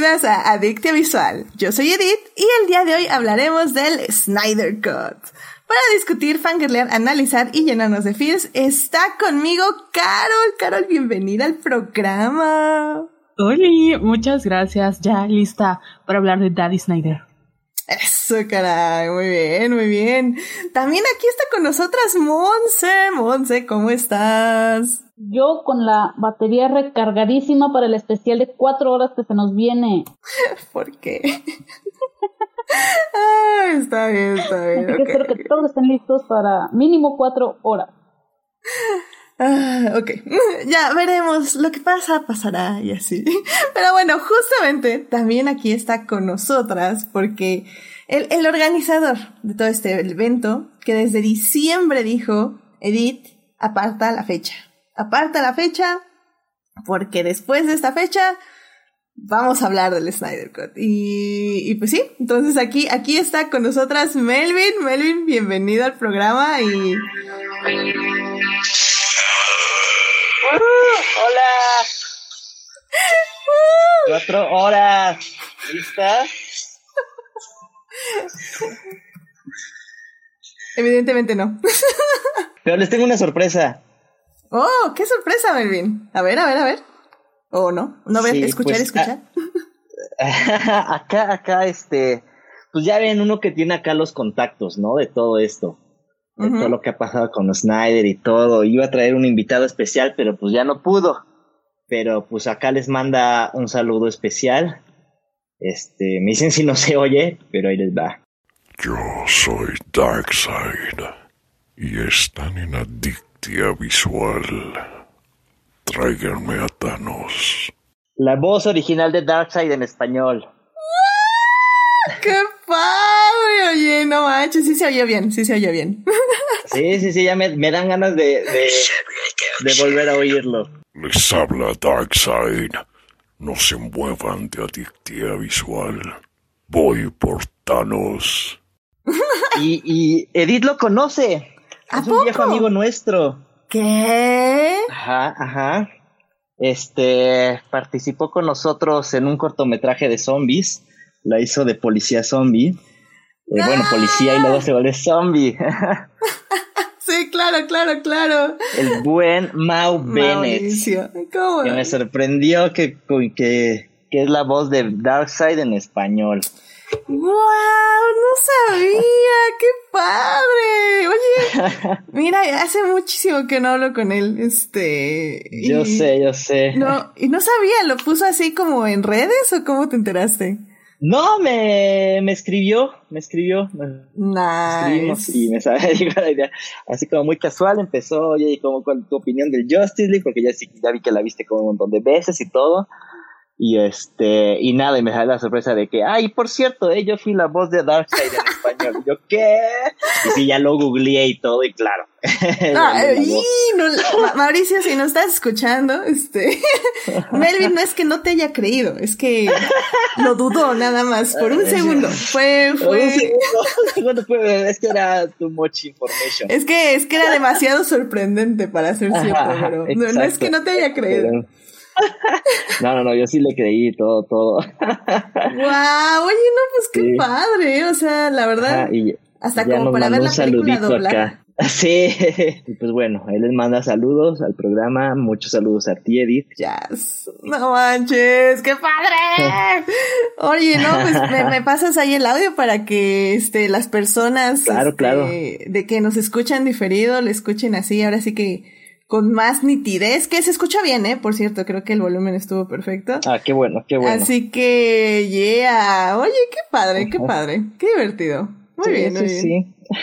bienvenidas a Adictia Visual. Yo soy Edith y el día de hoy hablaremos del Snyder Cut. Para discutir, fangirlear, analizar y llenarnos de feels, está conmigo Carol. Carol, bienvenida al programa. Hola, muchas gracias. Ya lista para hablar de Daddy Snyder. Eso, caray, muy bien, muy bien. También aquí está con nosotras Monse. Monse, ¿cómo estás? Yo con la batería recargadísima para el especial de cuatro horas que se nos viene. ¿Por qué? ah, está bien, está bien. Así que espero que todos estén listos para mínimo cuatro horas. Ah, ok, ya veremos, lo que pasa pasará y así. Pero bueno, justamente también aquí está con nosotras porque el, el organizador de todo este evento, que desde diciembre dijo, Edith, aparta la fecha, aparta la fecha, porque después de esta fecha vamos a hablar del Snyder Cut. Y, y, pues sí, entonces aquí, aquí está con nosotras Melvin. Melvin, bienvenido al programa y... Uh, hola. Cuatro horas. ¿Lista? Evidentemente no. Pero les tengo una sorpresa. Oh, qué sorpresa, Melvin. A ver, a ver, a ver. Oh, no. No ver, Sí, escuchar, pues, escuchar. acá, acá, este. Pues ya ven uno que tiene acá los contactos, ¿no? De todo esto. De Ujú. todo lo que ha pasado con Snyder y todo. Iba a traer un invitado especial, pero pues ya no pudo. Pero pues acá les manda un saludo especial. Este, me dicen si no se oye, pero ahí les va. Yo soy Darkseid y están en Adictia Visual. Tráiganme a Thanos. La voz original de Darkseid en español. ¡Qué padre! Oye, no manches, sí se oye bien, sí se oye bien. Sí, sí, sí, ya me, me dan ganas de, de, de volver a oírlo. Les habla Darkseid. No se muevan de Adictia Visual. Voy por Thanos. Y, y Edith lo conoce. ¿A es un viejo amigo nuestro. ¿Qué? Ajá, ajá. Este participó con nosotros en un cortometraje de zombies. La hizo de policía zombie. Eh, Bueno, policía y luego se vuelve zombie. Sí, claro, claro, claro. El buen Mau Bennett. ¿Cómo? Que me sorprendió que, que, que es la voz de Darkseid en español. ¡Wow! No sabía, qué padre. Oye, mira, hace muchísimo que no hablo con él. Este. y- Yo sé, yo sé. No, y no sabía, ¿lo puso así como en redes o cómo te enteraste? No, me, me escribió, me escribió, Nice. y me sabe, digo, la idea. así como muy casual empezó, oye, y como con tu opinión del Justice League, porque ya sí, ya vi que la viste como un montón de veces y todo, y este, y nada, y me sale la sorpresa de que, ay, por cierto, eh, yo fui la voz de Darkseid en español, yo, ¿qué? Y sí, ya lo googleé y todo, y claro. Ah, y no- Ma- Mauricio, si no estás escuchando, este, Melvin no es que no te haya creído, es que lo dudó nada más por un segundo. Fue, Un fue, segundo, un segundo fue- es que era too much information. es que, es que era demasiado sorprendente para ser cierto, pero no, no es que no te haya creído. Pero- No, no, no, yo sí le creí todo, todo. Wow, oye, no, pues qué Sí. padre, o sea, la verdad, y hasta ya como nos para ver la película doblada. acá. Sí, y pues bueno, él les manda saludos al programa, muchos saludos a ti, Edith. Jazz. No manches, qué padre. Oye, no, pues me, me pasas ahí el audio para que este las personas Claro, este, claro. de que nos escuchan diferido, le escuchen así, ahora sí que con más nitidez, que se escucha bien, eh, por cierto, creo que el volumen estuvo perfecto. Ah, qué bueno, qué bueno. Así que, yeah, oye, qué padre, qué padre, qué divertido. Muy Sí, bien, muy sí, bien. sí.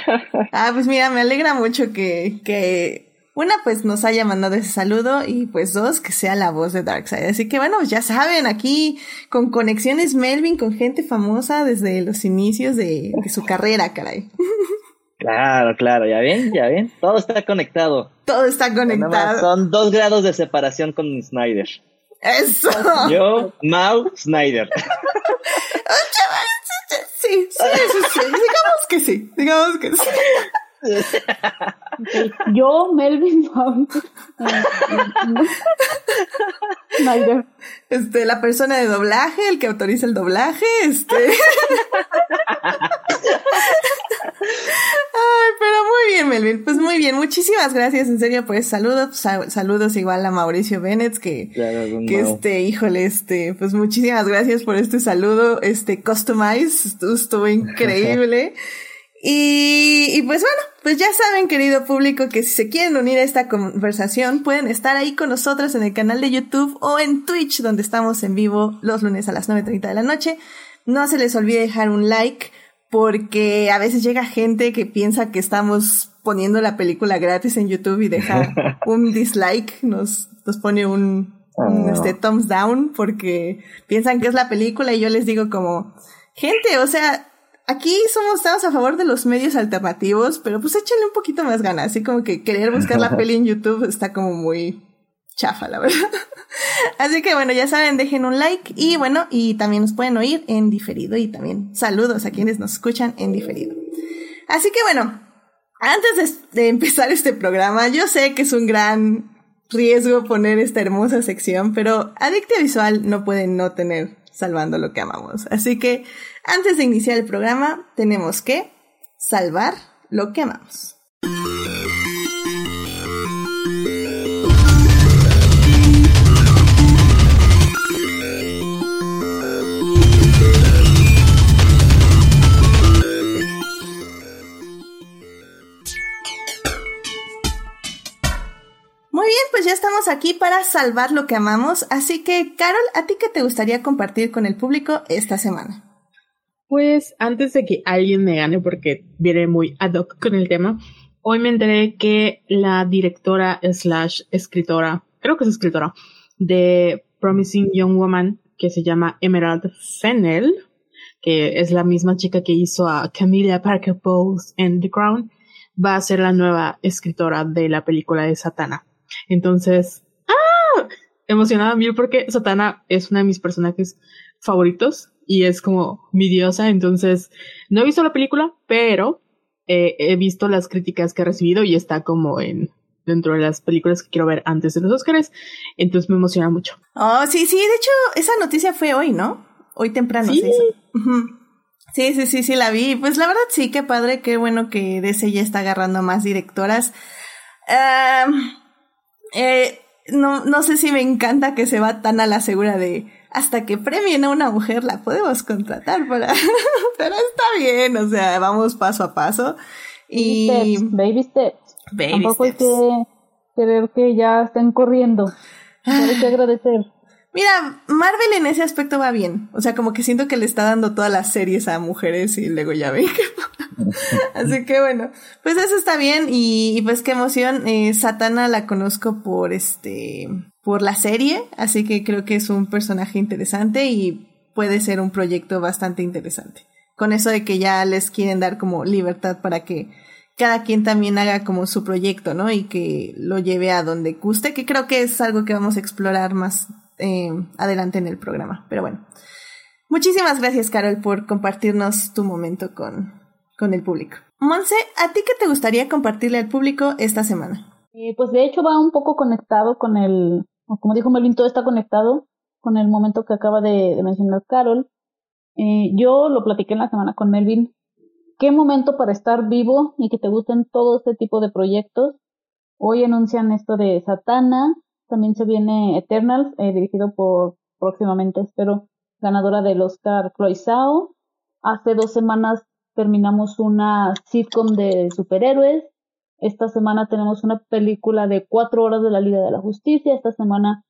Ah, pues mira, me alegra mucho que, que una pues nos haya mandado ese saludo y pues dos que sea la voz de Darkseid. Así que bueno, ya saben, aquí con conexiones Melvin con gente famosa desde los inicios de, de su carrera, caray. Claro, claro, ya ven, ya ven. Todo está conectado. Todo está conectado. son dos grados de separación con Snyder. Eso. Yo, Mau, Snyder. Sí, sí, sí, sí. Digamos que sí. Digamos que sí. Yo, Melvin, Mau. Snyder. Este, la persona de doblaje, el que autoriza el doblaje, este. Ay, pero muy bien, Melvin. Pues muy bien. Muchísimas gracias, en serio, pues saludos. Sa- saludos igual a Mauricio Bennett, que, Claro, que este, híjole, este, pues muchísimas gracias por este saludo, este, customize, estuvo, estuvo increíble. Y, y pues bueno, pues ya saben, querido público, que si se quieren unir a esta conversación, pueden estar ahí con nosotras en el canal de YouTube o en Twitch, donde estamos en vivo los lunes a las 9.30 de la noche. No se les olvide dejar un like, porque a veces llega gente que piensa que estamos poniendo la película gratis en YouTube y deja un dislike, nos, nos pone un, un, Oh. este, thumbs down, porque piensan que es la película y yo les digo como, gente, o sea, aquí somos, estamos a favor de los medios alternativos, pero pues échenle un poquito más ganas, así como que querer buscar la peli en YouTube está como muy chafa, la verdad. Así que bueno, ya saben, dejen un like y bueno, y también nos pueden oír en diferido y también saludos a quienes nos escuchan en diferido. Así que bueno, antes de, empezar este programa, yo sé que es un gran riesgo poner esta hermosa sección, pero Adictia Visual no puede no tener salvando lo que amamos. Así que antes de iniciar el programa, tenemos que salvar lo que amamos. Pues ya estamos aquí para salvar lo que amamos. Así que, Carol, ¿a ti qué te gustaría compartir con el público esta semana? Pues antes de que alguien me gane, porque viene muy ad hoc con el tema, hoy me enteré que la directora slash escritora, creo que es escritora, de Promising Young Woman, que se llama Emerald Fennell, que es la misma chica que hizo a Camilla Parker Bowles en The Crown, va a ser la nueva escritora de la película de Satana. Entonces, ¡ah! Emocionada mil porque Satana es uno de mis personajes favoritos y es como mi diosa. Entonces, no he visto la película, pero eh, he visto las críticas que ha recibido y está como en dentro de las películas que quiero ver antes de los Oscars. Entonces me emociona mucho. Oh, sí, sí, de hecho, esa noticia fue hoy, ¿no? Hoy temprano Sí. se hizo. Sí, sí, sí, sí, la vi. Pues la verdad sí, qué padre, qué bueno que DC ya está agarrando más directoras. Eh, no, no sé si me encanta que se va tan a la segura de hasta que premien a una mujer la podemos contratar para... Pero está bien, o sea, vamos paso a paso. Y... Baby steps, baby steps. Baby Tampoco steps. hay que querer que ya estén corriendo. Hay que agradecer. Mira, Marvel en ese aspecto va bien. O sea, como que siento que le está dando todas las series a mujeres y luego ya ven que... Así que bueno, pues eso está bien y, pues qué emoción. Eh, Satana la conozco por este, por la serie, así que creo que es un personaje interesante y puede ser un proyecto bastante interesante. Con eso de que ya les quieren dar como libertad para que cada quien también haga como su proyecto, ¿no? Y que lo lleve a donde guste, que creo que es algo que vamos a explorar más eh, adelante en el programa. Pero bueno, muchísimas gracias, Carol, por compartirnos tu momento con, con el público. Monse, ¿a ti qué te gustaría compartirle al público esta semana? Eh, pues de hecho va un poco conectado con el, como dijo Melvin, todo está conectado con el momento que acaba de, mencionar Carol. Eh, yo lo platiqué en la semana con Melvin. Qué momento para estar vivo y que te gusten todo este tipo de proyectos. Hoy anuncian esto de Satana, también se viene Eternals, eh, dirigido por próximamente, espero, ganadora del Oscar Chloe Zhao. Hace dos semanas terminamos una sitcom de superhéroes. Esta semana tenemos una película de cuatro horas de la Liga de la Justicia. Esta semana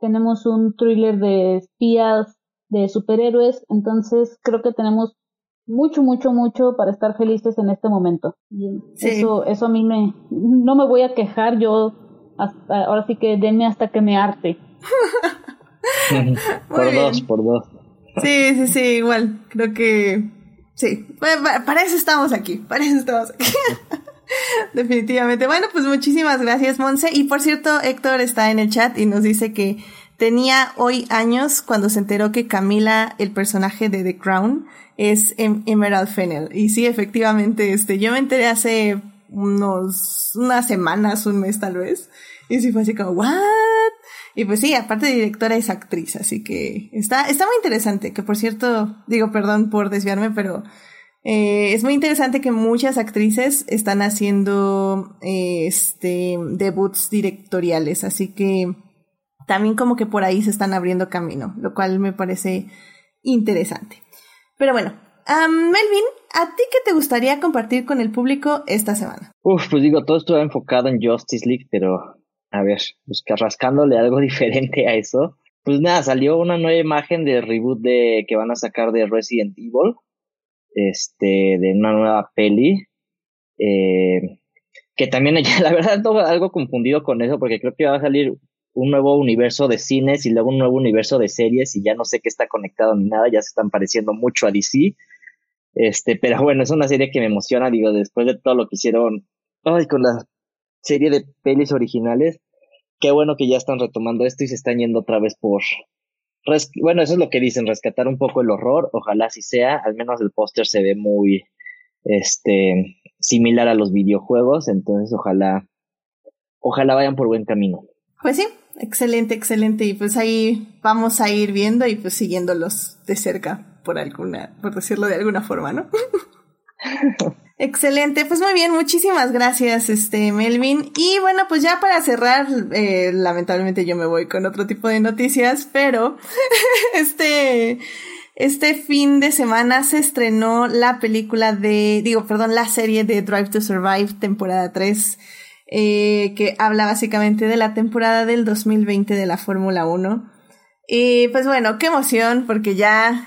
tenemos un thriller de espías, de superhéroes. Entonces creo que tenemos mucho, mucho, mucho para estar felices en este momento. Y Sí. eso, eso a mí me, no me voy a quejar. Yo hasta, ahora sí que denme hasta que me arte. por dos, por dos. Sí, sí, sí, igual. Creo que sí. Pa- pa- Para eso estamos aquí. Para eso estamos aquí. Definitivamente. Bueno, pues muchísimas gracias, Monse. Y por cierto, Héctor está en el chat y nos dice que tenía hoy años cuando se enteró que Camila, el personaje de The Crown, es Em- Emerald Fennel. Y sí, efectivamente, este, yo me enteré hace unos, unas semanas, un mes tal vez. Y sí fue así como, ¿what? Y pues sí, aparte de directora es actriz, así que está, está muy interesante, que por cierto, digo perdón por desviarme, pero eh, es muy interesante que muchas actrices están haciendo eh, este debuts directoriales, así que también como que por ahí se están abriendo camino, lo cual me parece interesante. Pero bueno, Melvin, ¿a ti qué te gustaría compartir con el público esta semana? Uf, pues digo, todo esto enfocado en Justice League, pero a ver, pues rascándole algo diferente a eso. Pues nada, salió una nueva imagen del reboot de que van a sacar de Resident Evil, este, de una nueva peli. Eh, que también, la verdad, todo algo confundido con eso, porque creo que va a salir un nuevo universo de cines y luego un nuevo universo de series y ya no sé qué está conectado ni nada, ya se están pareciendo mucho a DC. Este, pero bueno, es una serie que me emociona, digo, después de todo lo que hicieron ay, con la serie de pelis originales, qué bueno que ya están retomando esto y se están yendo otra vez por... Bueno, eso es lo que dicen, rescatar un poco el horror, ojalá así sea, al menos el póster se ve muy, este, similar a los videojuegos, entonces ojalá, ojalá vayan por buen camino. Pues sí, excelente, excelente, y pues ahí vamos a ir viendo y pues siguiéndolos de cerca por alguna, por decirlo de alguna forma, ¿no? Excelente, pues muy bien, muchísimas gracias, este Melvin. Y bueno, pues ya para cerrar, eh, lamentablemente yo me voy con otro tipo de noticias, pero este, este fin de semana se estrenó la película de, digo, perdón, la serie de Drive to Survive, temporada 3, eh, que habla básicamente de la temporada del 2020 de la Fórmula 1. Y pues bueno, qué emoción, porque ya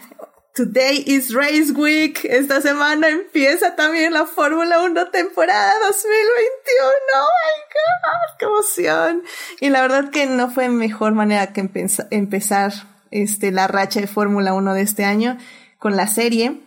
Today is Race Week. Esta semana empieza también la Fórmula 1 temporada 2021. ¡Oh my god! ¡Qué emoción! Y la verdad que no fue mejor manera que empezar este, la racha de Fórmula 1 de este año con la serie.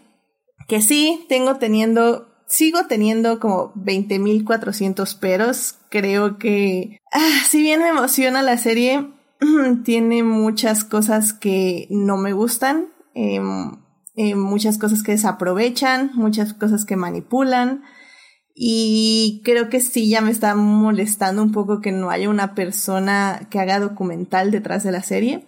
Que sí, tengo teniendo, sigo teniendo como 20.400 peros. Creo que, ah, si bien me emociona la serie, tiene muchas cosas que no me gustan. Em, eh, muchas cosas que desaprovechan, muchas cosas que manipulan. Y creo que sí, ya me está molestando un poco que no haya una persona que haga documental detrás de la serie.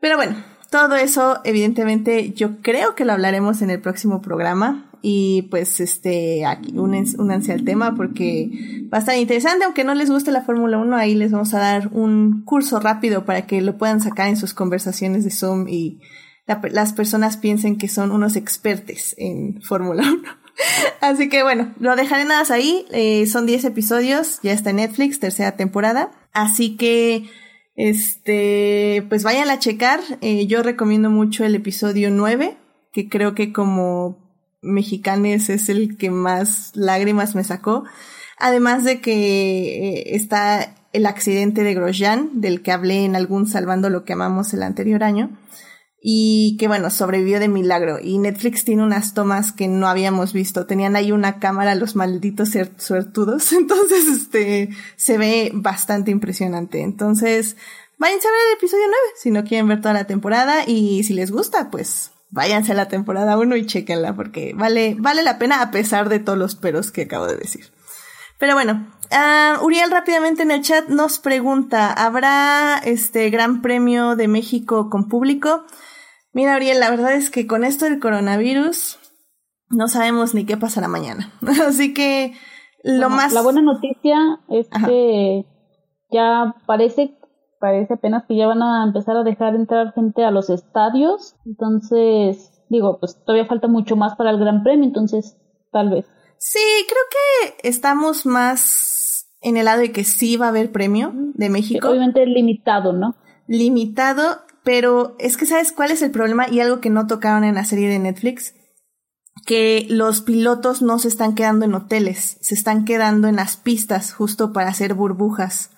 Pero bueno, todo eso, evidentemente, yo creo que lo hablaremos en el próximo programa. Y pues, este, aquí únanse al tema porque va a estar interesante. Aunque no les guste la Fórmula 1, ahí les vamos a dar un curso rápido para que lo puedan sacar en sus conversaciones de Zoom y las personas piensen que son unos expertos en Fórmula 1. Así que bueno, lo dejaré nada ahí. Eh, son 10 episodios, ya está en Netflix, tercera temporada. Así que, este, pues vayan a checar. Eh, yo recomiendo mucho el episodio 9, que creo que como mexicanes es el que más lágrimas me sacó. Además de que eh, está el accidente de Grosjean, del que hablé en algún Salvando lo que amamos el anterior año y que bueno, sobrevivió de milagro. Y Netflix tiene unas tomas que no habíamos visto. Tenían ahí una cámara los malditos suertudos. Entonces, este, se ve bastante impresionante. Entonces, váyanse a ver el episodio 9 si no quieren ver toda la temporada y si les gusta, pues váyanse a la temporada 1 y chequenla porque vale, vale la pena a pesar de todos los peros que acabo de decir. Pero bueno, uh, Uriel rápidamente en el chat nos pregunta, ¿habrá este Gran Premio de México con público? Mira, Ariel, la verdad es que con esto del coronavirus no sabemos ni qué pasará mañana. Así que lo más. La buena noticia es que ya parece, parece apenas que ya van a empezar a dejar entrar gente a los estadios. Entonces, digo, pues todavía falta mucho más para el Gran Premio, entonces tal vez. Sí, creo que estamos más en el lado de que sí va a haber premio de México. obviamente limitado, ¿no? Limitado pero es que sabes cuál es el problema y algo que no tocaron en la serie de Netflix, que los pilotos no se están quedando en hoteles, se están quedando en las pistas justo para hacer burbujas.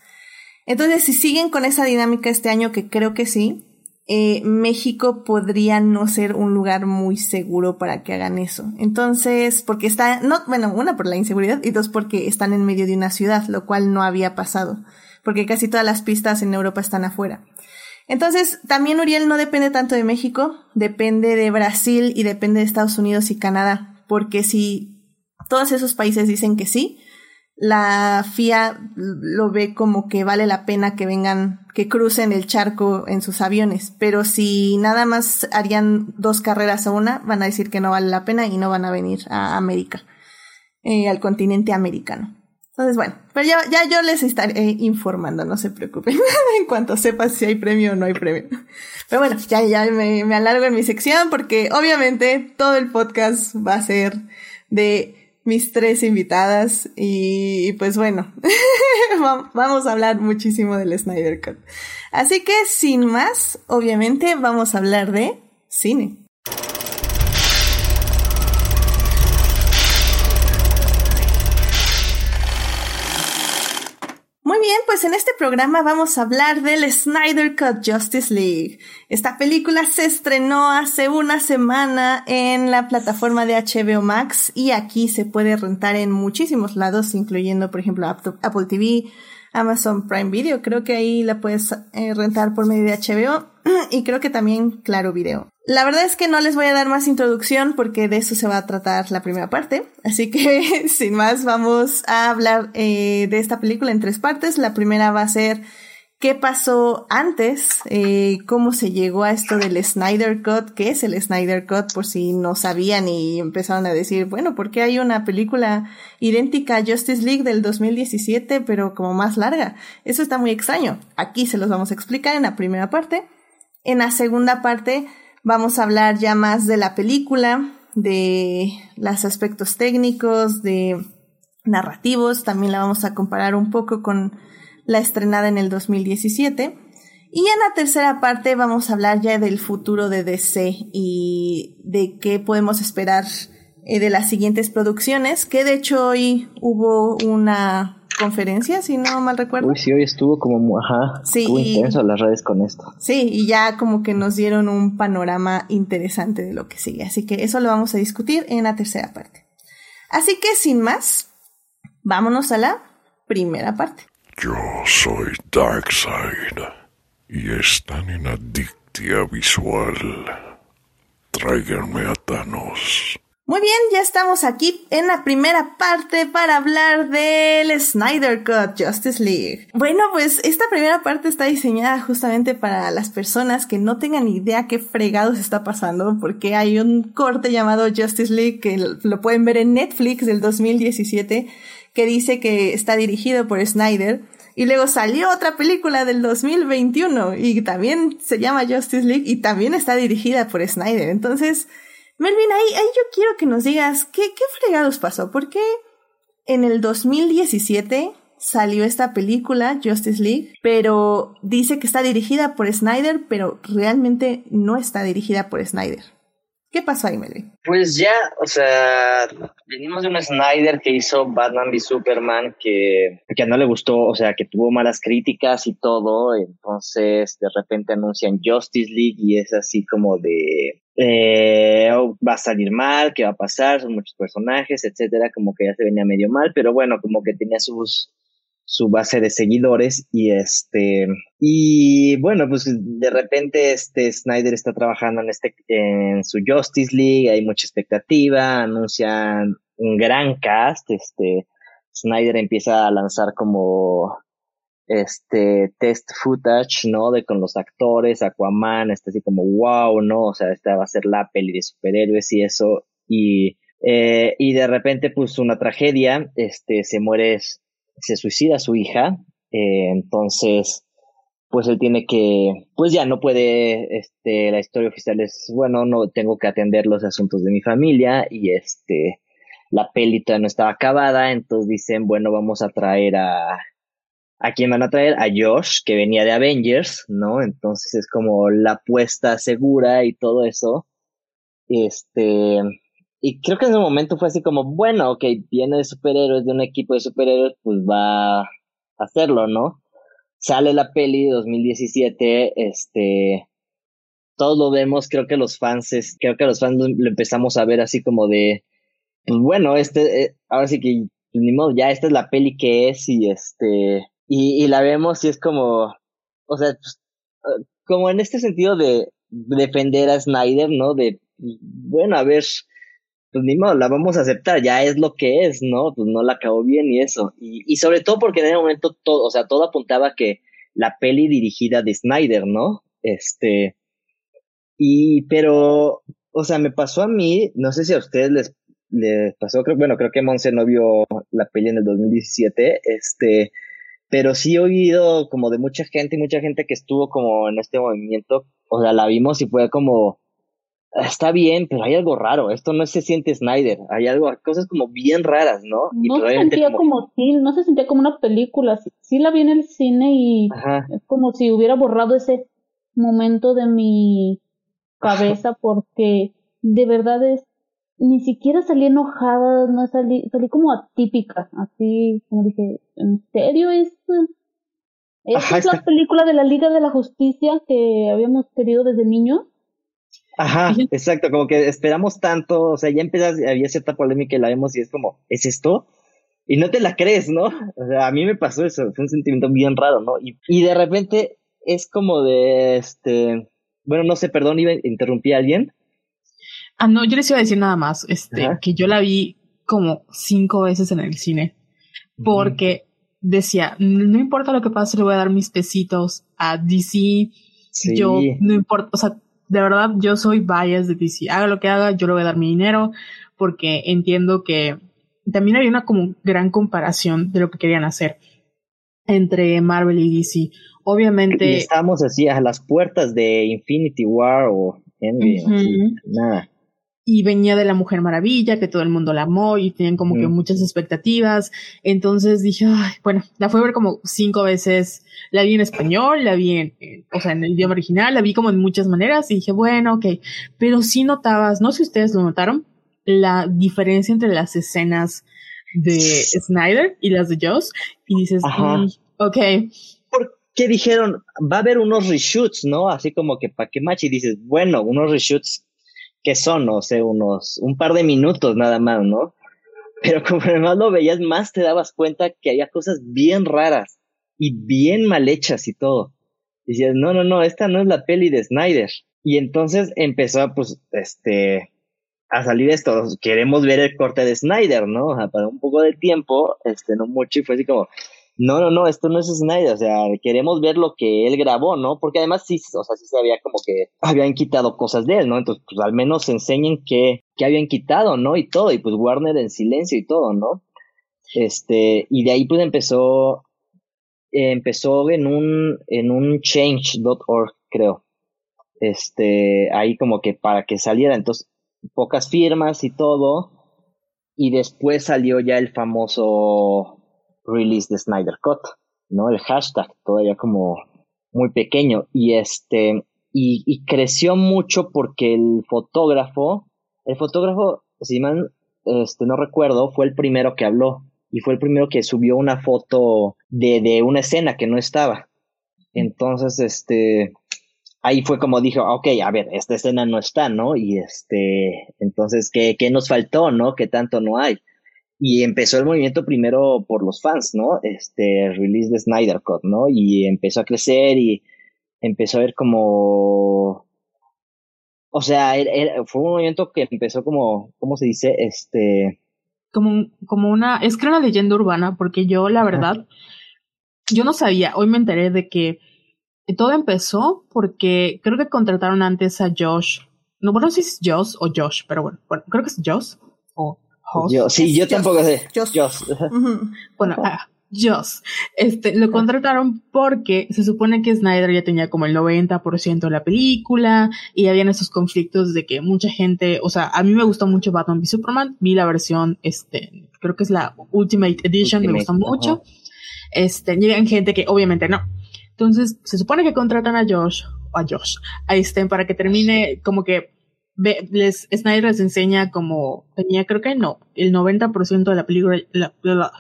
Entonces, si siguen con esa dinámica este año, que creo que sí, eh, México podría no ser un lugar muy seguro para que hagan eso. Entonces, porque está, no, bueno, una por la inseguridad y dos porque están en medio de una ciudad, lo cual no había pasado, porque casi todas las pistas en Europa están afuera. Entonces, también Uriel no depende tanto de México, depende de Brasil y depende de Estados Unidos y Canadá, porque si todos esos países dicen que sí, la FIA lo ve como que vale la pena que vengan, que crucen el charco en sus aviones, pero si nada más harían dos carreras a una, van a decir que no vale la pena y no van a venir a América, eh, al continente americano. Entonces, bueno, pero ya, ya yo les estaré informando, no se preocupen, en cuanto sepas si hay premio o no hay premio. Pero bueno, ya, ya me, me alargo en mi sección porque obviamente todo el podcast va a ser de mis tres invitadas y, pues bueno, vamos a hablar muchísimo del Snyder Cut. Así que sin más, obviamente vamos a hablar de cine. Pues en este programa vamos a hablar del Snyder Cut Justice League. Esta película se estrenó hace una semana en la plataforma de HBO Max y aquí se puede rentar en muchísimos lados, incluyendo por ejemplo Apple TV, Amazon Prime Video. Creo que ahí la puedes eh, rentar por medio de HBO y creo que también Claro Video. La verdad es que no les voy a dar más introducción porque de eso se va a tratar la primera parte. Así que, sin más, vamos a hablar eh, de esta película en tres partes. La primera va a ser qué pasó antes, eh, cómo se llegó a esto del Snyder Cut, qué es el Snyder Cut, por si no sabían y empezaron a decir, bueno, ¿por qué hay una película idéntica a Justice League del 2017, pero como más larga? Eso está muy extraño. Aquí se los vamos a explicar en la primera parte. En la segunda parte, Vamos a hablar ya más de la película, de los aspectos técnicos, de narrativos. También la vamos a comparar un poco con la estrenada en el 2017. Y en la tercera parte vamos a hablar ya del futuro de DC y de qué podemos esperar eh, de las siguientes producciones, que de hecho hoy hubo una conferencia, si no mal recuerdo. Uy, sí, hoy estuvo como, ajá, sí, estuvo intenso las redes con esto. Sí, y ya como que nos dieron un panorama interesante de lo que sigue. Así que eso lo vamos a discutir en la tercera parte. Así que sin más, vámonos a la primera parte. Yo soy Darkseid y están en Adictia Visual. Tráiganme a Thanos. Muy bien, ya estamos aquí en la primera parte para hablar del Snyder Cut Justice League. Bueno, pues esta primera parte está diseñada justamente para las personas que no tengan idea qué fregados está pasando, porque hay un corte llamado Justice League que lo pueden ver en Netflix del 2017, que dice que está dirigido por Snyder. Y luego salió otra película del 2021 y también se llama Justice League y también está dirigida por Snyder. Entonces, Melvin, ahí, ahí yo quiero que nos digas qué, qué fregados pasó. ¿Por qué en el 2017 salió esta película, Justice League, pero dice que está dirigida por Snyder, pero realmente no está dirigida por Snyder? ¿Qué pasó ahí, Melvin? Pues ya, o sea, venimos de un Snyder que hizo Batman v Superman que, que no le gustó, o sea, que tuvo malas críticas y todo, entonces de repente anuncian Justice League y es así como de, eh, oh, va a salir mal, qué va a pasar, son muchos personajes, etcétera, como que ya se venía medio mal, pero bueno, como que tenía sus su base de seguidores y este y bueno pues de repente este Snyder está trabajando en este en su Justice League hay mucha expectativa anuncian un gran cast este Snyder empieza a lanzar como este test footage no de con los actores Aquaman está así como wow no o sea esta va a ser la peli de superhéroes y eso y eh, y de repente pues una tragedia este se muere se suicida su hija, eh, entonces, pues él tiene que, pues ya no puede, este, la historia oficial es, bueno, no tengo que atender los asuntos de mi familia y este, la pelita no estaba acabada, entonces dicen, bueno, vamos a traer a, ¿a quién van a traer? A Josh, que venía de Avengers, ¿no? Entonces es como la apuesta segura y todo eso. Este, y creo que en ese momento fue así como, bueno, ok, viene de superhéroes, de un equipo de superhéroes, pues va a hacerlo, ¿no? Sale la peli de 2017, este, todos lo vemos, creo que los fans, es, creo que los fans lo, empezamos a ver así como de, pues bueno, este, eh, ahora sí que, pues ni modo, ya esta es la peli que es y este, y, y la vemos y es como, o sea, pues, eh, como en este sentido de defender a Snyder, ¿no? De, pues, bueno, a ver, pues ni modo, la vamos a aceptar, ya es lo que es, ¿no? Pues no la acabó bien y eso. Y, y sobre todo porque en ese momento todo, o sea, todo apuntaba que la peli dirigida de Snyder, ¿no? Este, y, pero, o sea, me pasó a mí, no sé si a ustedes les, les pasó, creo, bueno, creo que Monse no vio la peli en el 2017, este, pero sí he oído como de mucha gente mucha gente que estuvo como en este movimiento, o sea, la vimos y fue como, está bien, pero hay algo raro, esto no se siente Snyder, hay algo, cosas como bien raras, ¿no? No se sentía como, sí, no se sentía como una película, sí, la vi en el cine y es como si hubiera borrado ese momento de mi cabeza porque de verdad es, ni siquiera salí enojada, no salí, salí como atípica, así como dije, ¿en serio es? ¿Esta es la película de la Liga de la Justicia que habíamos querido desde niños? Ajá, exacto, como que esperamos tanto, o sea, ya empiezas, había cierta polémica y la vemos y es como, ¿es esto? Y no te la crees, ¿no? O sea, a mí me pasó eso, fue un sentimiento bien raro, ¿no? Y, y de repente es como de, este, bueno, no sé, perdón, iba a interrumpir a alguien. Ah, no, yo les iba a decir nada más, este, que yo la vi como cinco veces en el cine, porque decía, no importa lo que pase, le voy a dar mis pesitos a DC, yo, no importa, o sea, de verdad, yo soy bias de DC. Haga lo que haga, yo le voy a dar mi dinero porque entiendo que también había una como gran comparación de lo que querían hacer entre Marvel y DC. Obviamente. Y estábamos así a las puertas de Infinity War o Endgame, nada y venía de la Mujer Maravilla, que todo el mundo la amó y tenían como que muchas expectativas. Entonces dije, ay, bueno, la fui a ver como cinco veces. La vi en español, la vi en, o sea, en el idioma original, la vi como en muchas maneras y dije, bueno, ok. Pero sí notabas, no sé si ustedes lo notaron, la diferencia entre las escenas de Snyder y las de Joss. Y dices, mm, ok. ¿Por qué dijeron? Va a haber unos reshoots, ¿no? Así como que para qué match y dices, bueno, unos reshoots que son, no sé, unos, un par de minutos nada más, ¿no? Pero como más lo veías, más te dabas cuenta que había cosas bien raras y bien mal hechas y todo. Y decías, no, no, no, esta no es la peli de Snyder. Y entonces empezó, pues, este, a salir esto, queremos ver el corte de Snyder, ¿no? O sea, para un poco de tiempo, este, no mucho, y fue así como, no, no, no, esto no es Snyder, o sea, queremos ver lo que él grabó, ¿no? Porque además sí, o sea, sí se había como que habían quitado cosas de él, ¿no? Entonces, pues al menos enseñen qué, qué habían quitado, ¿no? Y todo, y pues Warner en silencio y todo, ¿no? Este, y de ahí pues empezó, empezó en un, en un change.org, creo. Este, ahí como que para que saliera, entonces, pocas firmas y todo, y después salió ya el famoso release de Snyder Cut, ¿no? El hashtag todavía como muy pequeño y este y, creció mucho porque el fotógrafo, el fotógrafo, si mal este, no recuerdo, fue el primero que habló y fue el primero que subió una foto de, de una escena que no estaba. Entonces, este, ahí fue como dijo, ok, a ver, esta escena no está, ¿no? Y este, entonces, ¿qué, qué nos faltó, no? ¿Qué tanto no hay? Y empezó el movimiento primero por los fans, ¿no? Este, release de Snyder Cut, ¿no? Y empezó a crecer y empezó a ver como, o sea, fue un movimiento que empezó como, ¿cómo se dice? Este, como, como una, es que era una leyenda urbana, porque yo, la verdad, yo no sabía, hoy me enteré de que todo empezó porque creo que contrataron antes a Josh, no, bueno, no sé si es Josh o Josh, pero bueno, bueno creo que es Josh yo, sí, yo tampoco sé. Joss. Bueno, ah, Joss. Este, lo contrataron porque se supone que Snyder ya tenía como el 90% de la película y habían esos conflictos de que mucha gente, o sea, a mí me gustó mucho Batman v Superman, vi la versión, este, creo que es la Ultimate Edition, me gustó mucho. Este, llegan gente que obviamente no. Entonces, se supone que contratan a Josh, o a Josh, a este, para que termine como que les, Snyder les enseña como tenía creo que no, el 90% de la película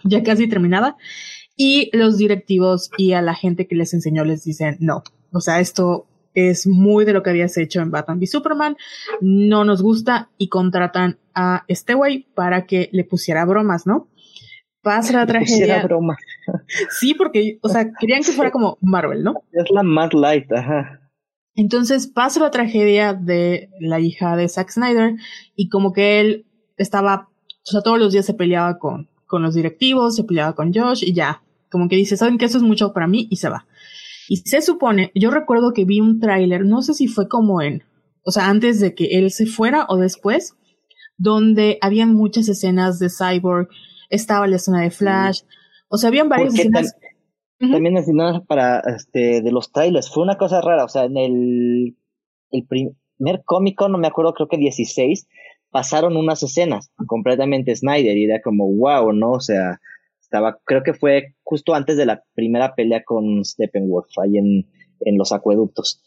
ya casi terminada y los directivos y a la gente que les enseñó les dicen no, o sea, esto es muy de lo que habías hecho en Batman v Superman, no nos gusta y contratan a este güey para que le pusiera bromas, ¿no? Pasa la tragedia. broma. Sí, porque, o sea, querían que fuera como Marvel, ¿no? Es la más light, ajá. Entonces pasa la tragedia de la hija de Zack Snyder y como que él estaba, o sea, todos los días se peleaba con, con los directivos, se peleaba con Josh y ya, como que dice, ¿saben que Eso es mucho para mí y se va. Y se supone, yo recuerdo que vi un tráiler, no sé si fue como en, o sea, antes de que él se fuera o después, donde habían muchas escenas de Cyborg, estaba la escena de Flash, o sea, habían varias escenas. También escenas para, este, de los trailers, fue una cosa rara, o sea, en el, el primer cómico, no me acuerdo, creo que 16, pasaron unas escenas completamente Snyder y era como, wow, ¿no? O sea, estaba, creo que fue justo antes de la primera pelea con Steppenwolf, ahí en, en los acueductos.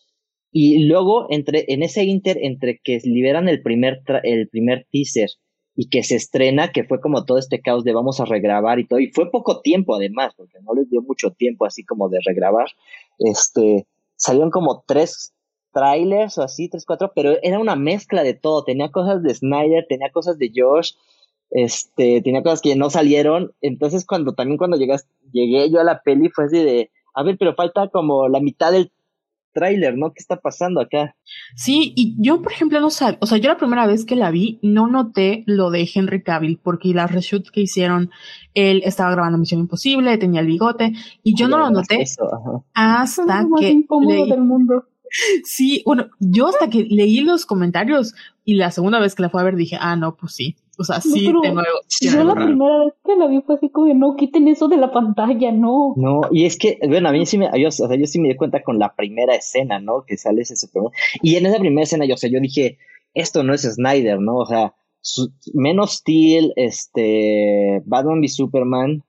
Y luego, entre, en ese inter, entre que liberan el primer, el primer teaser y que se estrena, que fue como todo este caos de vamos a regrabar y todo, y fue poco tiempo además, porque no les dio mucho tiempo así como de regrabar, este, salieron como tres trailers o así, tres, cuatro, pero era una mezcla de todo, tenía cosas de Snyder, tenía cosas de Josh, este, tenía cosas que no salieron, entonces cuando también cuando llegas, llegué yo a la peli fue así de, a ver, pero falta como la mitad del tráiler, ¿no? ¿Qué está pasando acá? Sí, y yo, por ejemplo, no sabía, o sea, yo la primera vez que la vi, no noté lo de Henry Cavill, porque las reshoots que hicieron, él estaba grabando Misión Imposible, tenía el bigote, y yo no lo noté hasta que... del mundo. Sí, bueno, yo hasta que leí los comentarios y la segunda vez que la fue a ver dije, ah, no, pues sí. O sea, sí tengo algo. Yo la primera vez que la vi fue así como, no, quiten eso de la pantalla, no. No, y es que, bueno, a mí sí me, yo, o sea, yo sí me di cuenta con la primera escena, ¿no? Que sale ese Superman. Y en esa primera escena, yo, o sea, yo dije, esto no es Snyder, ¿no? O sea, menos Steel, este, Batman v Superman,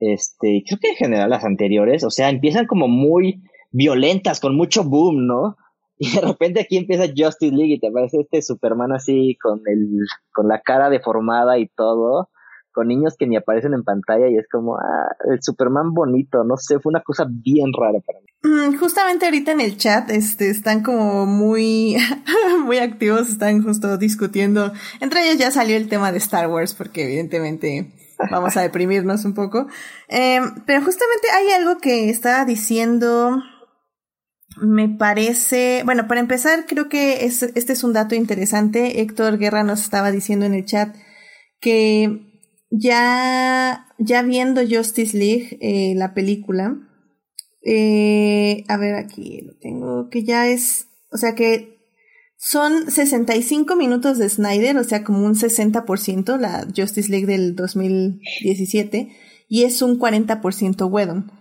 este, creo que en general las anteriores, o sea, empiezan como muy violentas, con mucho boom, ¿no? Y de repente aquí empieza Justice League y te parece este Superman así con el, con la cara deformada y todo, con niños que ni aparecen en pantalla y es como, ah, el Superman bonito, no sé, fue una cosa bien rara para mí. Mm, justamente ahorita en el chat, este, están como muy, muy activos, están justo discutiendo. Entre ellos ya salió el tema de Star Wars, porque evidentemente vamos a deprimirnos un poco. Eh, pero justamente hay algo que estaba diciendo me parece, bueno, para empezar, creo que este es un dato interesante. Héctor Guerra nos estaba diciendo en el chat que ya, ya viendo Justice League, eh, la película, eh, a ver, aquí lo tengo, que ya es, o sea que son 65 minutos de Snyder, o sea, como un 60%, la Justice League del 2017, y es un 40% Whedon.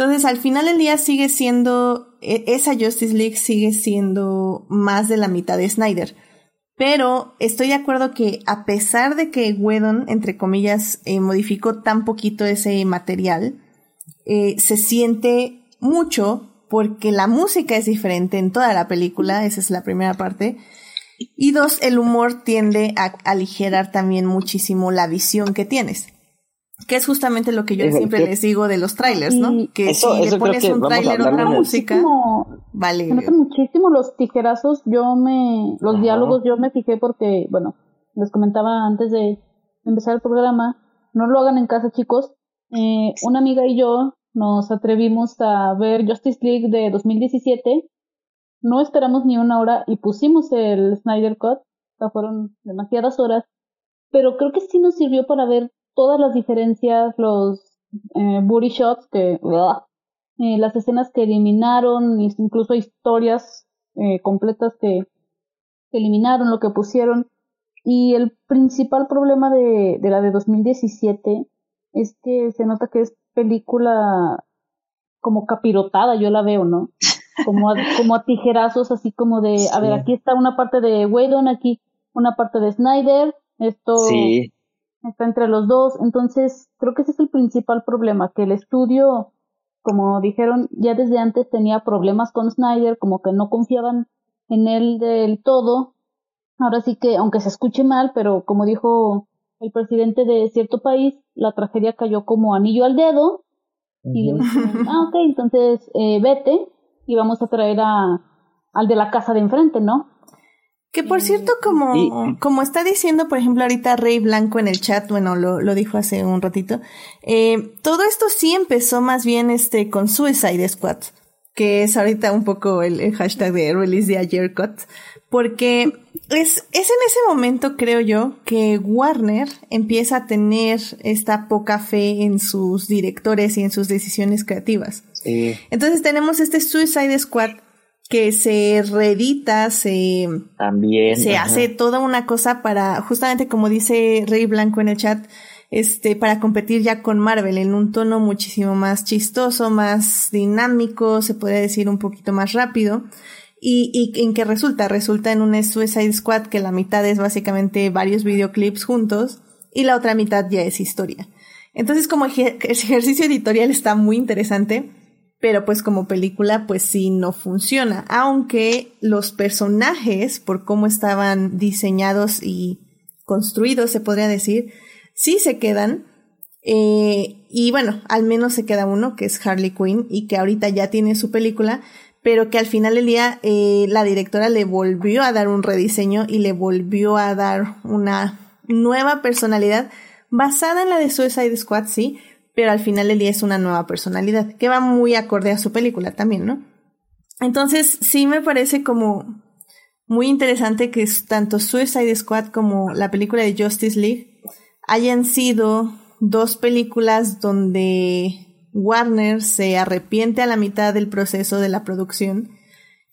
Entonces, al final del día sigue siendo, e, esa Justice League sigue siendo más de la mitad de Snyder. Pero estoy de acuerdo que a pesar de que Whedon, entre comillas, eh, modificó tan poquito ese material, eh, se siente mucho porque la música es diferente en toda la película, esa es la primera parte. Y dos, el humor tiende a aligerar también muchísimo la visión que tienes. Que es justamente lo que yo siempre les digo de los trailers, ¿no? Que si le pones un trailer otra música, vale. Me notan muchísimo los tijerazos. Yo me, los diálogos yo me fijé porque, bueno, les comentaba antes de empezar el programa, no lo hagan en casa, chicos. Eh, una amiga y yo nos atrevimos a ver Justice League de 2017. No esperamos ni una hora y pusimos el Snyder Cut. O sea, fueron demasiadas horas. Pero creo que sí nos sirvió para ver todas las diferencias, los eh, booty shots, que, eh, las escenas que eliminaron, incluso historias eh, completas que, eliminaron, lo que pusieron. Y el principal problema de, de la de 2017 es que se nota que es película como capirotada, yo la veo, ¿no? Como a, como a tijerazos, así como de, a ver, aquí está una parte de Whedon, aquí una parte de Snyder, esto sí está entre los dos. Entonces, creo que ese es el principal problema, que el estudio, como dijeron, ya desde antes tenía problemas con Snyder, como que no confiaban en él del todo. Ahora sí que, aunque se escuche mal, pero como dijo el presidente de cierto país, la tragedia cayó como anillo al dedo. Y le dijeron, ah, ok, entonces eh, vete y vamos a traer a, al de la casa de enfrente, ¿no? Que por cierto, como, como está diciendo, por ejemplo, ahorita Rey Blanco en el chat, bueno, lo, lo dijo hace un ratito, eh, todo esto sí empezó más bien este con Suicide Squad. que es ahorita un poco el, el hashtag de release de ayer cut, porque es, es en ese momento, creo yo, que Warner empieza a tener esta poca fe en sus directores y en sus decisiones creativas. Sí. Entonces tenemos este Suicide Squad que se reedita, se, También. se ajá. hace toda una cosa para, justamente como dice Rey Blanco en el chat, este, para competir ya con Marvel en un tono muchísimo más chistoso, más dinámico, se podría decir un poquito más rápido. ¿Y, y en qué resulta? Resulta en un Suicide Squad que la mitad es básicamente varios videoclips juntos y la otra mitad ya es historia. Entonces como ejercicio editorial está muy interesante, pero pues como película pues sí no funciona, aunque los personajes por cómo estaban diseñados y construidos se podría decir, sí se quedan. eh, y bueno, al menos se queda uno, que es Harley Quinn, y que ahorita ya tiene su película, pero que al final del día eh, la directora le volvió a dar un rediseño y le volvió a dar una nueva personalidad basada en la de Suicide Squad, sí, pero al final del día es una nueva personalidad, que va muy acorde a su película también, ¿no? Entonces, sí me parece como muy interesante que tanto Suicide Squad como la película de Justice League hayan sido dos películas donde Warner se arrepiente a la mitad del proceso de la producción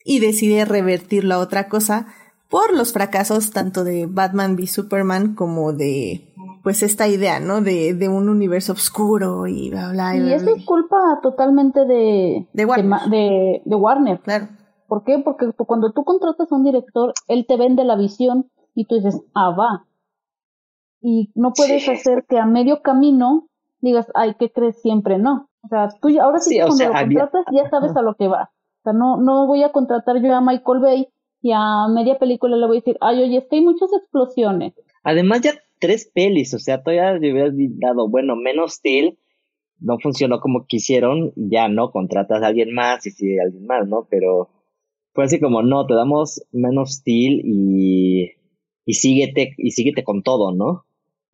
y decide revertirlo a otra cosa por los fracasos tanto de Batman v Superman como de pues esta idea, ¿no? De, de un universo oscuro y bla bla. Y bla, eso bla. es culpa totalmente de, De Warner. de, de Warner. Claro. ¿Por qué? Porque tú- cuando tú contratas a un director, él te vende la visión y tú dices, ah, va. Y no puedes Sí. hacer que a medio camino digas, ay, ¿qué crees? Siempre no. O sea, tú ya- ahora sí, cuando sea, lo había- contratas ya sabes a lo que va. O sea, no, no voy a contratar yo a Michael Bay y a media película le voy a decir, ay, oye, es que hay muchas explosiones. Además, ya tres pelis, o sea, todavía le hubieras dado, bueno, menos Steel, no funcionó como quisieron, ya no, contratas a alguien más y sigue alguien más, ¿no? Pero fue así como, no, te damos menos Steel y, y síguete, y síguete con todo, ¿no?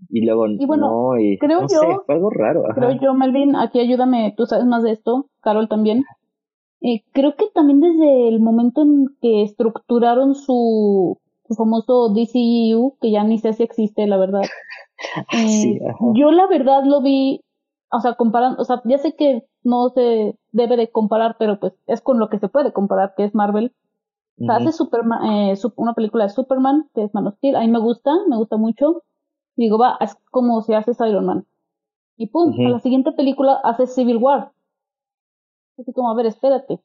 Y luego, Y bueno, no, y creo no yo- sé, fue algo raro. ajá. Creo yo, Melvin, aquí ayúdame, tú sabes más de esto, Carol también. Eh, creo que también desde el momento en que estructuraron su famoso DCEU, que ya ni sé si existe, la verdad. Eh, Sí, ajá. yo la verdad lo vi, o sea, comparando, o sea, ya sé que no se debe de comparar, pero pues es con lo que se puede comparar, que es Marvel. O sea, Ujú. hace Superman, eh, una película de Superman, que es Man of Steel, a mí me gusta, me gusta mucho. Digo, va, es como si haces Iron Man. Y pum, a la siguiente película haces Civil War. Así como, a ver, espérate.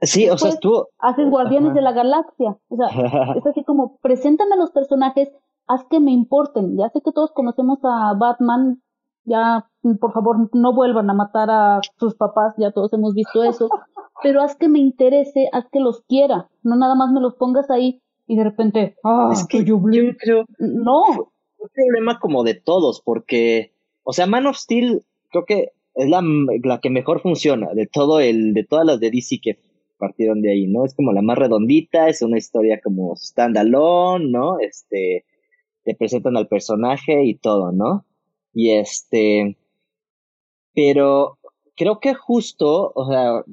Sí, o sea, estuvo, Haces Guardianes Ajá. de la Galaxia. O sea, es así como, preséntame a los personajes, haz que me importen. Ya sé que todos conocemos a Batman, ya, por favor, no vuelvan a matar a sus papás, ya todos hemos visto eso. Pero haz que me interese, haz que los quiera. No nada más me los pongas ahí y de repente, ah, es que yo creo, No, un problema como de todos, porque, o sea, Man of Steel creo que es la, la que mejor funciona de todo el, de todas las de DC que partieron de ahí, ¿no? Es como la más redondita, es una historia como standalone, ¿no? Este, te presentan al personaje y todo, ¿no? Y este, pero creo que justo, o sea,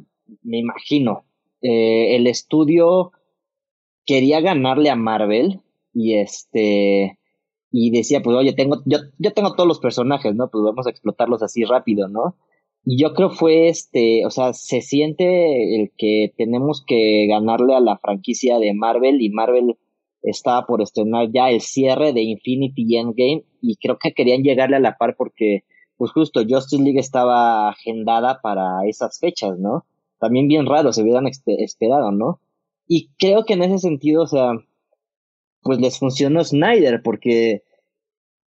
me imagino, eh, el estudio quería ganarle a Marvel y este, y decía, pues oye, tengo, yo, yo tengo todos los personajes, ¿no? Pues vamos a explotarlos así rápido, ¿no? Y yo creo fue este, o sea, se siente el que tenemos que ganarle a la franquicia de Marvel y Marvel estaba por estrenar ya el cierre de Infinity Endgame y creo que querían llegarle a la par porque pues justo Justice League estaba agendada para esas fechas, ¿no? También bien raro, se hubieran esperado, ¿no? Y creo que en ese sentido, o sea, pues les funcionó Snyder porque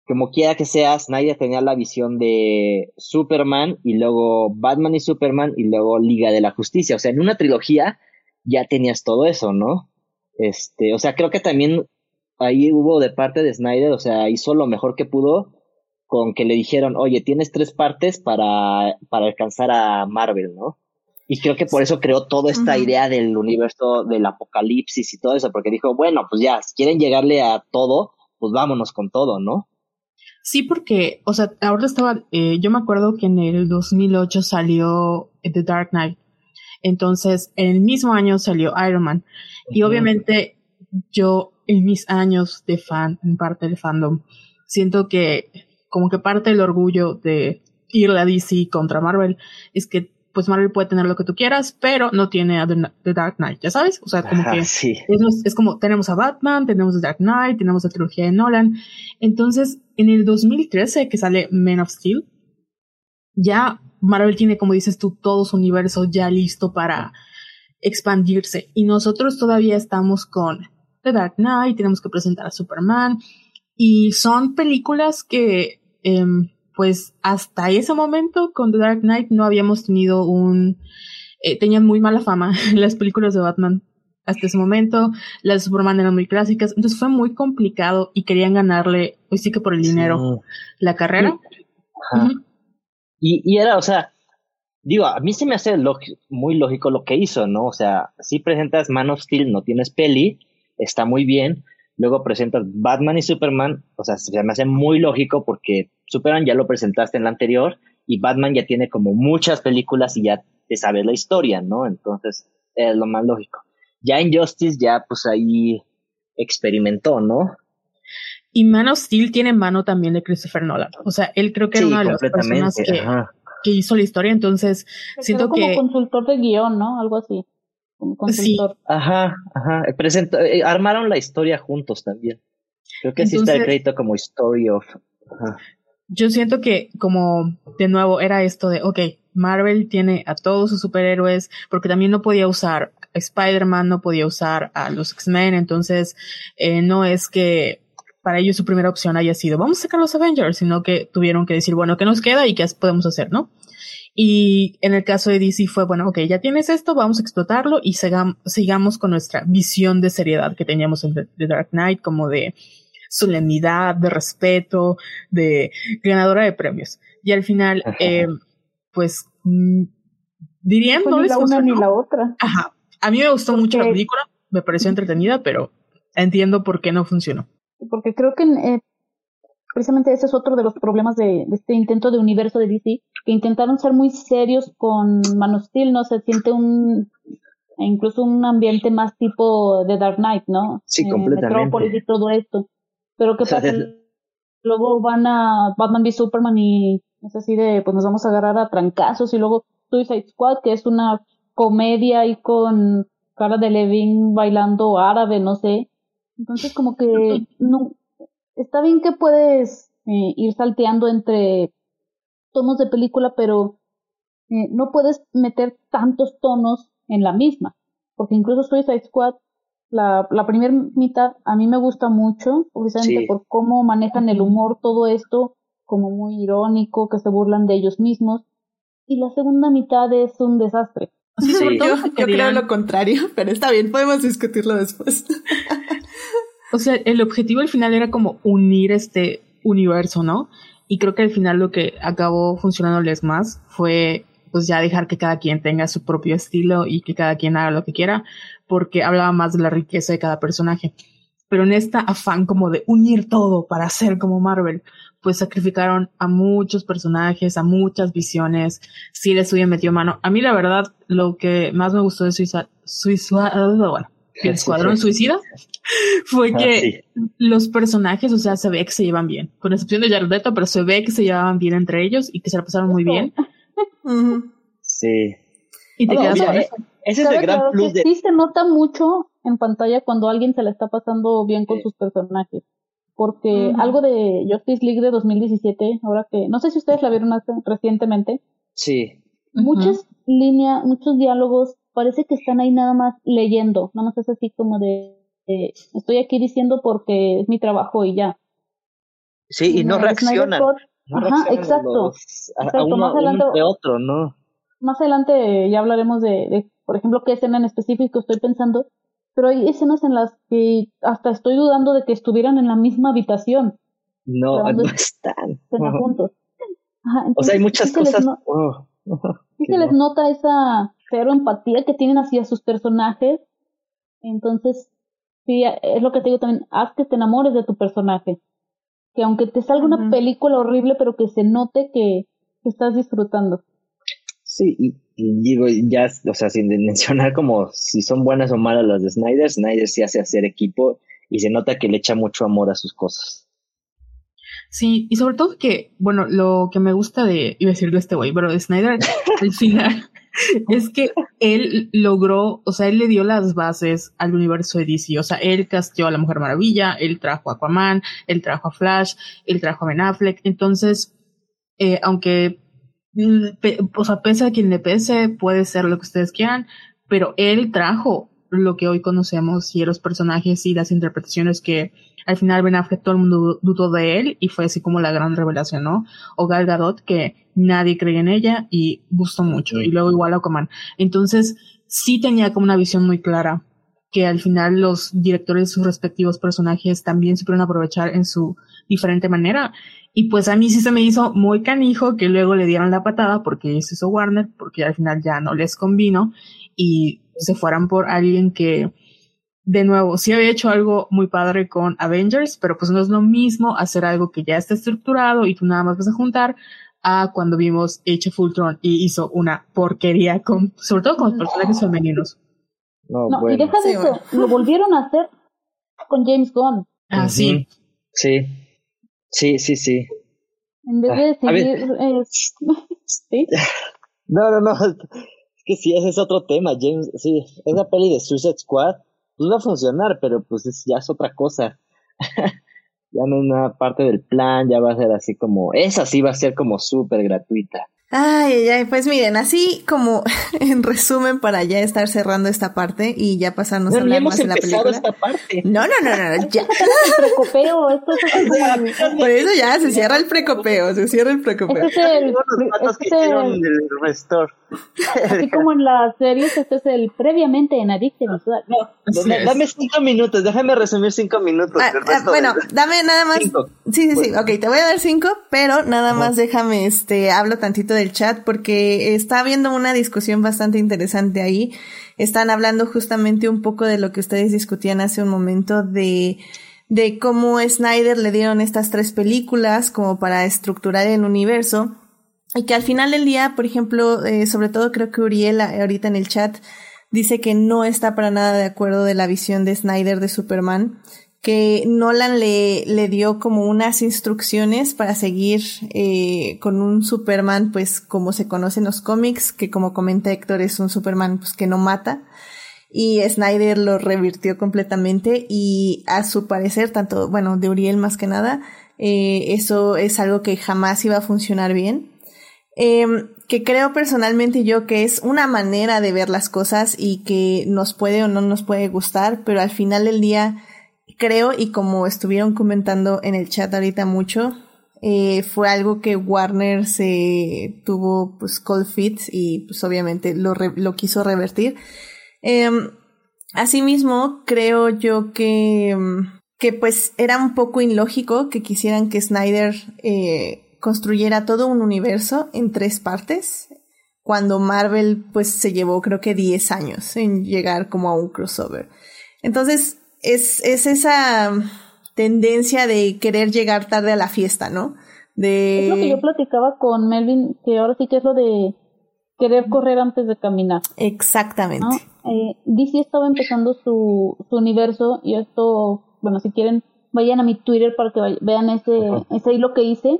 como quiera que sea, Snyder tenía la visión de Superman y luego Batman y Superman y luego Liga de la Justicia. O sea, en una trilogía ya tenías todo eso, ¿no? Este, o sea, creo que también ahí hubo de parte de Snyder, o sea, hizo lo mejor que pudo con que le dijeron, oye, tienes tres partes para, para alcanzar a Marvel, ¿no? Y creo que por eso creó toda esta idea del universo del apocalipsis y todo eso, porque dijo, bueno, pues ya, si quieren llegarle a todo, pues vámonos con todo, ¿no? Sí, porque, o sea, ahora estaba, eh, yo me acuerdo que en el 2008 salió The Dark Knight. Entonces, en el mismo año salió Iron Man. Y obviamente yo en mis años de fan, en parte del fandom, siento que como que parte del orgullo de ir a DC contra Marvel es que pues Marvel puede tener lo que tú quieras, pero no tiene a The, Dark Knight, ¿ya sabes? O sea, como que es, es, como tenemos a Batman, tenemos a Dark Knight, tenemos la trilogía de Nolan. Entonces, en el 2013 que sale Man of Steel, ya Marvel tiene, como dices tú, todo su universo ya listo para expandirse. Y nosotros todavía estamos con The Dark Knight, tenemos que presentar a Superman. Y son películas que, em, pues hasta ese momento con The Dark Knight no habíamos tenido un... Eh, tenían muy mala fama las películas de Batman hasta ese momento. Las de Superman eran muy clásicas. Entonces fue muy complicado y querían ganarle, hoy sí que por el dinero, la carrera. y, y era, o sea, digo, a mí se me hace muy lógico lo que hizo, ¿no? O sea, si presentas Man of Steel, no tienes peli, está muy bien. Luego presentas Batman y Superman, o sea, se me hace muy lógico porque Superman ya lo presentaste en la anterior y Batman ya tiene como muchas películas y ya te sabes la historia, ¿no? Entonces, es lo más lógico. Ya en Justice ya pues ahí experimentó, ¿no? Y Man of Steel tiene mano también de Christopher Nolan. O sea, él creo que era una de las personas que, que hizo la historia, entonces siento como que... consultor de guion, ¿no? Algo así. Como consultor. Sí. Ajá, ajá. Presento, eh, armaron la historia juntos también. Creo que sí está el crédito como Story of... Yo siento que como de nuevo era esto de, ok, Marvel tiene a todos sus superhéroes, porque también no podía usar a Spider-Man, no podía usar a los X-Men, entonces eh, no es que para ellos su primera opción haya sido vamos a sacar los Avengers, sino que tuvieron que decir, bueno, ¿qué nos queda y qué podemos hacer, no? Y en el caso de DC fue, bueno, ok, ya tienes esto, vamos a explotarlo y sigamos con nuestra visión de seriedad que teníamos en The Dark Knight, como de solemnidad, de respeto, de ganadora de premios. Y al final, eh, pues, mm, dirían, no ni la una ni la otra. Ajá. A mí me gustó mucho la película, me pareció entretenida, pero entiendo por qué no funcionó porque creo que eh, precisamente ese es otro de los problemas de, este intento de universo de DC, que intentaron ser muy serios con Man of Steel, ¿no? Se siente un, incluso un ambiente más tipo de Dark Knight, ¿no? Sí, eh, completamente. Metrópolis y todo esto. Pero ¿qué pasa? luego van a Batman v Superman y es así de, pues nos vamos a agarrar a trancazos y luego Suicide Squad, que es una comedia y con cara de Levin bailando árabe, no sé. Entonces, como que no, está bien que puedes eh, ir salteando entre tonos de película, pero eh, no puedes meter tantos tonos en la misma. Porque incluso Suicide Squad, la, la primera mitad a mí me gusta mucho, precisamente por cómo manejan el humor, todo esto, como muy irónico, que se burlan de ellos mismos. Y la segunda mitad es un desastre. Sí, Yo, yo creo lo contrario, pero está bien, podemos discutirlo después. o sea, el objetivo al final era como unir este universo, ¿no? Y creo que al final lo que acabó funcionándoles más fue pues ya dejar que cada quien tenga su propio estilo y que cada quien haga lo que quiera, porque hablaba más de la riqueza de cada personaje. Pero en esta afán como de unir todo para hacer como Marvel, pues sacrificaron a muchos personajes, a muchas visiones, sí les hubiera metido mano. A mí la verdad, lo que más me gustó de Suiza, Suiza, bueno, el Escuadrón Suicida, fue ah, que los personajes, o sea, se ve que se llevan bien. Con excepción de Jared Leto, pero se ve que se llevaban bien entre ellos y que se la pasaron muy bien. Sí. Y te quedas con eso. Ese es el gran plus de... Sí se nota mucho en pantalla cuando alguien se la está pasando bien con sus personajes. Porque algo de Justice League de 2017, ahora que... No sé si ustedes la vieron recientemente. Sí. Muchas líneas, muchos diálogos parece que están ahí nada más leyendo, nada más es así como de, estoy aquí diciendo porque es mi trabajo y ya. Sí, y no, reaccionan. Ajá, exacto. a, uno, más adelante, de otro, ¿no? Más adelante ya hablaremos de, de, por ejemplo, qué escena en específico estoy pensando, pero hay escenas en las que hasta estoy dudando de que estuvieran en la misma habitación. No, no están. juntos. o sea, hay muchas cosas. Oh, sí se les nota esa cero empatía que tienen hacia sus personajes. Entonces, sí, es lo que te digo también, haz que te enamores de tu personaje. Que aunque te salga una película horrible, pero que se note que, estás disfrutando. Sí, y, y digo, ya, o sea, sin mencionar como si son buenas o malas las de Snyder, Snyder sí hace hacer equipo y se nota que le echa mucho amor a sus cosas. Sí, y sobre todo que, bueno, lo que me gusta de, iba a decir de este güey, pero de Snyder al final es que él logró, o sea, él le dio las bases al universo de DC, o sea, él casteó a la Mujer Maravilla, él trajo a Aquaman, él trajo a Flash, él trajo a Ben Affleck, entonces, eh, aunque, mm, pe- o sea, pese a quien le pese, puede ser lo que ustedes quieran, pero él trajo lo que hoy conocemos y los personajes y las interpretaciones que al final Ben Affleck todo el mundo dudó de él y fue así como la gran revelación, ¿no? O Gal Gadot que nadie creía en ella y gustó mucho y luego igual Aquaman. Entonces sí tenía como una visión muy clara que al final los directores de sus respectivos personajes también supieron aprovechar en su diferente manera. Y pues a mí sí se me hizo muy canijo que luego le dieron la patada porque se hizo Warner, porque al final ya no les convino y se fueran por alguien que, de nuevo, sí había hecho algo muy padre con Avengers, pero pues no es lo mismo hacer algo que ya está estructurado y tú nada más vas a juntar a cuando vimos Age of Ultron y hizo una porquería con, sobre todo con los personajes femeninos. No, No, y deja de Sí, eso, bueno. lo volvieron a hacer con James Gunn. Ah, sí. Sí, sí, sí, sí. En vez de Ah, seguir. eh, sí, No, no, no. Es que sí, ese es otro tema, James. Sí, esa peli de Suicide Squad, pues va a funcionar, pero pues es, ya es otra cosa. ya no es una parte del plan, ya va a ser así como, esa sí va a ser como súper gratuita. Ay, ay, ay, pues miren, así como en resumen para ya estar cerrando esta parte y ya pasarnos a No, ni hablar más de la película. esta parte. No, no, no, no, ya. el precopeo, esto es como. Por eso ya se cierra el precopeo, se cierra el Este precopeo. es el. Este, hicieron el restore. así como en las series, este es el previamente en Adicte Visual. Así Dame, cinco minutos, déjame resumir cinco minutos. Ah, ah, bueno, de- dame nada más. Cinco. Sí, sí, sí. Ok, te voy a dar cinco, pero nada más déjame, este, hablo tantito del chat porque está habiendo una discusión bastante interesante ahí. Están hablando justamente un poco de lo que ustedes discutían hace un momento de, de cómo Snyder le dieron estas tres películas como para estructurar el universo. Y que al final del día, por ejemplo, eh, sobre todo creo que Uriel ahorita en el chat dice que no está para nada de acuerdo de la visión de Snyder de Superman, que Nolan le, le dio como unas instrucciones para seguir eh, con un Superman, pues como se conoce en los cómics, que como comenta Héctor es un Superman pues que no mata. Y Snyder lo revirtió completamente y a su parecer, tanto, bueno, de Uriel más que nada, eh, eso es algo que jamás iba a funcionar bien. Em, que creo personalmente yo que es una manera de ver las cosas y que nos puede o no nos puede gustar, pero al final del día creo y como estuvieron comentando en el chat ahorita mucho, eh, fue algo que Warner se tuvo pues cold feet y pues obviamente lo, lo quiso revertir. Em, asimismo, creo yo que, em, que pues era un poco ilógico que quisieran que Snyder eh, construyera todo un universo en tres partes, cuando Marvel pues se llevó creo que 10 años en llegar como a un crossover. Entonces, es, es esa tendencia de querer llegar tarde a la fiesta, ¿no? De... Es lo que yo platicaba con Melvin, que ahora sí que es lo de querer correr antes de caminar. Exactamente. ¿no? Eh, DC estaba empezando su, su universo y esto, bueno, si quieren, vayan a mi Twitter para que vean ese, ese hilo que hice.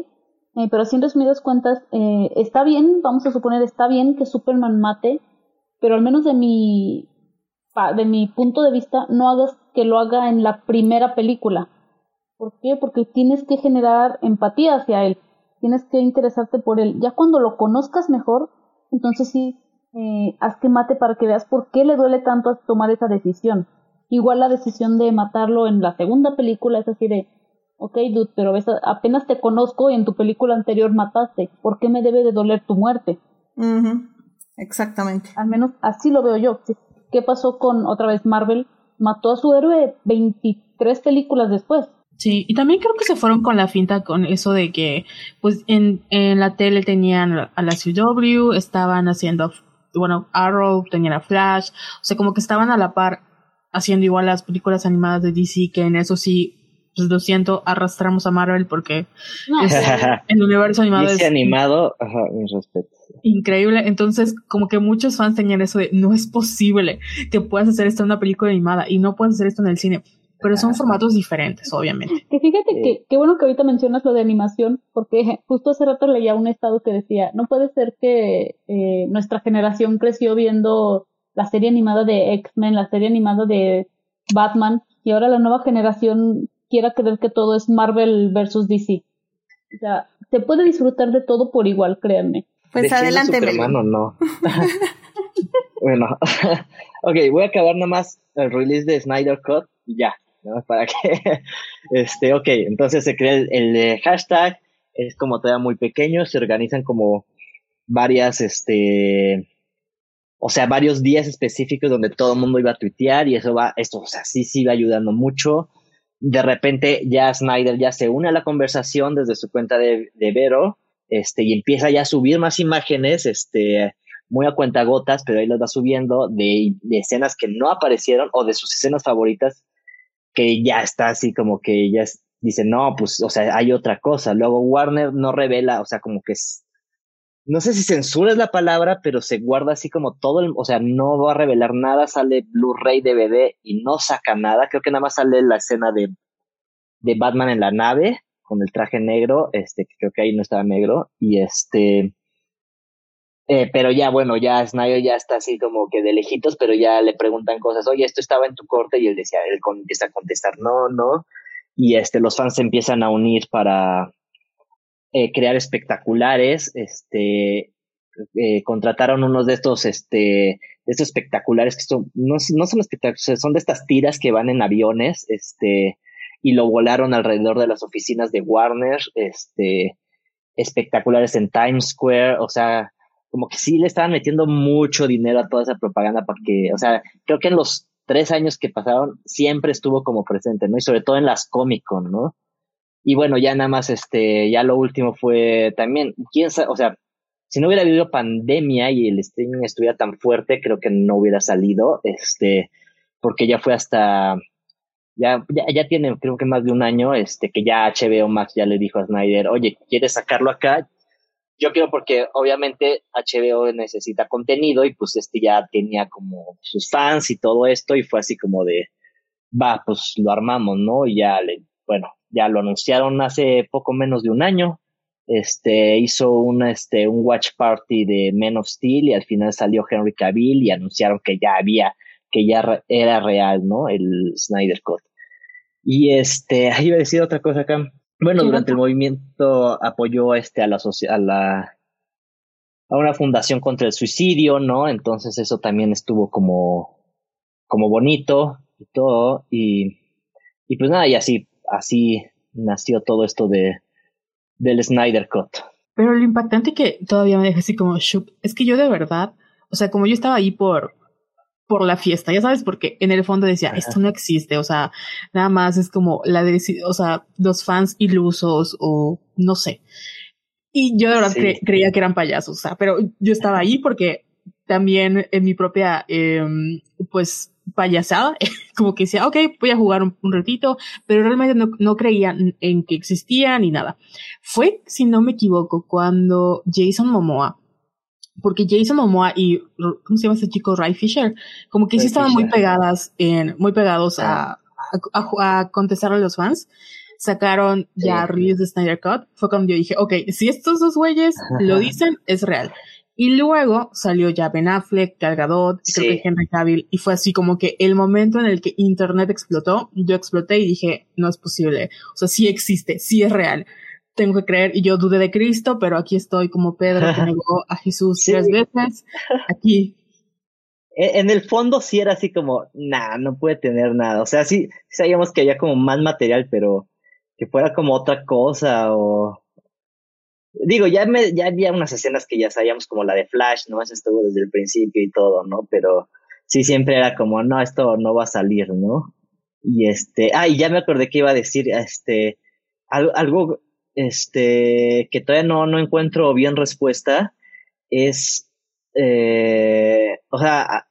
Eh, pero así en resumidas cuentas, eh, está bien, vamos a suponer, está bien que Superman mate, pero al menos de mi, de mi punto de vista, no hagas que lo haga en la primera película. ¿Por qué? Porque tienes que generar empatía hacia él, tienes que interesarte por él. Ya cuando lo conozcas mejor, entonces sí, eh, haz que mate para que veas por qué le duele tanto tomar esa decisión. Igual la decisión de matarlo en la segunda película es así de, ok, dude, pero ves, apenas te conozco y en tu película anterior mataste, ¿por qué me debe de doler tu muerte? Exactamente. Al menos así lo veo yo. ¿Qué pasó con otra vez Marvel? Mató a su héroe 23 películas después. Sí, y también creo que se fueron con la finta con eso de que, pues, en, en la tele tenían a la CW, estaban haciendo, bueno, Arrow, tenían a Flash, o sea, como que estaban a la par haciendo igual las películas animadas de DC, que en eso sí pues lo siento, arrastramos a Marvel porque No, es- el universo animado Y es ese animado, ajá, mis respetos. increíble. Entonces, como que muchos fans tenían eso de no es posible que puedas hacer esto en una película animada y no puedas hacer esto en el cine. Pero son formatos diferentes, obviamente. Que fíjate Sí. que qué bueno que ahorita mencionas lo de animación, porque justo hace rato leía un estado que decía, no puede ser que eh, nuestra generación creció viendo la serie animada de X-Men, la serie animada de Batman, y ahora la nueva generación quiera creer que todo es Marvel versus DC. O sea, se puede disfrutar de todo por igual, créanme. Pues adelante, Superman o no. bueno, ok, voy a acabar nomás el release de Snyder Cut y ya, ¿no? Para que, este, ok, entonces se crea el, el, eh, hashtag, es como todavía muy pequeño, se organizan como varias, este, o sea, varios días específicos donde todo el mundo iba a tuitear y eso va, esto, o sea, sí, sí va ayudando mucho. De repente ya Snyder ya se une a la conversación desde su cuenta de, de Vero, este, y empieza ya a subir más imágenes, este, muy a cuentagotas, pero ahí las va subiendo de, de escenas que no aparecieron o de sus escenas favoritas, que ya está así como que ya dice, no, pues, o sea, hay otra cosa. Luego Warner no revela, o sea, como que es, no sé si censura es la palabra, pero se guarda así como todo el, o sea, no va a revelar nada, sale Blu-ray, DVD y no saca nada. Creo que nada más sale la escena de, de Batman en la nave con el traje negro, este, creo que ahí no estaba negro, y este, eh, pero ya, bueno, ya Snyder ya está así como que de lejitos, pero ya le preguntan cosas, oye, esto estaba en tu corte, y él decía, él empieza a contestar, no, no, y este, los fans se empiezan a unir para eh, crear espectaculares, este, eh, contrataron unos de estos, este, de estos espectaculares que son, no, no son espectaculares, son de estas tiras que van en aviones, este, y lo volaron alrededor de las oficinas de Warner, este, espectaculares en Times Square, o sea, como que sí le estaban metiendo mucho dinero a toda esa propaganda porque, o sea, creo que en los tres años que pasaron siempre estuvo como presente, ¿no? Y sobre todo en las Comic Con, ¿no? Y bueno, ya nada más, este, ya lo último fue también, quién sabe, o sea, si no hubiera habido pandemia y el streaming estuviera tan fuerte, creo que no hubiera salido, este, porque ya fue hasta, ya, ya, ya tiene creo que más de un año, este, que ya HBO Max ya le dijo a Snyder, oye, ¿quieres sacarlo acá? Yo quiero porque obviamente HBO necesita contenido y pues este ya tenía como sus fans y todo esto y fue así como de, va, pues lo armamos, ¿no? Y ya le, bueno, ya lo anunciaron hace poco menos de un año. Este hizo un, este, un watch party de Men of Steel y al final salió Henry Cavill y anunciaron que ya había, que ya era real, ¿no? El Snyder Cut. Y este, ahí iba a decir otra cosa acá. Bueno, durante el movimiento apoyó este a la a la a una fundación contra el suicidio, ¿no? Entonces eso también estuvo como como bonito y todo y y pues nada, y así así nació todo esto de del Snyder Cut. Pero lo impactante que todavía me deja así como shook es que yo de verdad, o sea, como yo estaba ahí por por la fiesta, ya sabes, porque en el fondo decía, Ajá. esto no existe, o sea, nada más es como la de, o sea, los fans ilusos o no sé. Y yo de verdad Sí. cre- creía que eran payasos, o sea, pero yo estaba ahí porque también en mi propia, em, pues, payasada, como que decía, ok, voy a jugar un, un ratito, pero realmente no, no creía en que existía ni nada. Fue, si no me equivoco, cuando Jason Momoa, porque Jason Momoa y, ¿cómo se llama ese chico? Ray Fisher, como que sí Ray estaban muy pegadas en, muy pegados a, a, a, a contestar a los fans. Sacaron ya Sí. reviews de Snyder Cut. Fue cuando yo dije, ok, si estos dos güeyes lo dicen, es real. Y luego salió ya Ben Affleck, Gal Gadot, creo Sí. que Henry Cavill, y fue así como que el momento en el que Internet explotó, yo exploté y dije, no es posible. O sea, sí existe, sí es real. Tengo que creer, y yo dudé de Cristo, pero aquí estoy como Pedro que negó a Jesús Sí. tres veces. Aquí, E- En el fondo sí era así como, nah, no puede tener nada. O sea, sí, sí sabíamos que había como más material, pero que fuera como otra cosa o... Digo, ya, me, ya había unas escenas que ya sabíamos como la de Flash, ¿no? Eso estuvo desde el principio y todo, ¿no? Pero sí siempre era como, no, esto no va a salir, ¿no? Y este, ah, y ya me acordé que iba a decir, este, algo, este, que todavía no, no encuentro bien respuesta, es, eh, o sea, a,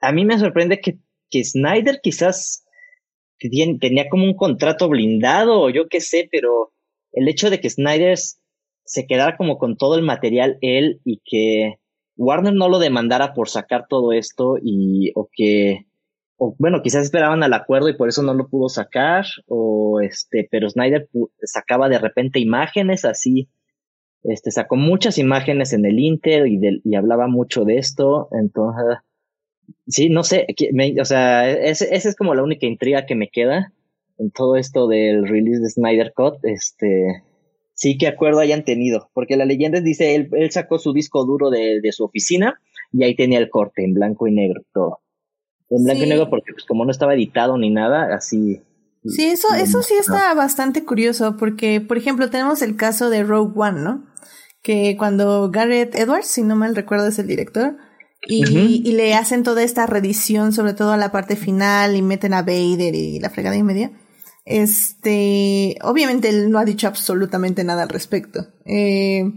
a mí me sorprende que, que Snyder quizás tenía como un contrato blindado o yo qué sé, pero el hecho de que Snyder se quedara como con todo el material él y que Warner no lo demandara por sacar todo esto y o que o bueno, quizás esperaban al acuerdo y por eso no lo pudo sacar o este, pero Snyder sacaba de repente imágenes así este sacó muchas imágenes en el Inter y, y hablaba mucho de esto, entonces sí, no sé, o sea, esa es como la única intriga que me queda en todo esto del release de Snyder Cut, este, sí, qué acuerdo hayan tenido, porque la leyenda dice, él, él sacó su disco duro de, de, su oficina y ahí tenía el corte en blanco y negro, todo. En blanco y negro porque pues como no estaba editado ni nada, así. Sí, eso, eso sí está bastante curioso, porque, por ejemplo, tenemos el caso de Rogue One, ¿no? Que cuando Garrett Edwards, si no mal recuerdo es el director, y, y, le hacen toda esta reedición, sobre todo a la parte final, y meten a Vader y la fregada y media. Este, obviamente él no ha dicho absolutamente nada al respecto. Eh,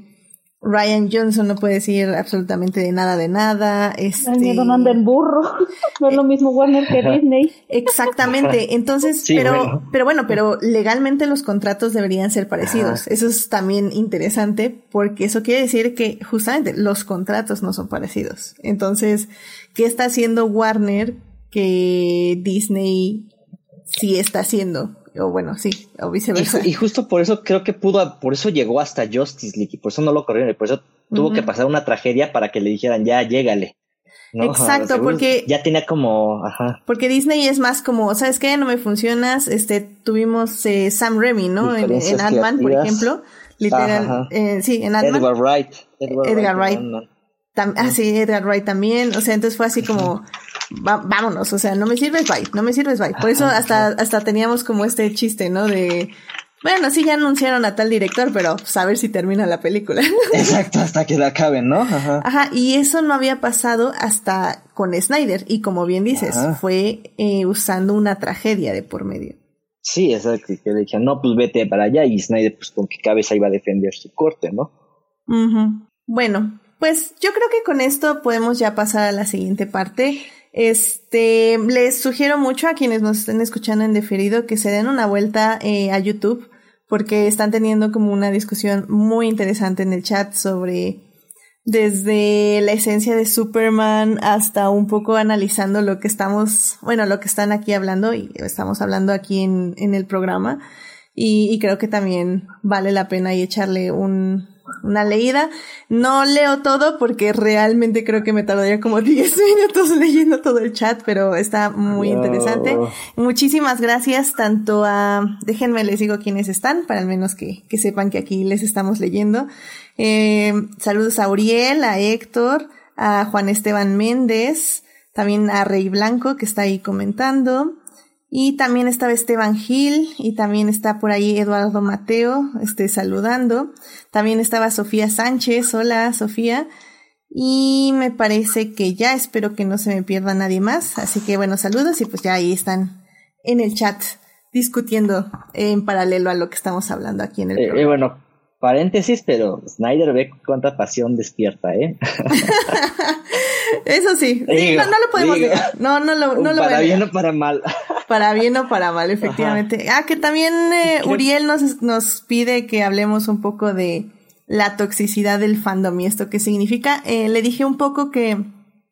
Ryan Johnson no puede decir absolutamente de nada de nada. Este... miedo no anda en burro. No es lo mismo Warner que Disney. Exactamente. Entonces, pero, bueno. pero bueno, pero legalmente los contratos deberían ser parecidos. Eso es también interesante porque eso quiere decir que justamente los contratos no son parecidos. Entonces, ¿qué está haciendo Warner que Disney sí está haciendo. O bueno, sí, o viceversa. Y, justo por eso creo que pudo, por eso llegó hasta Justice League y por eso no lo corrieron y por eso tuvo que pasar una tragedia para que le dijeran ya, llégale. Exacto, porque ya tenía como, ajá. Porque Disney es más como, ¿sabes qué? No me funcionas. Este, tuvimos eh, Sam Raimi, ¿no? En, en Ant-Man, por ejemplo. Literal, eh, sí, en Ant-Man. Edgar Wright. Edgar, Wright. ah, sí, Edgar Wright también. O sea, entonces fue así como, vámonos, o sea, no me sirves, bye, no me sirves, bye. Por eso hasta, hasta teníamos como este chiste, ¿no? De, bueno, sí, ya anunciaron a tal director, pero pues, a ver si termina la película. Exacto, hasta que la acaben, ¿no? Ajá. Ajá, y eso no había pasado hasta con Snyder, y como bien dices, fue eh, usando una tragedia de por medio. Sí, exacto, que le dijeron, no, pues vete para allá, y Snyder, pues con qué cabeza iba a defender su corte, ¿no? Bueno, pues yo creo que con esto podemos ya pasar a la siguiente parte. Este, les sugiero mucho a quienes nos estén escuchando en deferido que se den una vuelta eh, a YouTube porque están teniendo como una discusión muy interesante en el chat sobre desde la esencia de Superman hasta un poco analizando lo que estamos, bueno, lo que están aquí hablando y estamos hablando aquí en, en el programa. Y, y creo que también vale la pena y echarle un, una leída. No leo todo porque realmente creo que me tardaría como 10 minutos leyendo todo el chat, pero está muy interesante. Muchísimas gracias tanto a, déjenme les digo quiénes están, para al menos que, que sepan que aquí les estamos leyendo. Eh, saludos a Uriel, a Héctor, a Juan Esteban Méndez, también a Rey Blanco que está ahí comentando. Y también estaba Esteban Gil y también está por ahí Eduardo Mateo, este, saludando. También estaba Sofía Sánchez. Hola, Sofía. Y me parece que ya espero que no se me pierda nadie más. Así que bueno, saludos y pues ya ahí están en el chat discutiendo en paralelo a lo que estamos hablando aquí en el eh, eh bueno, paréntesis, pero Snyder ve cuánta pasión despierta, ¿eh? Eso sí, no, lo podemos No, no lo, no Para bien o para mal. Para bien o para mal, efectivamente. Ah, que también eh, Uriel nos, nos pide que hablemos un poco de la toxicidad del fandom y esto qué significa. Eh, le dije un poco que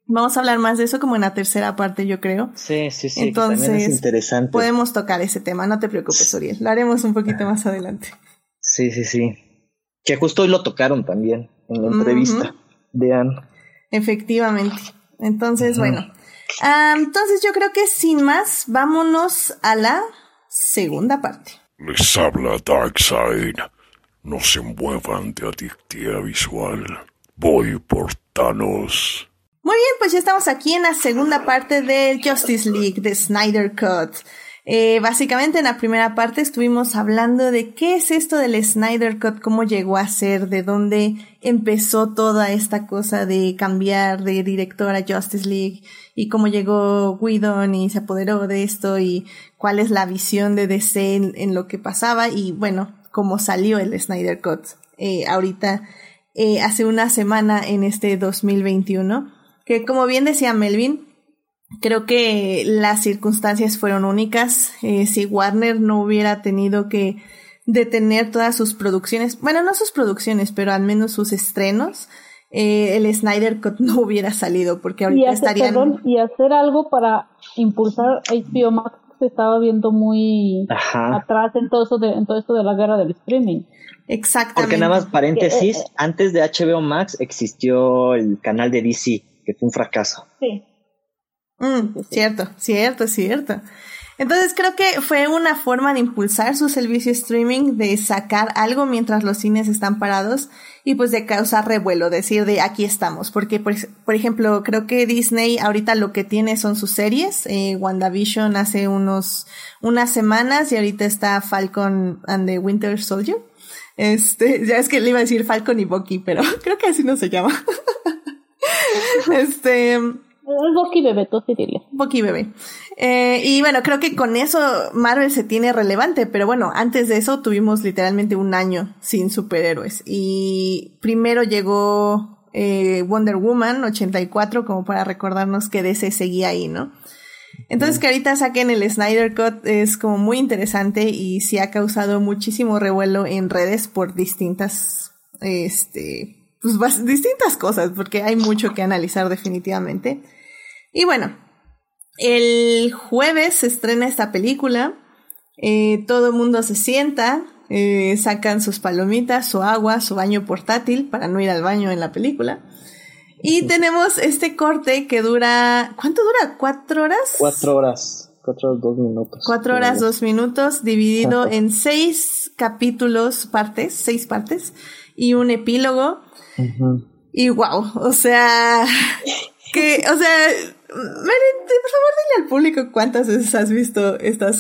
vamos a hablar más de eso como en la tercera parte, yo creo. Sí, sí, sí. Entonces, es interesante. podemos tocar ese tema, no te preocupes, Uriel. Lo haremos un poquito más adelante. Sí, sí, sí. Que justo hoy lo tocaron también en la entrevista de Anne. Efectivamente. Entonces, bueno. entonces yo creo que sin más, vámonos a la segunda parte. Les habla Darkseid. No se muevan de adictiva visual. Voy por Thanos. Muy bien, pues ya estamos aquí en la segunda parte del Justice League de Snyder Cut. Eh, básicamente en la primera parte estuvimos hablando de qué es esto del Snyder Cut, cómo llegó a ser, de dónde empezó toda esta cosa de cambiar de director a Justice League y cómo llegó Whedon y se apoderó de esto y cuál es la visión de DC en, lo que pasaba y bueno, cómo salió el Snyder Cut eh, ahorita eh, hace una semana en este 2021 que como bien decía Melvin Creo que las circunstancias fueron únicas. Eh, si Warner no hubiera tenido que detener todas sus producciones, bueno, no sus producciones, pero al menos sus estrenos, eh, el Snyder Cut no hubiera salido, porque ahorita y estarían... perdón, y hacer algo para impulsar HBO Max se estaba viendo muy Ajá. atrás en todo eso de, en todo esto de la guerra del streaming. Exactamente. Porque nada más paréntesis, Eh, eh, antes de HBO Max existió el canal de DC, que fue un fracaso. Sí. Mm, cierto, cierto, cierto. Entonces creo que fue una forma de impulsar su servicio streaming, de sacar algo mientras los cines están parados y pues de causar revuelo, decir de aquí estamos. Porque, por, por ejemplo, creo que Disney ahorita lo que tiene son sus series. Eh, WandaVision hace unos, unas semanas y ahorita está Falcon and the Winter Soldier. Este, ya es que le iba a decir Falcon y Bucky, pero creo que así no se llama. este, Es Bucky Bebé, tú sí dile. Bucky bebé. Eh, y bueno, creo que con eso Marvel se tiene relevante, pero bueno, antes de eso tuvimos literalmente un año sin superhéroes. Y primero llegó eh, Wonder Woman 84 como para recordarnos que DC seguía ahí, ¿no? Entonces que ahorita saquen el Snyder Cut es como muy interesante y sí ha causado muchísimo revuelo en redes por distintas, este, pues distintas cosas, porque hay mucho que analizar definitivamente. Y bueno, el jueves se estrena esta película. eh, todo el mundo se sienta, eh, sacan sus palomitas, su agua, su baño portátil para no ir al baño en la película. Y tenemos este corte que dura, ¿cuánto dura? ¿Cuatro horas? Cuatro horas, cuatro horas, dos minutos. Cuatro horas, dos minutos, dividido en seis capítulos, partes, seis partes, y un epílogo. Y wow, o sea, que, o sea, Mary, por favor dile al público cuántas veces has visto esta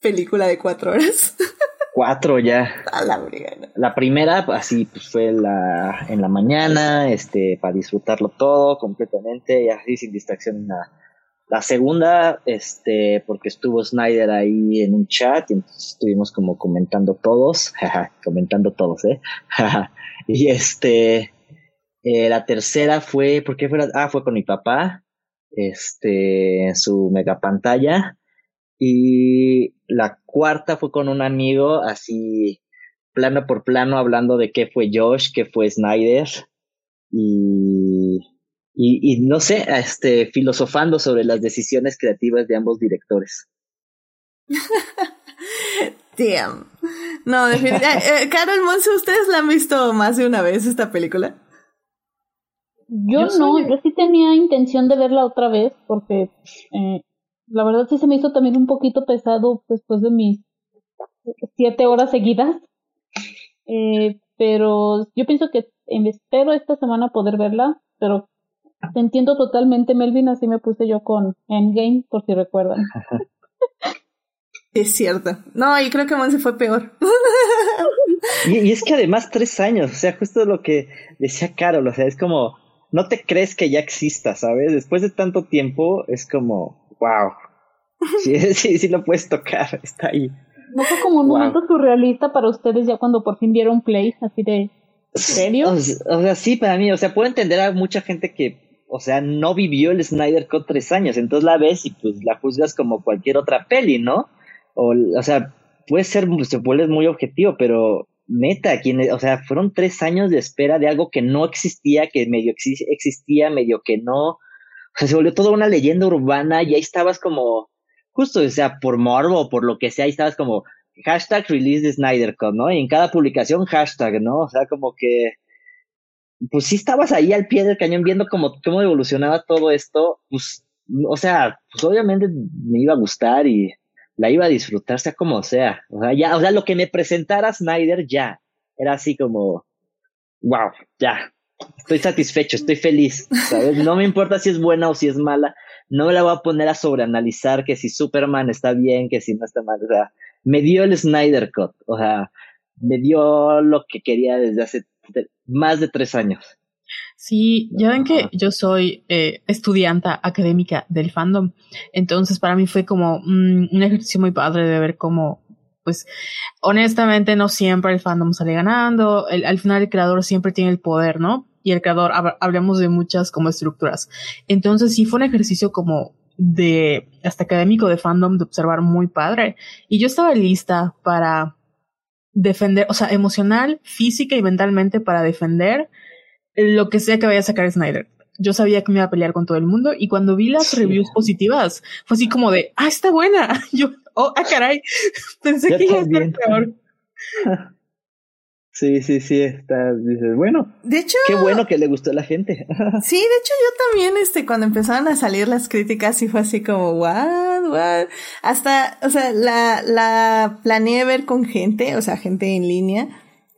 película de cuatro horas. Cuatro ya. A la brigada. La primera, así, pues fue la, en la mañana, este, para disfrutarlo todo completamente y así sin distracción ni nada. La segunda, este, porque estuvo Snyder ahí en un chat y entonces estuvimos como comentando todos, comentando todos, eh, y este, eh, la tercera fue, ¿por qué fue la? Ah, fue con mi papá, este, su mega pantalla. Y la cuarta fue con un amigo, así plano por plano, hablando de qué fue Josh, qué fue Snyder. Y, y, no sé, este, filosofando sobre las decisiones creativas de ambos directores. Damn. No, definitivamente. Eh, Carol Monse, ¿ustedes la han visto más de una vez esta película? Yo, Yo no, soy- yo sí tenía intención de verla otra vez porque eh, la verdad sí se me hizo también un poquito pesado después de mis siete horas seguidas. Eh, pero yo pienso que em, espero esta semana poder verla, pero te entiendo totalmente, Melvin, así me puse yo con Endgame, por si recuerdan. Es cierto. No, y creo que Monse fue peor. Y, y es que además tres años, o sea, justo lo que decía Carol, o sea, es como, no te crees que ya exista, ¿sabes? Después de tanto tiempo, es como, wow. Sí, sí, sí lo puedes tocar, está ahí. ¿No fue como un Wow. momento surrealista para ustedes ya cuando por fin dieron play, así de, ¿en serio? O, sea, sí, para mí, o sea, puedo entender a mucha gente que, o sea, no vivió el Snyder Cut tres años, entonces la ves y pues la juzgas como cualquier otra peli, ¿no? O, o sea, puede ser, se vuelve muy objetivo, pero neta, quien, o sea, fueron tres años de espera de algo que no existía, que medio exi- existía, medio que no. O sea, se volvió toda una leyenda urbana y ahí estabas como, justo, o sea, por morbo o por lo que sea, ahí estabas como, hashtag release de Snyder Cut, ¿no? Y en cada publicación hashtag, ¿no? O sea, como que, pues sí estabas ahí al pie del cañón viendo cómo, cómo evolucionaba todo esto, pues, o sea, pues obviamente me iba a gustar y la iba a disfrutar, sea como sea. O sea, ya, o sea, lo que me presentara Snyder ya, era así como, wow, ya, estoy satisfecho, estoy feliz. No me importa si es buena o si es mala, no me la voy a poner a sobreanalizar que si Superman está bien, que si no está mal, o sea, me dio el Snyder Cut, o sea, me dio lo que quería desde hace más de tres años. Sí, ya ven que yo soy eh, estudianta académica del fandom, entonces para mí fue como mm, un ejercicio muy padre de ver cómo, pues, honestamente no siempre el fandom sale ganando, el- al final el creador siempre tiene el poder, ¿no? Y el creador, hab- hablamos de muchas como estructuras. Entonces sí fue un ejercicio como de hasta académico de fandom de observar muy padre. Y yo estaba lista para defender, o sea, emocional, física y mentalmente para defender lo que sea que vaya a sacar Snyder. Yo sabía que me iba a pelear con todo el mundo y cuando vi las reviews positivas fue así como de, ah, está buena. Yo, oh, ah, caray, pensé que iba a estar peor. Sí, sí, sí, está, dices, bueno. De hecho. Qué bueno que le gustó a la gente. sí, de hecho yo también, este, cuando empezaron a salir las críticas, sí fue así como, what, what. Hasta, o sea, la, la planeé ver con gente, o sea, gente en línea.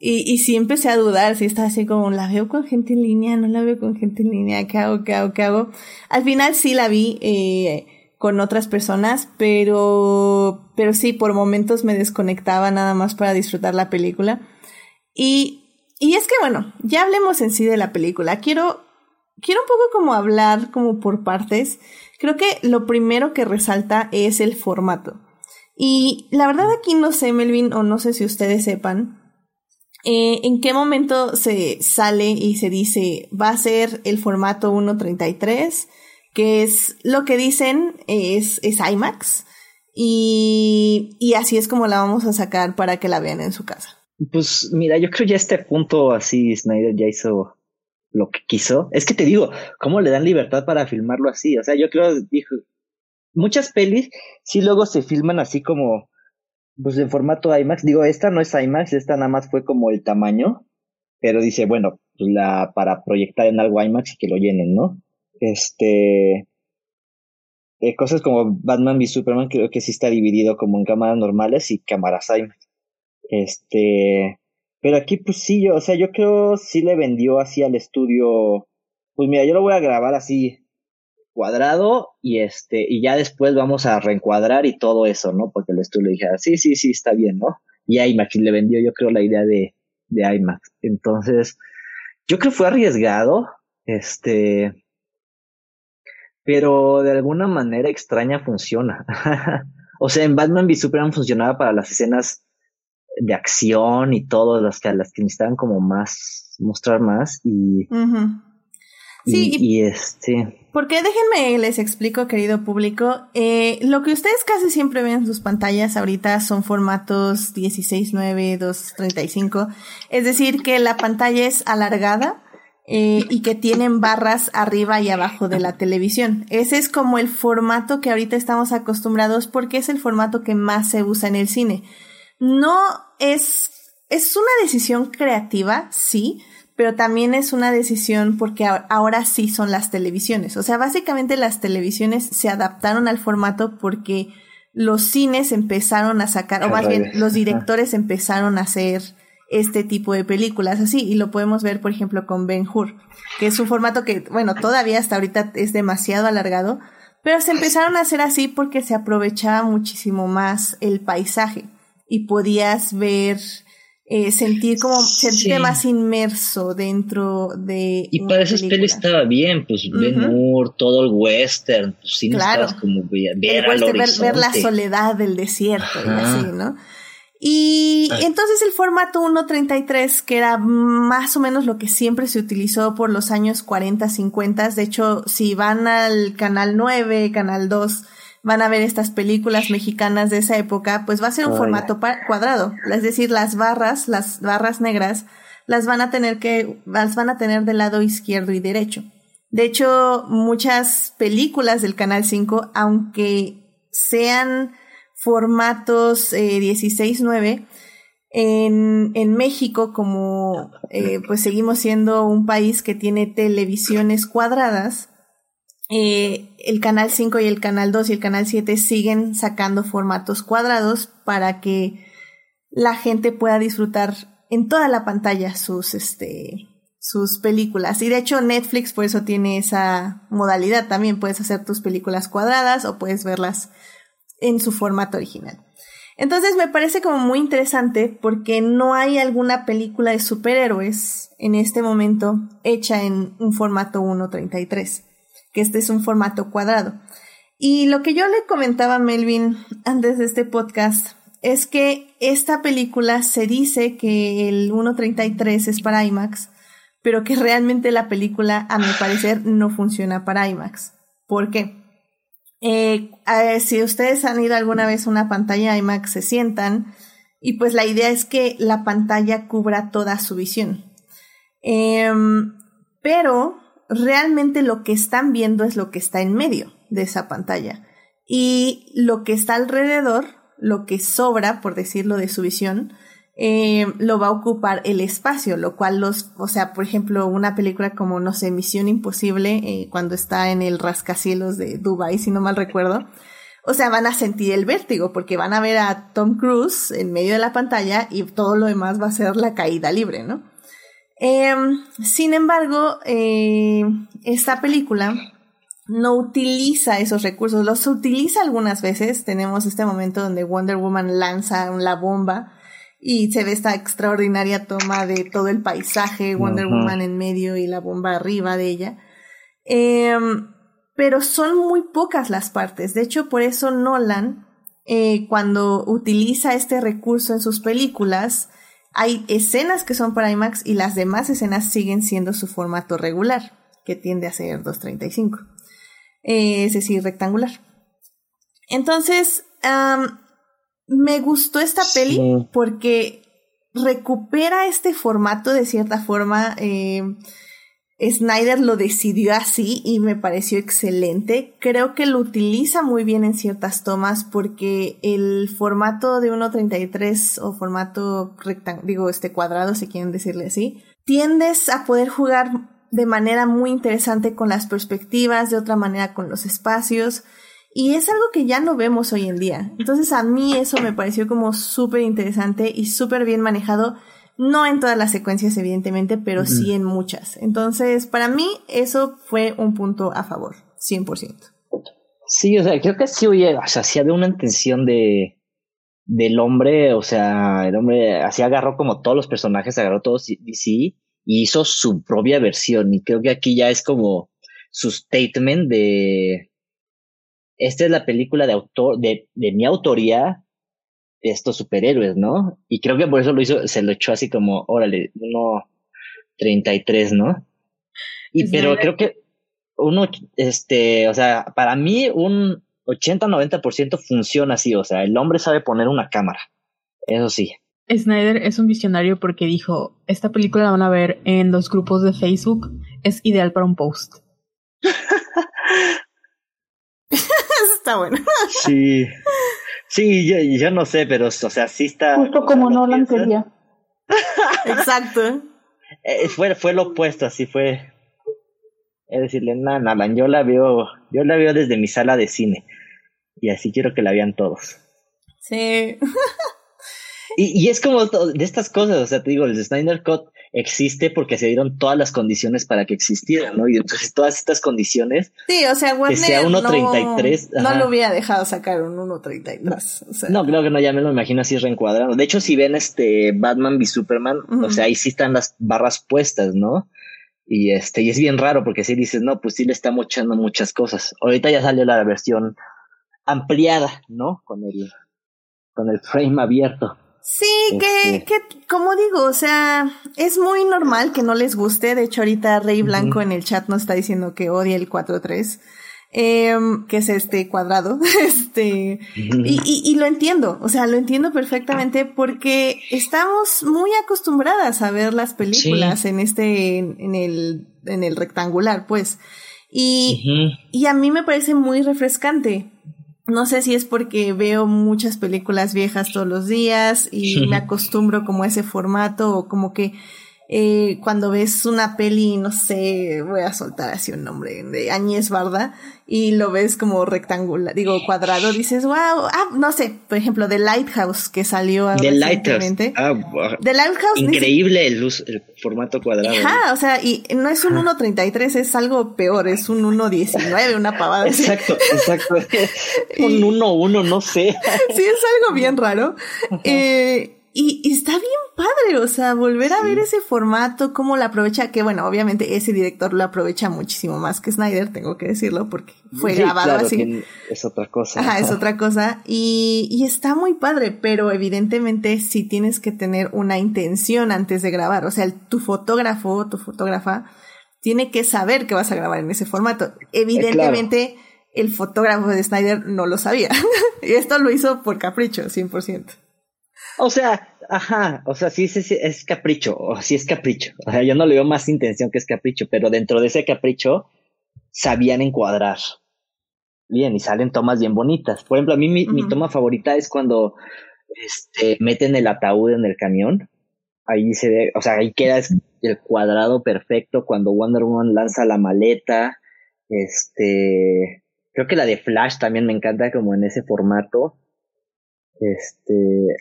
Y, y sí empecé a dudar, si estaba así como, ¿la veo con gente en línea? ¿No la veo con gente en línea? ¿Qué hago? ¿Qué hago? ¿Qué hago? Al final sí la vi, eh, con otras personas, pero, pero sí, por momentos me desconectaba nada más para disfrutar la película. Y, y es que bueno, ya hablemos en sí de la película. Quiero, quiero un poco como hablar como por partes. Creo que lo primero que resalta es el formato. Y la verdad aquí no sé, Melvin, o no sé si ustedes sepan, eh, en qué momento se sale y se dice va a ser el formato 1.33, que es lo que dicen es, es IMAX. Y, y así es como la vamos a sacar para que la vean en su casa. Pues mira, yo creo ya este punto así Snyder ya hizo lo que quiso. Es que te digo, ¿cómo le dan libertad para filmarlo así? O sea, yo creo, dijo, muchas pelis sí luego se filman así como, pues en formato IMAX. Digo, esta no es IMAX, esta nada más fue como el tamaño, pero dice, bueno, pues la, para proyectar en algo IMAX y que lo llenen, ¿no? Este, eh, cosas como Batman v Superman creo que sí está dividido como en cámaras normales y cámaras IMAX. Este, pero aquí pues sí, yo, o sea, yo creo sí le vendió así al estudio, pues mira, yo lo voy a grabar así cuadrado y este, y ya después vamos a reencuadrar y todo eso, ¿no? Porque el estudio le dijera, sí, sí, sí, está bien, ¿no? Y IMAX le vendió yo creo la idea de, de IMAX. Entonces, yo creo que fue arriesgado, este, pero de alguna manera extraña funciona. o sea, en Batman v Superman funcionaba para las escenas de acción y todo, las que, las que necesitaban como más, mostrar más y... Sí, y, este... Porque déjenme les explico, querido público, eh, lo que ustedes casi siempre ven en sus pantallas ahorita son formatos 16.9, 2.35, es decir, que la pantalla es alargada eh, y que tienen barras arriba y abajo de la televisión. Ese es como el formato que ahorita estamos acostumbrados porque es el formato que más se usa en el cine. No es, es una decisión creativa, sí, pero también es una decisión porque ahora sí son las televisiones. O sea, básicamente las televisiones se adaptaron al formato porque los cines empezaron a sacar, o más bien los directores empezaron a hacer este tipo de películas así, y lo podemos ver, por ejemplo, con Ben Hur, que es un formato que, bueno, todavía hasta ahorita es demasiado alargado, pero se empezaron a hacer así porque se aprovechaba muchísimo más el paisaje y podías ver, eh, sentir como, sentirte más inmerso dentro de. Y para esas pelis estaba bien, pues Ben Hur, todo el western, pues sí, claro. como ver, ver, ver, la soledad del desierto y así, ¿no? Y entonces el formato 1.33, que era más o menos lo que siempre se utilizó por los años 40, 50, de hecho, si van al canal 9, canal 2, van a ver estas películas mexicanas de esa época, pues va a ser un formato cuadrado. Es decir, las barras, las barras negras, las van a tener que, las van a tener del lado izquierdo y derecho. De hecho, muchas películas del Canal 5, aunque sean formatos eh, 16-9, en, en, México, como eh, pues seguimos siendo un país que tiene televisiones cuadradas, eh, el canal 5 y el canal 2 y el canal 7 siguen sacando formatos cuadrados para que la gente pueda disfrutar en toda la pantalla sus, este, sus películas. Y de hecho Netflix por eso tiene esa modalidad también. Puedes hacer tus películas cuadradas o puedes verlas en su formato original. Entonces me parece como muy interesante porque no hay alguna película de superhéroes en este momento hecha en un formato 1.33 que este es un formato cuadrado. Y lo que yo le comentaba a Melvin antes de este podcast es que esta película se dice que el 1.33 es para IMAX, pero que realmente la película, a mi parecer, no funciona para IMAX. ¿Por qué? Eh, si ustedes han ido alguna vez a una pantalla IMAX, se sientan y pues la idea es que la pantalla cubra toda su visión. Em, pero realmente lo que están viendo es lo que está en medio de esa pantalla. Y lo que está alrededor, lo que sobra, por decirlo, de su visión, eh, lo va a ocupar el espacio, lo cual los, o sea, por ejemplo, una película como, no sé, Misión Imposible, eh, cuando está en el rascacielos de Dubai, si no mal recuerdo, o sea, van a sentir el vértigo porque van a ver a Tom Cruise en medio de la pantalla y todo lo demás va a ser la caída libre, ¿no? Em, sin embargo, eh, esta película no utiliza esos recursos, los utiliza algunas veces. Tenemos este momento donde Wonder Woman lanza la bomba y se ve esta extraordinaria toma de todo el paisaje, Wonder Woman en medio y la bomba arriba de ella. Em, pero son muy pocas las partes. De hecho, por eso Nolan, eh, cuando utiliza este recurso en sus películas, hay escenas que son para IMAX y las demás escenas siguen siendo su formato regular, que tiende a ser 235. Eh, es decir, rectangular. Entonces, me gustó esta peli porque recupera este formato de cierta forma. Eh, Snyder lo decidió así y me pareció excelente. Creo que lo utiliza muy bien en ciertas tomas porque el formato de 1.33 o formato digo, este cuadrado, si quieren decirle así, tiendes a poder jugar de manera muy interesante con las perspectivas, de otra manera con los espacios. Y es algo que ya no vemos hoy en día. Entonces a mí eso me pareció como súper interesante y súper bien manejado no en todas las secuencias, evidentemente, pero sí en muchas. Entonces, para mí, eso fue un punto a favor, 100%. Sí, o sea, creo que sí, oye, o sea, sí había una intención de del hombre, o sea, el hombre así agarró como todos los personajes, agarró todos DC y hizo su propia versión. Y creo que aquí ya es como su statement de esta es la película de autor, de, de mi autoría, estos superhéroes, ¿no? Y creo que por eso lo hizo, se lo echó así como, órale, uno 33, ¿no? Y pero creo que uno, este, o sea, para mí un 80-90% funciona así, o sea, el hombre sabe poner una cámara, eso sí. Snyder es un visionario porque dijo, esta película la van a ver en dos grupos de Facebook, es ideal para un post. Está bueno. Sí. Sí, yo, yo no sé, pero, o sea, sí está. Justo como no la quería. Exacto. Eh, fue, fue lo opuesto, así fue. Es decirle, nada, nada, yo la veo, yo la veo desde mi sala de cine. Y así quiero que la vean todos. Sí. y, y es como de estas cosas, o sea, te digo, el Snyder Cut existe porque se dieron todas las condiciones para que existiera, ¿no? Y entonces todas estas condiciones. Sí, o sea, Warner que sea 1.33. No, no, lo hubiera dejado sacar un 1.33. O sea. No, creo que no, ya me lo imagino así reencuadrado. De hecho, si ven este Batman v Superman, o sea, ahí sí están las barras puestas, ¿no? Y este, y es bien raro porque si dices, no, pues sí le está mochando muchas cosas. Ahorita ya salió la versión ampliada, ¿no? Con el, con el frame abierto. Sí, que, este. que, como digo, o sea, es muy normal que no les guste. De hecho, ahorita Rey Blanco en el chat nos está diciendo que odia el 4-3, eh, em, que es este cuadrado. este, y, y, y, lo entiendo, o sea, lo entiendo perfectamente porque estamos muy acostumbradas a ver las películas en este, en, el, en el rectangular, pues. Y, y a mí me parece muy refrescante no sé si es porque veo muchas películas viejas todos los días y me acostumbro como a ese formato o como que eh, cuando ves una peli, no sé, voy a soltar así un nombre, de Añez Barda, y lo ves como rectangular, digo cuadrado, dices, wow, ah, no sé, por ejemplo, The Lighthouse que salió The Lighthouse. Ah, The Lighthouse. Increíble el, el, formato cuadrado. Ajá, o sea, y no es un 1.33, es algo peor, es un 1.19, una pavada. Exacto, exacto. un 1.1, no sé. sí, es algo bien raro. Eh, y, está bien padre, o sea, volver a ver ese formato, cómo lo aprovecha, que bueno, obviamente ese director lo aprovecha muchísimo más que Snyder, tengo que decirlo, porque fue grabado así. Es otra cosa. Ajá, es otra cosa. Y, y está muy padre, pero evidentemente sí tienes que tener una intención antes de grabar. O sea, tu fotógrafo, tu fotógrafa, tiene que saber que vas a grabar en ese formato. Evidentemente el fotógrafo de Snyder no lo sabía. y esto lo hizo por capricho, 100%. O sea, ajá, o sea, sí, sí, sí, es capricho, o sí es capricho. O sea, yo no le veo más intención que es capricho, pero dentro de ese capricho sabían encuadrar. Bien, y salen tomas bien bonitas. Por ejemplo, a mí mi, mi toma favorita es cuando este, meten el ataúd en el camión. Ahí se ve, o sea, ahí queda el cuadrado perfecto cuando Wonder Woman lanza la maleta. Este, creo que la de Flash también me encanta como en ese formato. Este,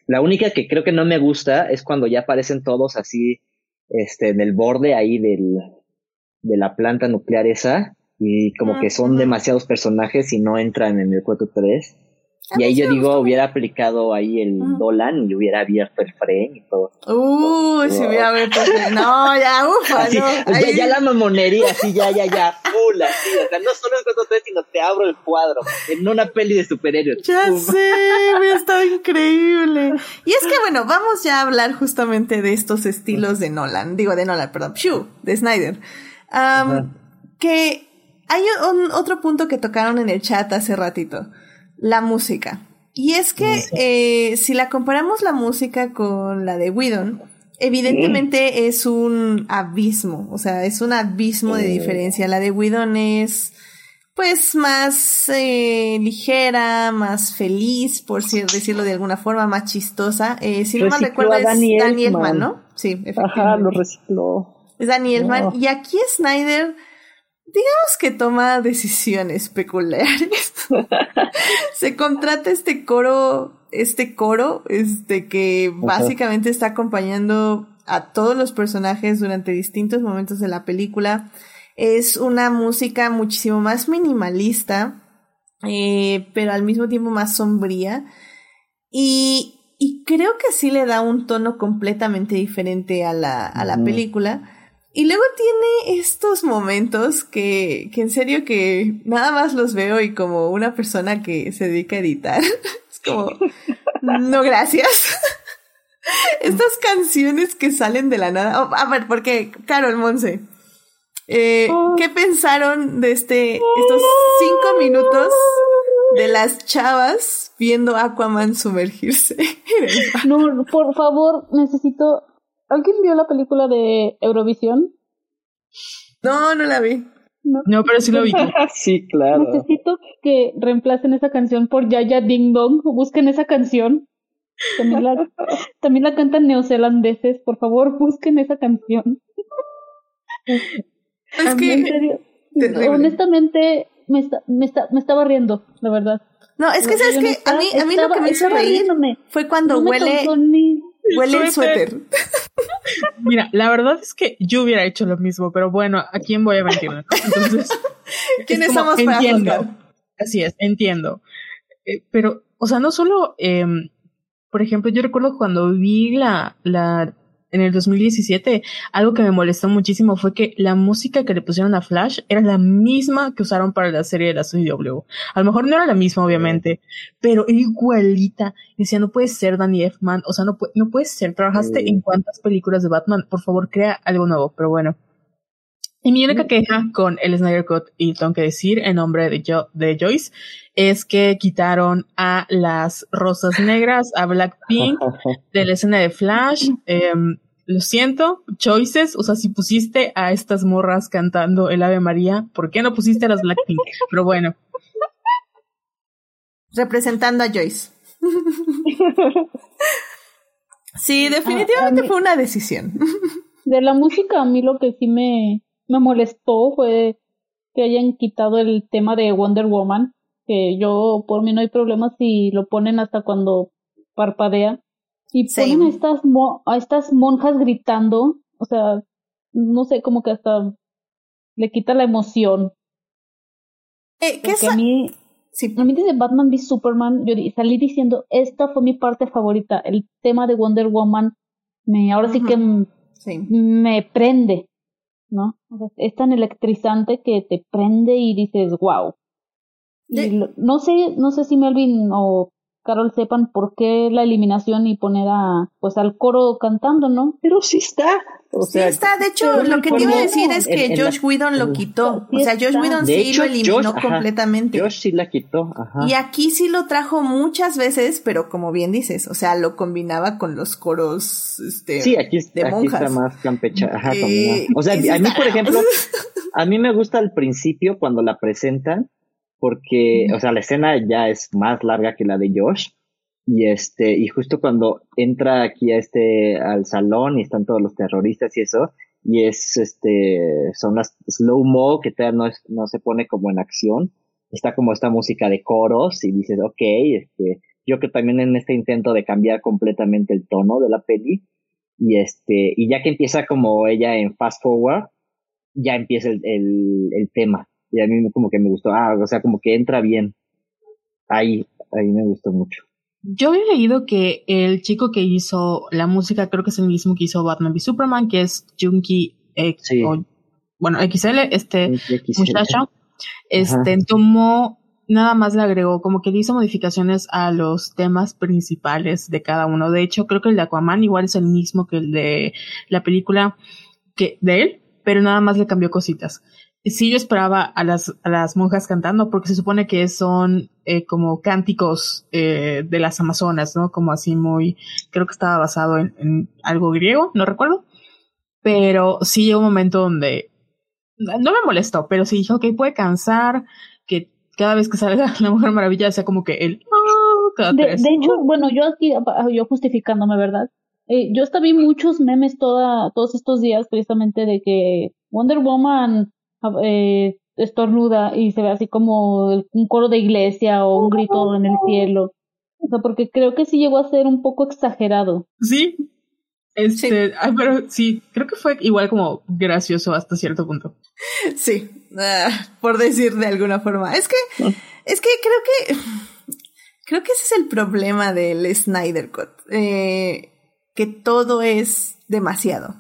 la única que creo que no me gusta es cuando ya aparecen todos así, este, en el borde ahí del, de la planta nuclear esa, y como que son demasiados personajes y no entran en el 4-3. Y ahí yo digo, hubiera aplicado ahí el Ujú. Dolan y hubiera abierto el frame y todo. Uy, si hubiera abierto. No, ya, ufa, Así, no. ya, ahí- ya la mamonería, así, ya, ya, ya, full, así, o sea, no solo en 4-3, sino te abro el cuadro, en una peli de superhéroes. Ya Pum. sé, hubiera estado increíble. Y es que bueno, vamos ya a hablar justamente de estos estilos de Nolan, digo de Nolan, perdón, Phew, de Snyder. Que hay un, otro punto que tocaron en el chat hace ratito, la música. Y es que eh, si la comparamos la música con la de Whedon, evidentemente es un abismo, o sea, es un abismo de diferencia. La de Whedon es pues más eh, ligera, más feliz, por decirlo de alguna forma, más chistosa. Eh, si no mal recuerdo es Danny Elfman. ¿no? Sí, Ajá, efectivamente. lo recicló. Es Danny Elfman. No. Y aquí Snyder, digamos que toma decisiones peculiares. Se contrata este coro, este coro, este que básicamente está acompañando a todos los personajes durante distintos momentos de la película. Es una música muchísimo más minimalista, eh, pero al mismo tiempo más sombría. Y, y creo que sí le da un tono completamente diferente a la, a la película. Y luego tiene estos momentos que, que en serio que nada más los veo y como una persona que se dedica a editar, es como, no gracias. Estas canciones que salen de la nada. Oh, a ver, porque, Carol Monse, eh, ¿qué pensaron de este, estos cinco minutos de las chavas viendo Aquaman sumergirse? No, por favor, necesito. ¿Alguien vio la película de Eurovisión? No, no la vi. No, pero sí lo vi. sí, claro. Necesito que reemplacen esa canción por Yaya Ding Dong. Busquen esa canción. También la, también la cantan neozelandeses. Por favor, busquen esa canción. Es que, serio, honestamente, me, está, me, está, me estaba riendo, la verdad. no, es que sabes que a mí, a mí lo que me hizo reír fue cuando No huele, ni- huele el suéter. suéter. Mira, la verdad es que yo hubiera hecho lo mismo, pero bueno, ¿a quién voy a mentir? Entonces, ¿Quiénes es como, somos para entiendo. juzgar? Así es, entiendo. Eh, pero, o sea, no solo, em, por ejemplo, yo recuerdo cuando vi la, la, en el 2017, algo que me molestó muchísimo fue que la música que le pusieron a Flash era la misma que usaron para la serie de la CW. A lo mejor no era la misma, obviamente, pero era igualita. Decía, no puede ser Danny Elfman, o sea, no, puede, no puede ser. Trabajaste en cuántas películas de Batman, por favor, crea algo nuevo, pero bueno. Y mi única queja con el Snyder Cut, y tengo que decir en nombre de, jo de Joyce, es que quitaron a las rosas negras, a Blackpink, de la escena de Flash. em, lo siento, choices, o sea, si pusiste a estas morras cantando el Ave María, ¿por qué no pusiste a las Blackpink? Pero bueno, Representando a Joyce. Sí, definitivamente a mí- fue una decisión. De la música, a mí lo que sí me, me molestó fue que hayan quitado el tema de Wonder Woman, que yo por mí no hay problema si lo ponen hasta cuando parpadea. Y Same. ponen a estas, mo- a estas monjas gritando, o sea, no sé, como que hasta le quita la emoción. Eh, ¿qué es? a mí, Sí. a mí desde Batman v Superman, yo salí diciendo, esta fue mi parte favorita, el tema de Wonder Woman, me, ahora sí que Sí. me prende, ¿no? O sea, es tan electrizante que te prende y dices, wow. Y lo- no sé, no sé si Melvin o Carol sepan por qué la eliminación y poner a pues al coro cantando, ¿no? Pero sí está. O Sí sea, está, de hecho, lo que te iba a decir es que En- en la- Josh Whedon lo quitó. Sí O sea, Josh. Whedon de sí hecho, lo eliminó Josh, ajá, completamente. Josh sí la quitó, ajá. Y aquí sí lo trajo muchas veces, pero como bien dices, o sea, lo combinaba con los coros, este, Sí, aquí, de aquí monjas. está más campecha. Ajá, Eh. O sea, a mí, por ejemplo, a mí me gusta al principio cuando la presentan, porque, o sea, la escena ya es más larga que la de Josh. Y este, y justo cuando entra aquí a este, al salón y están todos los terroristas y eso, y es este, son las slow mo que todavía no es, no se pone como en acción. Está como esta música de coros y dices, ok, este, yo que también en este intento de cambiar completamente el tono de la peli, y este, y ya que empieza como ella en fast forward, ya empieza el, el, el tema. Y a mí como que me gustó, ah, o sea, como que entra bien. Ahí, ahí me gustó mucho. Yo había leído que el chico que hizo la música, creo que es el mismo que hizo Batman v Superman, que es Junkie X, Sí. o, bueno, XL, este muchacho, este tomó, nada más le agregó, como que le hizo modificaciones a los temas principales de cada uno. De hecho, creo que el de Aquaman igual es el mismo que el de la película que de él, pero nada más le cambió cositas. Sí, yo esperaba a las, a las monjas cantando, porque se supone que son eh, como cánticos eh, de las Amazonas, ¿no? Como así muy, creo que estaba basado en, en algo griego, no recuerdo. Pero sí llegó un momento donde no me molestó, pero sí dije, ok, puede cansar, que cada vez que salga la Mujer Maravilla sea como que el "Ah", cada De, tres. de hecho, bueno, yo aquí, yo justificándome, ¿verdad? Eh, yo hasta vi muchos memes toda, todos estos días precisamente de que Wonder Woman eh, estornuda y se ve así como un coro de iglesia o un grito en el cielo. O sea, porque creo que sí llegó a ser un poco exagerado. Sí. Este, ay, pero sí, creo que fue igual como gracioso hasta cierto punto. Sí, ah, por decir de alguna forma. Es que, es que creo que, creo que ese es el problema del Snyder Cut. Eh, que todo es demasiado.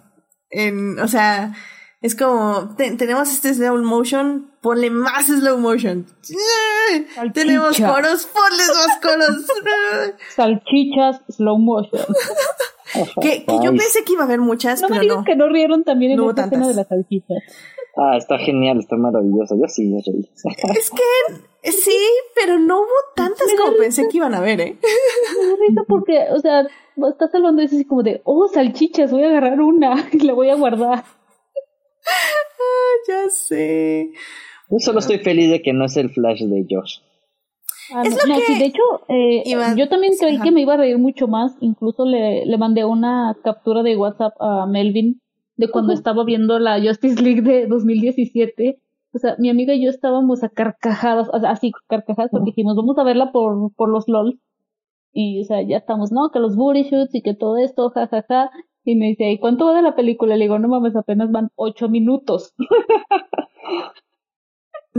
En, o sea, es como, te- tenemos este slow motion, ponle más slow motion. Salchicha. Tenemos coros, ponle más coros. Salchichas, slow motion. que, que yo pensé que iba a haber muchas, No me pero digas no. que no rieron también en No esta escena de las salchichas. Ah, está genial, está maravilloso. Yo sí me reí. Es que sí, pero no hubo tantas como pensé que iban a haber, ¿eh? Me porque, o sea, estás hablando de eso así como de, oh, salchichas, voy a agarrar una y la voy a guardar. Ya sé. Yo solo estoy feliz de que no es el flash de Josh. Ah, Es no, lo no, que sí, de hecho, eh, yo también creí ajá. que me iba a reír mucho más. Incluso le, le mandé una captura de WhatsApp a Melvin de cuando estaba viendo la Justice League de 2017. O sea, mi amiga y yo estábamos a carcajadas, o sea, así carcajadas, porque dijimos, vamos a verla por, por los LOL. Y, o sea, ya estamos, ¿no? Que los booty shoots y que todo esto, jajaja. Ja, ja. Y me dice, ¿y cuánto va de la película? Le digo, no mames, apenas van ocho minutos.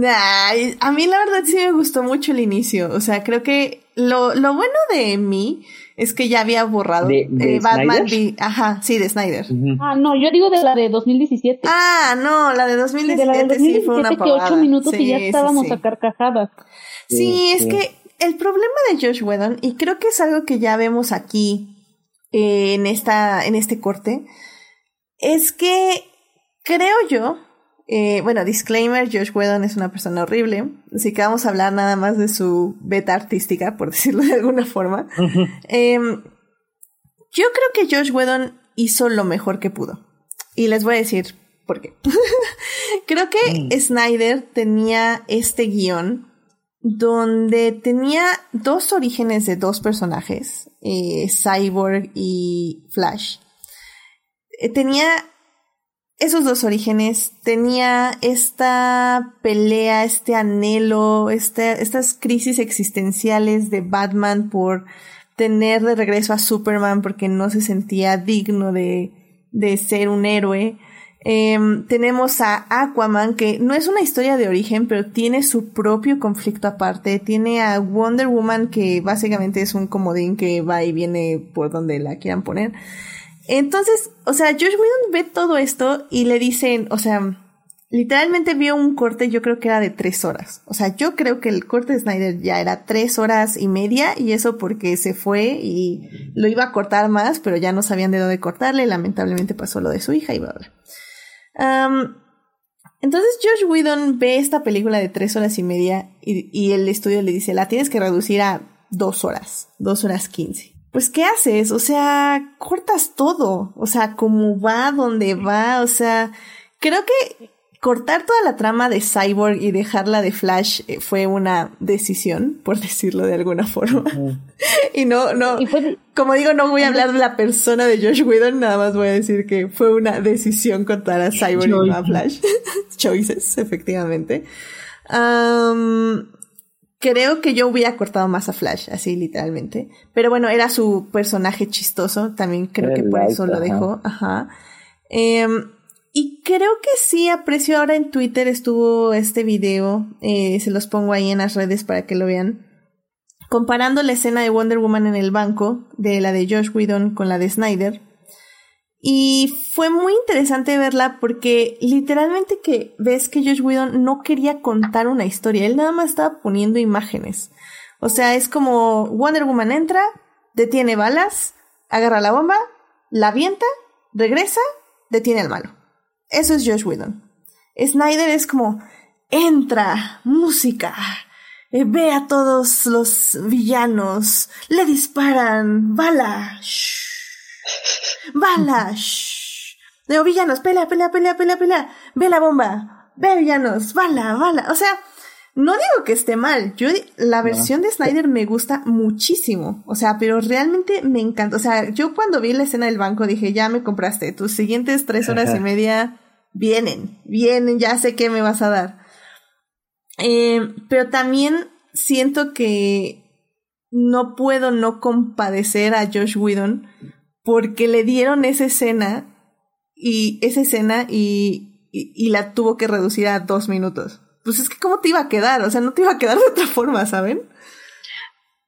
Ay, a mí la verdad sí me gustó mucho el inicio. O sea, creo que lo, lo bueno de mí es que ya había borrado ¿De- de eh, Batman v- Ajá, sí, de Snyder. Ah, no, yo digo de la de 2017. Ah, no, la de de 2017 la del sí fue una 2017 que pavada. ocho minutos y Sí, ya sí, estábamos sí. a carcajadas. Sí, Sí, es sí. que el problema de Josh Whedon, y creo que es algo que ya vemos aquí en, esta, en este corte, es que creo yo, eh, bueno, disclaimer, Josh Whedon es una persona horrible, así que vamos a hablar nada más de su beta artística, por decirlo de alguna forma. Em, yo creo que Josh Whedon hizo lo mejor que pudo. Y les voy a decir por qué. creo que Snyder tenía este guion donde tenía dos orígenes de dos personajes, eh, Cyborg y Flash. Eh, tenía esos dos orígenes, tenía esta pelea, este anhelo, este, estas crisis existenciales de Batman por tener de regreso a Superman porque no se sentía digno de, de ser un héroe. Em, tenemos a Aquaman, que no es una historia de origen, pero tiene su propio conflicto aparte. Tiene a Wonder Woman, que básicamente es un comodín que va y viene por donde la quieran poner. Entonces, o sea, Josh Whedon ve todo esto y le dicen, o sea, literalmente vio un corte, yo creo que era de tres horas. O sea, yo creo que el corte de Snyder ya era tres horas y media y eso porque se fue y lo iba a cortar más, pero ya no sabían de dónde cortarle. Lamentablemente pasó lo de su hija y bla, bla. Entonces Josh Whedon ve esta película de tres horas y media y, y el estudio le dice, la tienes que reducir a dos horas, dos horas quince. Pues, ¿qué haces? O sea, cortas todo. O sea, como va, donde va. O sea, creo que cortar toda la trama de Cyborg y dejarla de Flash eh, fue una decisión, por decirlo de alguna forma. y no, no, como digo, no voy a hablar de la persona de Josh Whedon, nada más voy a decir que fue una decisión cortar a Cyborg y no a Flash. Choices, efectivamente. creo que yo hubiera cortado más a Flash, así literalmente. Pero bueno, era su personaje chistoso, también creo que por eso lo dejó. Ajá. Em, y creo que sí aprecio ahora en Twitter estuvo este video, eh, se los pongo ahí en las redes para que lo vean, comparando la escena de Wonder Woman en el banco, de la de Josh Whedon con la de Snyder. Y fue muy interesante verla porque literalmente que ves que Josh Whedon no quería contar una historia, él nada más estaba poniendo imágenes. O sea, es como Wonder Woman entra, detiene balas, agarra la bomba, la avienta, regresa, detiene al malo. Eso es Josh Whedon. Snyder es como, entra, música, eh, ve a todos los villanos, le disparan, bala, shh, bala, shh. Digo, villanos, pelea, pelea, pelea, pelea, pelea, ve la bomba, ve villanos, bala, bala. O sea, no digo que esté mal. Yo, la versión de Snyder me gusta muchísimo. O sea, pero realmente me encanta. O sea, yo cuando vi la escena del banco dije, ya me compraste. Tus siguientes tres horas y media vienen, vienen, ya sé qué me vas a dar. Eh, pero también siento que no puedo no compadecer a Josh Whedon porque le dieron esa escena y esa escena y, y la tuvo que reducir a dos minutos pues es que cómo te iba a quedar, o sea, no te iba a quedar de otra forma, ¿saben?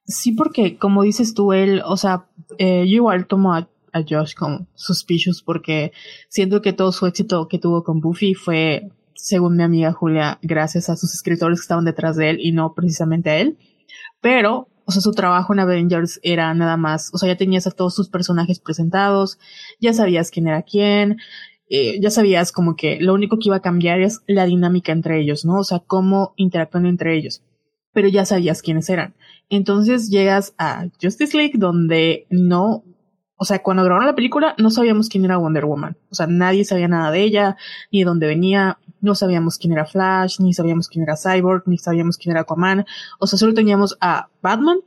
Sí, porque como dices tú, él, o sea, eh, yo igual tomo a, Josh con suspicious porque siento que todo su éxito que tuvo con Buffy fue, según mi amiga Julia, gracias a sus escritores que estaban detrás de él y no precisamente a él. Pero, o sea, su trabajo en Avengers era nada más, o sea, ya tenías a todos sus personajes presentados, ya sabías quién era quién, eh, ya sabías como que lo único que iba a cambiar es la dinámica entre ellos, ¿no? O sea, cómo interactúan entre ellos. Pero ya sabías quiénes eran. Entonces llegas a Justice League donde no, o sea, cuando grabaron la película no sabíamos quién era Wonder Woman. O sea, nadie sabía nada de ella, ni de dónde venía, no sabíamos quién era Flash, ni sabíamos quién era Cyborg, ni sabíamos quién era Aquaman. O sea, solo teníamos a Batman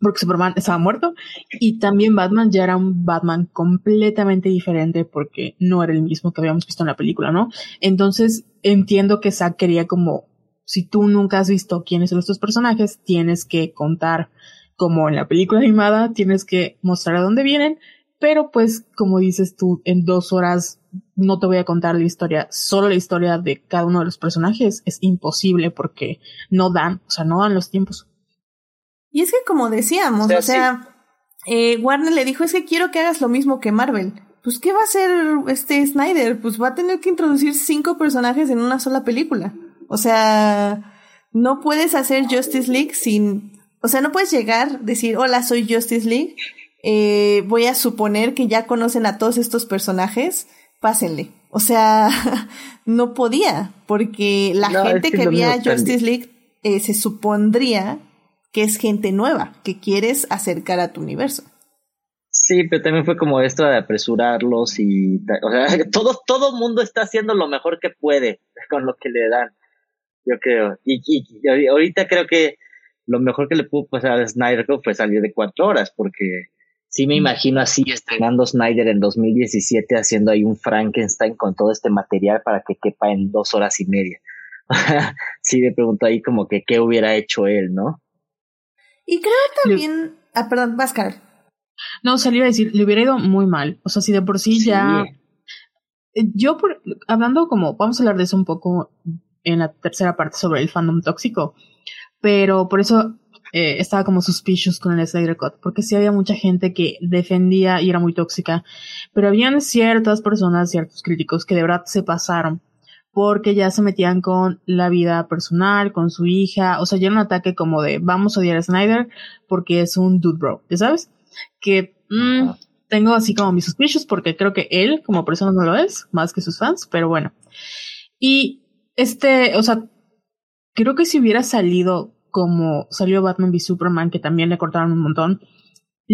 porque Superman estaba muerto y también Batman ya era un Batman completamente diferente porque no era el mismo que habíamos visto en la película, ¿no? Entonces entiendo que Zack quería como, si tú nunca has visto quiénes son estos personajes, tienes que contar como en la película animada, tienes que mostrar a dónde vienen, pero pues como dices tú, en dos horas no te voy a contar la historia, solo la historia de cada uno de los personajes es imposible porque no dan, o sea, no dan los tiempos. Y es que como decíamos, o sea, eh, Warner le dijo, es que quiero que hagas lo mismo que Marvel. Pues, ¿qué va a hacer este Snyder? Pues va a tener que introducir cinco personajes en una sola película. O sea, no puedes hacer Justice League sin... O sea, no puedes llegar, decir, hola, soy Justice League. Eh, voy a suponer que ya conocen a todos estos personajes. Pásenle. O sea, no podía, porque la gente que, que Justice League eh, se supondría que es gente nueva, que quieres acercar a tu universo. Sí, pero también fue como esto de apresurarlos y, o sea, todo, todo mundo está haciendo lo mejor que puede con lo que le dan, yo creo. Y, y, ahorita creo que lo mejor que le pudo pasar a Snyder fue salir de cuatro horas, porque sí me imagino así estrenando Snyder en 2017 haciendo ahí un Frankenstein con todo este material para que quepa en dos horas y media. sí me pregunto ahí como que qué hubiera hecho él, ¿no? Y creo también. Ah, perdón, vas, No, o sea, le iba a decir, le hubiera ido muy mal. O sea, si de por sí, ya. Eh, yo, por, hablando como. Vamos a hablar de eso un poco en la tercera parte sobre el fandom tóxico. Pero por eso eh, estaba como suspicious con el Snyder Cut, porque sí había mucha gente que defendía y era muy tóxica, pero habían ciertas personas, ciertos críticos que de verdad se pasaron, porque ya se metían con la vida personal, con su hija, o sea, ya era un ataque como de vamos a odiar a Snyder porque es un dude bro, ¿ya sabes? Que mm, tengo así como mis suspicios porque creo que él como persona no lo es, más que sus fans, pero bueno. Y este, o sea, creo que si hubiera salido como salió Batman v Superman, que también le cortaron un montón,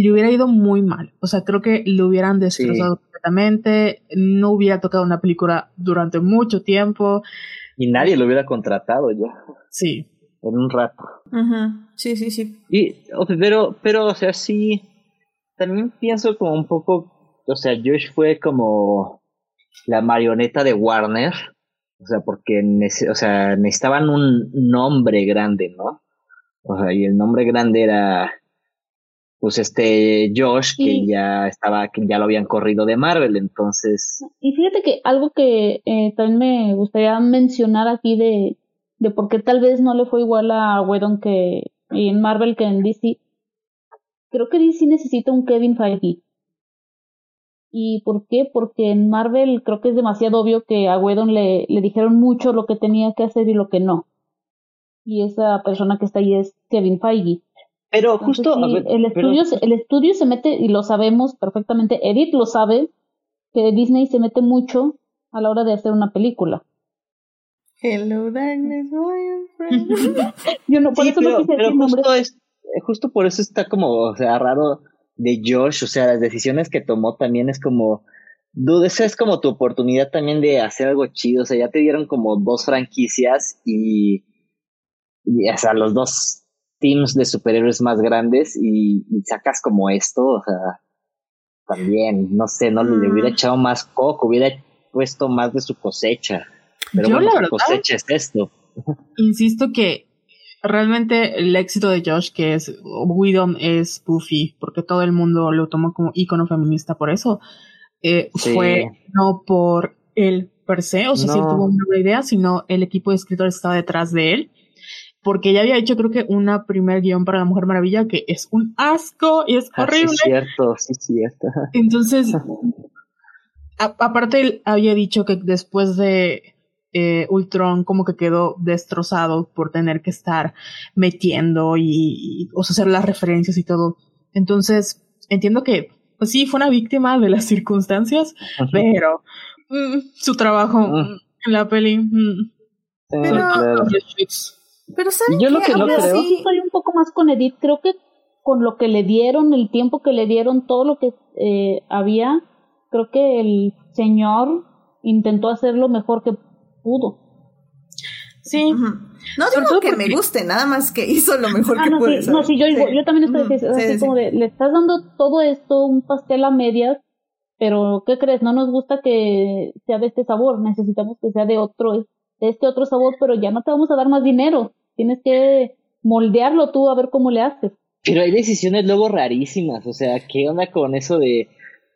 le hubiera ido muy mal. O sea, creo que lo hubieran destrozado completamente, no hubiera tocado una película durante mucho tiempo. Y nadie lo hubiera contratado ya. Sí. En un rato. Sí, sí, sí. Y, pero, pero, o sea, sí, también pienso como un poco, o sea, Josh fue como la marioneta de Warner, o sea, porque o sea, necesitaban un nombre grande, ¿no? O sea, y el nombre grande era pues este Josh que ya estaba que ya lo habían corrido de Marvel entonces y fíjate que algo que eh, también me gustaría mencionar aquí de de por qué tal vez no le fue igual a Whedon que en Marvel que en DC creo que DC necesita un Kevin Feige. Y por qué porque en Marvel creo que es demasiado obvio que a Whedon le le dijeron mucho lo que tenía que hacer y lo que no. Y esa persona que está ahí es Kevin Feige pero justo el estudio el estudio se mete y lo sabemos perfectamente Edith lo sabe que Disney se mete mucho a la hora de hacer una película. Hello darkness yo no por eso no quise pero justo es justo por eso está como o sea raro de Josh o sea las decisiones que tomó también es como dude esa es como tu oportunidad también de hacer algo chido o sea ya te dieron como dos franquicias y y o sea los dos teams de superhéroes más grandes y, sacas como esto, o sea, también, no sé, no le hubiera echado más coco, hubiera puesto más de su cosecha. Pero bueno, su cosecha es esto. Insisto que realmente el éxito de Josh, que es Widom, es Buffy, porque todo el mundo lo tomó como ícono feminista por eso. Eh, Fue no por él per se, o sea, sí tuvo una buena idea, sino el equipo de escritores estaba detrás de él porque ya había hecho creo que una primer guion para la Mujer Maravilla que es un asco y es horrible. Ah, sí, cierto, sí, cierto. Entonces, aparte él había dicho que después de eh, Ultron como que quedó destrozado por tener que estar metiendo y, o sea, hacer las referencias y todo. Entonces, entiendo que, pues sí, fue una víctima de las circunstancias, pero mm, su trabajo mm, en la peli... Mm, pero, pero ¿saben Yo lo que no creo... Sí estoy un poco más con Edith. Creo que con lo que le dieron, el tiempo que le dieron, todo lo que eh, había, creo que el señor intentó hacer lo mejor que pudo. Sí. No digo que me guste, nada más que hizo lo mejor ah, que no, pudo. Sí, no, sí, yo, yo también estoy así como de, le estás dando todo esto, un pastel a medias, pero ¿qué crees? No nos gusta que sea de este sabor, necesitamos que sea de otro, este otro sabor, pero ya no te vamos a dar más dinero. Tienes que moldearlo tú a ver cómo le haces. Pero hay decisiones luego rarísimas, o sea, ¿qué onda con eso de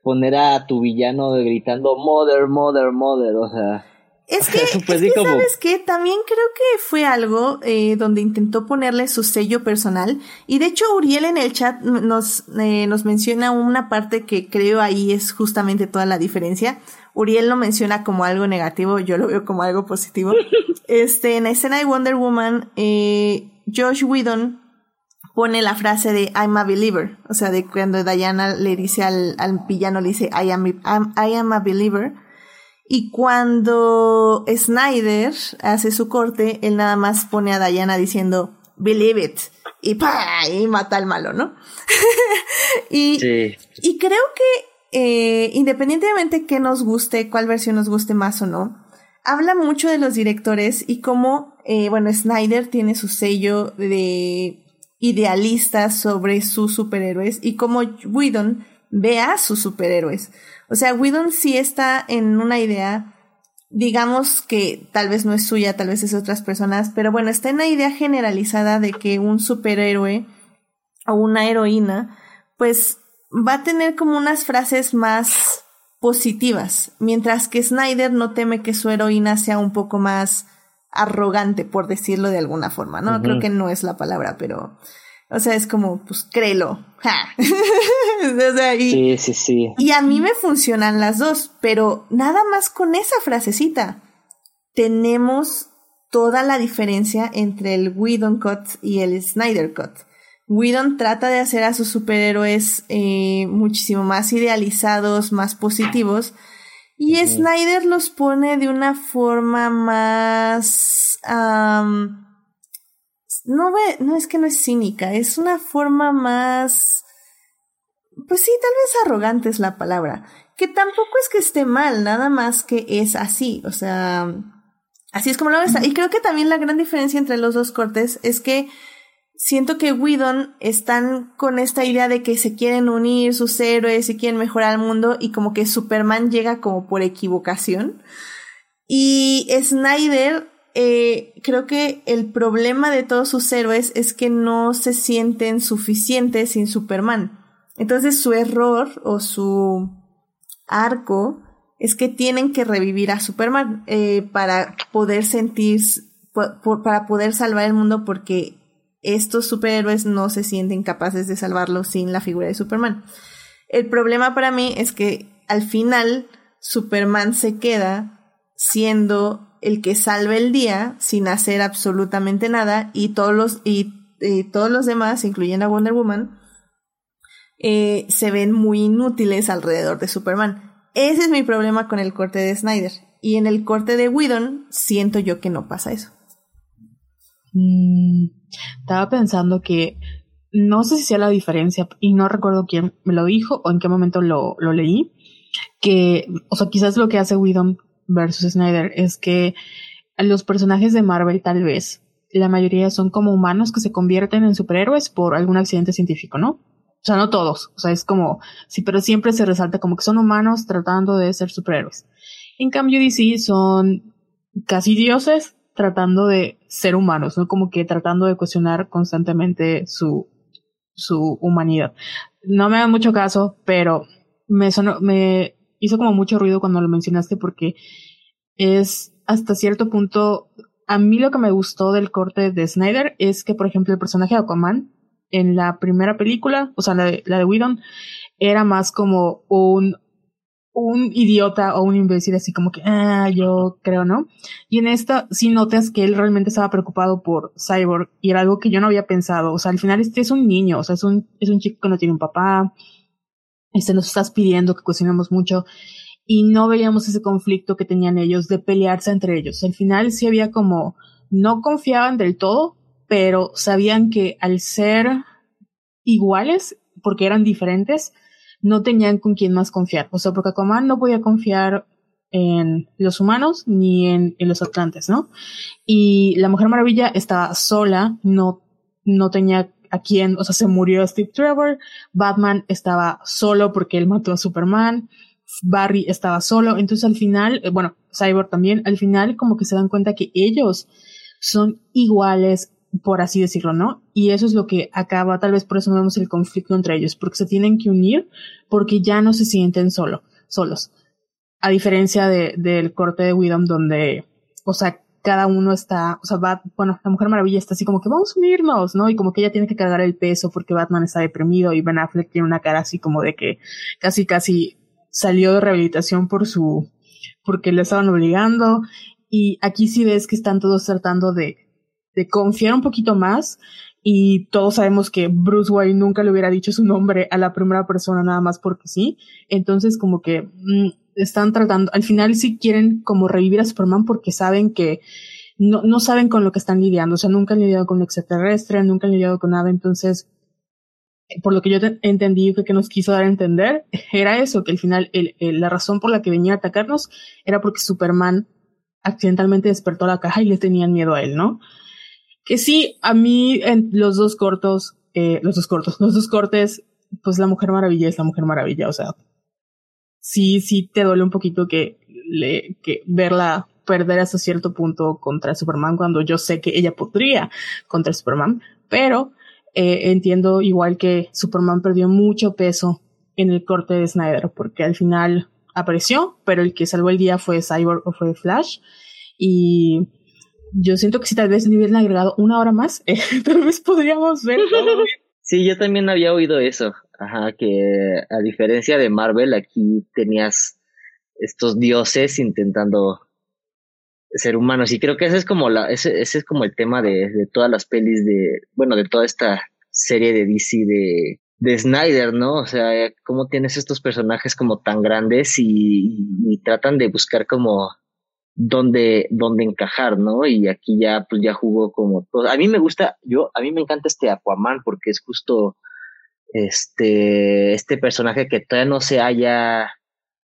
poner a tu villano gritando mother, mother, mother? O sea... Es que, es que ¿sabes qué? También creo que fue algo eh, donde intentó ponerle su sello personal. Y de hecho, Uriel en el chat nos, eh, nos menciona una parte que creo ahí es justamente toda la diferencia. Uriel lo menciona como algo negativo, yo lo veo como algo positivo. Este, en la escena de Wonder Woman, eh, Josh Whedon pone la frase de I'm a believer. O sea, de cuando Diana le dice al, al villano, le dice I am, I am a believer. Y cuando Snyder hace su corte, él nada más pone a Diana diciendo Believe it. Y ¡pa! Y mata al malo, ¿no? y, y creo que eh, independientemente que nos guste, cuál versión nos guste más o no, habla mucho de los directores y cómo, eh, bueno, Snyder tiene su sello de idealista sobre sus superhéroes y cómo Whedon ve a sus superhéroes. O sea, Whedon sí está en una idea, digamos que tal vez no es suya, tal vez es de otras personas, pero bueno, está en la idea generalizada de que un superhéroe o una heroína, pues va a tener como unas frases más positivas, mientras que Snyder no teme que su heroína sea un poco más arrogante, por decirlo de alguna forma, ¿no? Creo que no es la palabra, pero, o sea, es como, pues créelo. y, sí, sí, sí. Y a mí me funcionan las dos, pero nada más con esa frasecita. tenemos toda la diferencia entre el Whedon Cut y el Snyder Cut. Whedon trata de hacer a sus superhéroes eh, muchísimo más idealizados, más positivos, y Snyder los pone de una forma más... no, ve, no es que no es cínica, es una forma más... Pues sí, tal vez arrogante es la palabra. Que tampoco es que esté mal, nada más que es así. O sea, así es como lo ves. Y creo que también la gran diferencia entre los dos cortes es que siento que Whedon están con esta idea de que se quieren unir sus héroes y quieren mejorar el mundo y como que Superman llega como por equivocación. Y Snyder, eh, creo que el problema de todos sus héroes es que no se sienten suficientes sin Superman. Entonces su error o su arco es que tienen que revivir a Superman eh, para poder sentir, para poder salvar el mundo porque estos superhéroes no se sienten capaces de salvarlo sin la figura de Superman. El problema para mí es que al final Superman se queda siendo el que salva el día sin hacer absolutamente nada y todos los, y, todos los demás, incluyendo a Wonder Woman, eh, se ven muy inútiles alrededor de Superman. Ese es mi problema con el corte de Snyder. Y en el corte de Whedon siento yo que no pasa eso. Mm, estaba pensando que no sé si sea la diferencia y no recuerdo quién me lo dijo o en qué momento lo, lo leí. Que, o sea, quizás lo que hace Whedon versus Snyder es que los personajes de Marvel tal vez la mayoría son como humanos que se convierten en superhéroes por algún accidente científico, ¿no? O sea, no todos, o sea, es como, sí, pero siempre se resalta como que son humanos tratando de ser superhéroes. En cambio, DC son casi dioses tratando de ser humanos, ¿no? Como que tratando de cuestionar constantemente su, su humanidad. No me hagan mucho caso, pero me sonó, me hizo como mucho ruido cuando lo mencionaste porque es hasta cierto punto, a mí lo que me gustó del corte de Snyder es que, por ejemplo, el personaje de Aquaman en la primera película, o sea, la de, la de Whedon, era más como un un idiota o un imbécil así como que, ah, yo creo, ¿no? Y en esta sí notas que él realmente estaba preocupado por Cyborg y era algo que yo no había pensado. O sea, al final este es un niño, o sea, es un, es un chico que no tiene un papá, este nos estás pidiendo que cuestionemos mucho y no veíamos ese conflicto que tenían ellos de pelearse entre ellos. Al final sí había como, no confiaban del todo, pero sabían que al ser iguales, porque eran diferentes, no tenían con quién más confiar. O sea, porque Aquaman no podía confiar en los humanos ni en, los atlantes, ¿no? Y la Mujer Maravilla estaba sola, no, no tenía a quién, o sea, se murió Steve Trevor, Batman estaba solo porque él mató a Superman, Barry estaba solo, entonces al final, eh, bueno, Cyborg también, al final como que se dan cuenta que ellos son iguales por así decirlo, ¿no? Y eso es lo que acaba, tal vez por eso vemos el conflicto entre ellos, porque se tienen que unir porque ya no se sienten solo, solos. A diferencia de, del corte de Widom donde, o sea, cada uno está, o sea, Bat, bueno, la Mujer Maravilla está así como que vamos a unirnos, ¿no? Y como que ella tiene que cargar el peso porque Batman está deprimido y Ben Affleck tiene una cara así como de que casi casi salió de rehabilitación por su, porque le estaban obligando. Y aquí sí ves que están todos tratando de, de confiar un poquito más y todos sabemos que Bruce Wayne nunca le hubiera dicho su nombre a la primera persona nada más porque sí. Entonces como que mm, están tratando, al final sí quieren como revivir a Superman porque saben que no, no saben con lo que están lidiando, o sea, nunca han lidiado con un extraterrestre, nunca han lidiado con nada, entonces por lo que yo entendí que nos quiso dar a entender era eso, que al final la razón por la que venía a atacarnos era porque Superman accidentalmente despertó la caja y le tenían miedo a él, ¿no? Que sí, a mí en los dos cortos, eh, los dos cortos, los dos cortes, pues la Mujer Maravilla es la Mujer Maravilla, o sea, sí, sí te duele un poquito que, le, que verla perder hasta cierto punto contra Superman cuando yo sé que ella podría contra Superman, pero eh, entiendo igual que Superman perdió mucho peso en el corte de Snyder porque al final apareció, pero el que salvó el día fue Cyborg o fue Flash y yo siento que si tal vez le hubieran agregado una hora más, eh, tal vez podríamos ver. Sí, yo también había oído eso. Ajá, que a diferencia de Marvel, aquí tenías estos dioses intentando ser humanos. Y creo que ese es como la, ese, es como el tema de, de todas las pelis de, bueno, de toda esta serie de DC de, de Snyder, ¿no? O sea, cómo tienes estos personajes como tan grandes y tratan de buscar como dónde, dónde encajar, ¿no? Y aquí ya, pues ya jugó como todo. A mí me gusta, yo, a mí me encanta este Aquaman porque es justo este, este personaje que todavía no se halla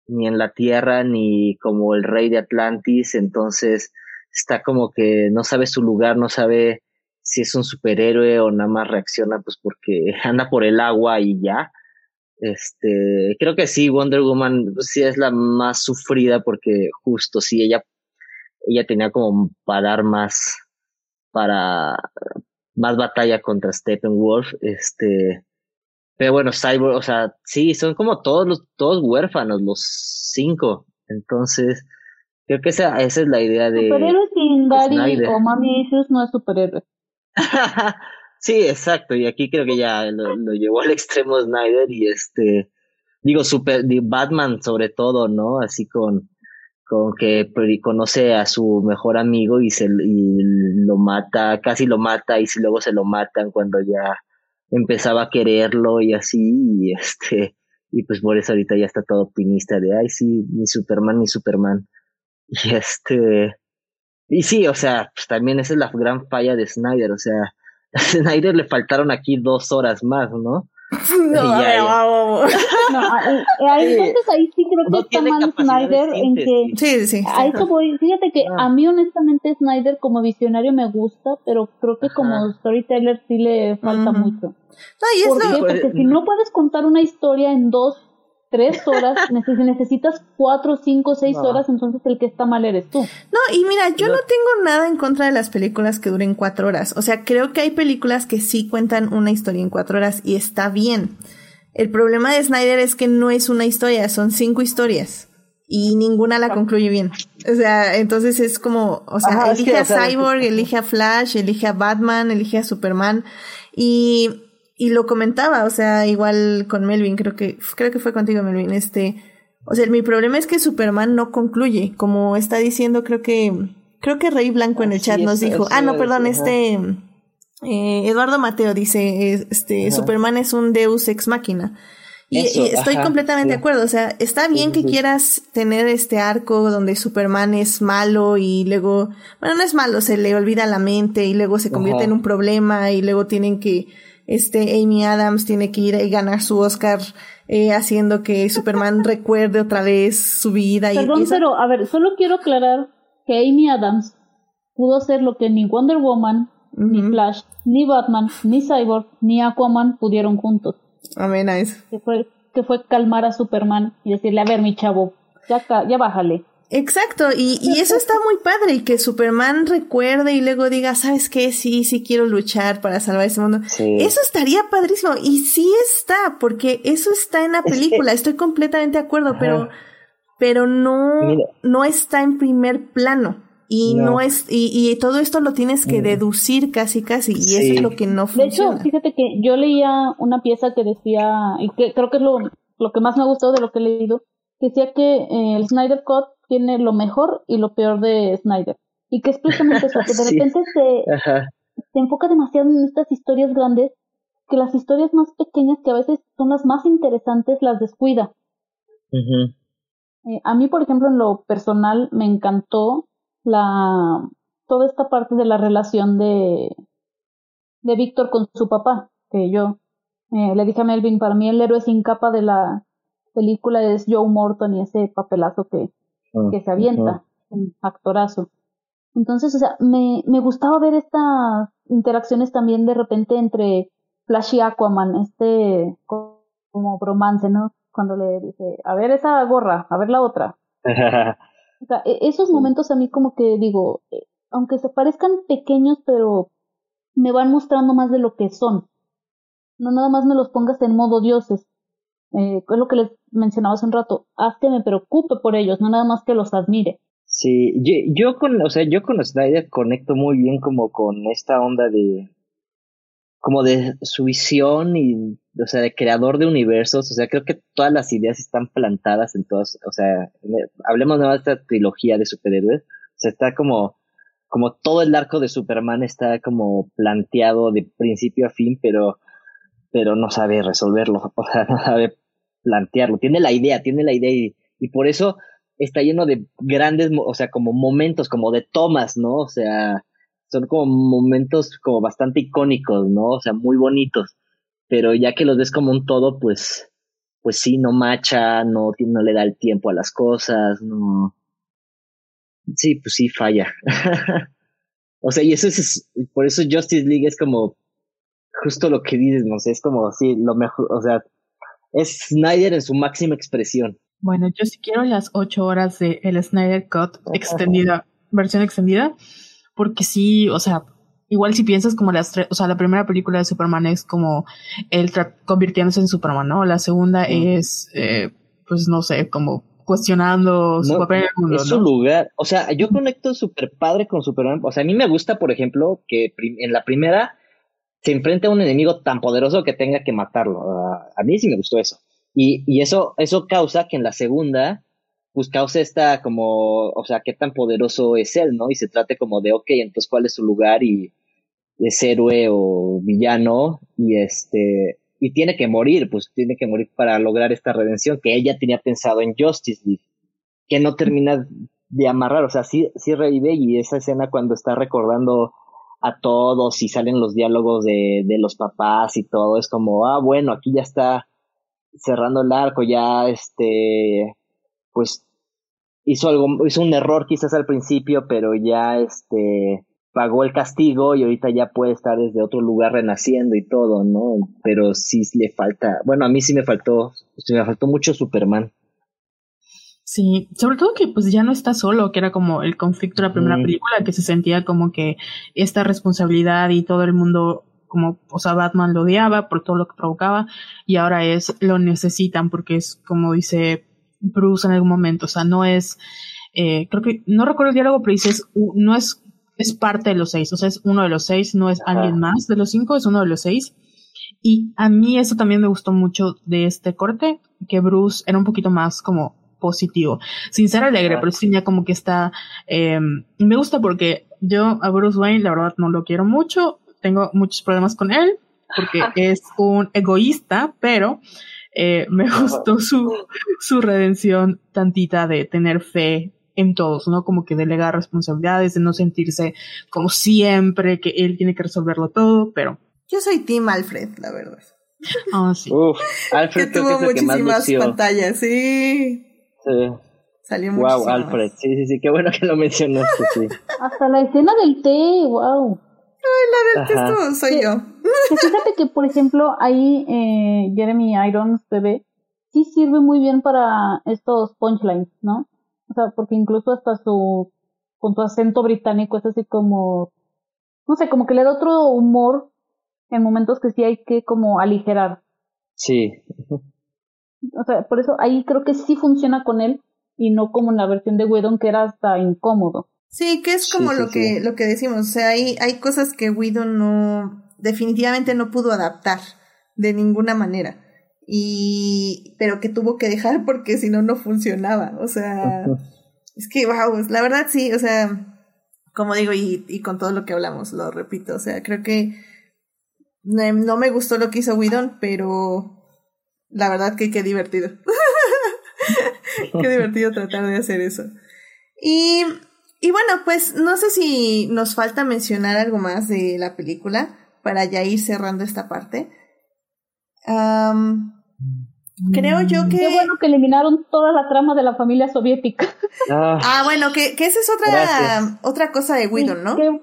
ni en la Tierra ni como el rey de Atlantis, entonces está como que no sabe su lugar, no sabe si es un superhéroe o nada más reacciona pues porque anda por el agua y ya. Este, creo que sí, Wonder Woman pues, sí es la más sufrida porque justo sí, ella, ella tenía como para dar más, para más batalla contra Steppenwolf, este, pero bueno, Cyborg, o sea, sí, son como todos los, todos huérfanos, los cinco. Entonces, creo que esa, esa es la idea de. Superhéroe sin Daddy o Mami Issues no es superhéroe. sí, exacto. Y aquí creo que ya lo, lo, llevó al extremo Snyder y este. Digo, super, Batman sobre todo, ¿no? Así con, con que conoce a su mejor amigo y se y lo mata, casi lo mata y si luego se lo matan cuando ya empezaba a quererlo y así, y este, y pues por eso ahorita ya está todo optimista de, ay, sí, ni Superman, ni Superman. Y este, y sí, o sea, pues también esa es la gran falla de Snyder, o sea, a Snyder le faltaron aquí dos horas más, ¿no? No, ya, ya. no ahí, entonces ahí sí creo que No está mal Snyder en que Sí, sí. a eso voy. Fíjate que Ah. a mí honestamente Snyder como visionario me gusta, pero creo que como Ajá. storyteller sí le falta Ujú. mucho. No, y es ¿Por lo- qué? Porque si no puedes contar una historia en dos, tres horas, neces- necesitas cuatro, cinco, seis No. horas, entonces el que está mal eres tú. No, y mira, yo no tengo nada en contra de las películas que duren cuatro horas. O sea, creo que hay películas que sí cuentan una historia en cuatro horas y está bien. El problema de Snyder es que no es una historia, son cinco historias. Y ninguna la concluye bien. O sea, entonces es como, o sea, Ajá, elige a Cyborg, elige a Flash, elige a Batman, elige a Superman. Y, y lo comentaba, o sea, igual con Melvin, creo que, creo que fue contigo, Melvin, este, o sea, mi problema es que Superman no concluye, como está diciendo, creo que, creo que Rey Blanco en el chat nos dijo, ah, no, perdón, este, eh, Eduardo Mateo dice, es- este, Ajá. Superman es un Deus ex máquina. Y, Eso, y estoy ajá, completamente de acuerdo, o sea, está bien que quieras tener este arco donde Superman es malo y luego, bueno, no es malo, se le olvida la mente y luego se convierte Ajá. en un problema y luego tienen que, este, Amy Adams tiene que ir y ganar su Oscar eh, haciendo que Superman recuerde otra vez su vida y, y Perdón, eso- pero a ver, solo quiero aclarar que Amy Adams pudo hacer lo que ni Wonder Woman, ni. Flash, ni Batman, ni Cyborg, ni Aquaman pudieron juntos. Amén a eso. Que fue, que fue calmar a Superman y decirle, a ver, mi chavo, ya, ya bájale. Exacto, y, y eso está muy padre, y que Superman recuerde y luego diga, ¿sabes qué? Sí, sí quiero luchar para salvar ese mundo. Sí. Eso estaría padrísimo, y sí está, porque eso está en la Es película, estoy completamente de acuerdo, Ajá. pero, pero no, Mira. no está en primer plano. Y no, No. es, y, y todo esto lo tienes que Mm. deducir casi casi, y eso es lo que no De hecho, funciona. fíjate que yo leía una pieza que decía, y que creo que es lo, lo que más me ha gustado de lo que he leído, que decía que eh, el Snyder Cut tiene lo mejor y lo peor de Snyder. Y que es precisamente eso, que de Sí. repente se, Ajá. se enfoca demasiado en estas historias grandes, que las historias más pequeñas, que a veces son las más interesantes, las descuida. Eh, a mí, por ejemplo, en lo personal, me encantó la toda esta parte de la relación de, de Víctor con su papá, que yo eh, le dije a Melvin, para mí el héroe sin capa de la película es Joe Morton y ese papelazo que, que se avienta, un actorazo. Entonces, o sea, me, me gustaba ver estas interacciones también de repente entre Flash y Aquaman, este co- como bromance, ¿no? Cuando le dice, a ver esa gorra, a ver la otra. Ujú. O sea, e- esos momentos a mí como que digo, eh, aunque se parezcan pequeños, pero me van mostrando más de lo que son. No nada más me los pongas en modo dioses. Eh, es lo que les mencionaba hace un rato. Haz que me preocupe por ellos, no nada más que los admire. Sí, yo, yo con, o sea, yo con Snyder conecto muy bien como con esta onda de, como de su visión y, o sea, de creador de universos, o sea, creo que todas las ideas están plantadas en todas, o sea, hablemos de esta trilogía de superhéroes, o sea, está como, como todo el arco de Superman está como planteado de principio a fin, pero, pero no sabe resolverlo, o sea, no sabe plantearlo. Tiene la idea, tiene la idea y, y por eso está lleno de grandes, o sea, como momentos, como de tomas, ¿no? O sea, son como momentos como bastante icónicos, ¿no? O sea, muy bonitos. Pero ya que los ves como un todo, pues, pues sí, no macha, no, no le da el tiempo a las cosas, no. Sí, pues sí, falla. o sea, y eso es, por eso Justice League es como justo lo que dices, no es como, sí, lo mejor, o sea, es Snyder en su máxima expresión. Bueno, yo sí quiero las ocho horas de el Snyder Cut extendida, versión extendida, porque sí, o sea, igual si piensas como las tres, o sea, la primera película de Superman es como él convirtiéndose en Superman, ¿no? La segunda es, eh, pues no sé, como cuestionando su papel en el mundo. Es su lugar, o sea, yo conecto súper padre con Superman, o sea, a mí me gusta, por ejemplo, que en la primera se enfrenta a un enemigo tan poderoso que tenga que matarlo. a mí sí me gustó eso. Y, y eso, eso causa que en la segunda, pues causa esta como, o sea, qué tan poderoso es él, ¿no? Y se trate como de, ok, entonces cuál es su lugar y es héroe o villano y este, y tiene que morir, pues tiene que morir para lograr esta redención que ella tenía pensado en Justice League, que no termina de amarrar, o sea, sí, sí revive y esa escena cuando está recordando a todos y salen los diálogos de, de los papás y todo, es como, ah, bueno, aquí ya está cerrando el arco, ya este, pues hizo algo, hizo un error quizás al principio, pero ya este, pagó el castigo y ahorita ya puede estar desde otro lugar renaciendo y todo, ¿no? Pero sí le falta, bueno, a mí sí me faltó, sí me faltó mucho Superman. Sí, sobre todo que pues ya no está solo, que era como el conflicto de la primera película, que se sentía como que esta responsabilidad y todo el mundo como, o sea, Batman lo odiaba por todo lo que provocaba y ahora es, lo necesitan porque es como dice Bruce en algún momento, o sea, no es, eh, creo que, no recuerdo el diálogo, pero dice, no es, es parte de los seis, o sea, es uno de los seis, no es alguien más de los cinco, es uno de los seis. Y a mí eso también me gustó mucho de este corte, que Bruce era un poquito más como positivo, sin ser alegre, pero sí tenía como que está, eh, me gusta porque yo a Bruce Wayne la verdad no lo quiero mucho, tengo muchos problemas con él porque es un egoísta, pero eh, me gustó su, su redención tantita de tener fe en todos, ¿no? Como que delegar responsabilidades, de no sentirse como siempre que él tiene que resolverlo todo, pero... Yo soy Tim Alfred, la verdad. Ah, sí. Uf, Alfred que tuvo muchísimas pantallas, sí. Sí. Salió Wow, Alfred, sí, sí, sí, qué bueno que lo mencionaste, sí. Hasta la escena del té, wow. Ay, la del texto soy yo. fíjate que, por ejemplo, ahí eh, Jeremy Irons bebé sí sirve muy bien para estos punchlines, ¿no? O sea, porque incluso hasta su, con su acento británico es así como, no sé, como que le da otro humor en momentos que sí hay que como aligerar. Sí. O sea, por eso ahí creo que sí funciona con él y no como en la versión de Whedon que era hasta incómodo. Sí, que es como lo que lo que decimos, o sea, hay hay cosas que Whedon no definitivamente no pudo adaptar de ninguna manera. Y pero que tuvo que dejar porque si no no funcionaba, o sea, es que wow, la verdad sí, o sea, como digo y, y con todo lo que hablamos, lo repito, o sea, creo que no me gustó lo que hizo Whedon, pero la verdad que qué divertido. qué divertido tratar de hacer eso. Y y bueno, pues no sé si nos falta mencionar algo más de la película para ya ir cerrando esta parte. creo yo que... Qué bueno que eliminaron toda la trama de la familia soviética. Ah, ah bueno, que, que, esa es otra, otra cosa de Whedon, ¿no? Qué,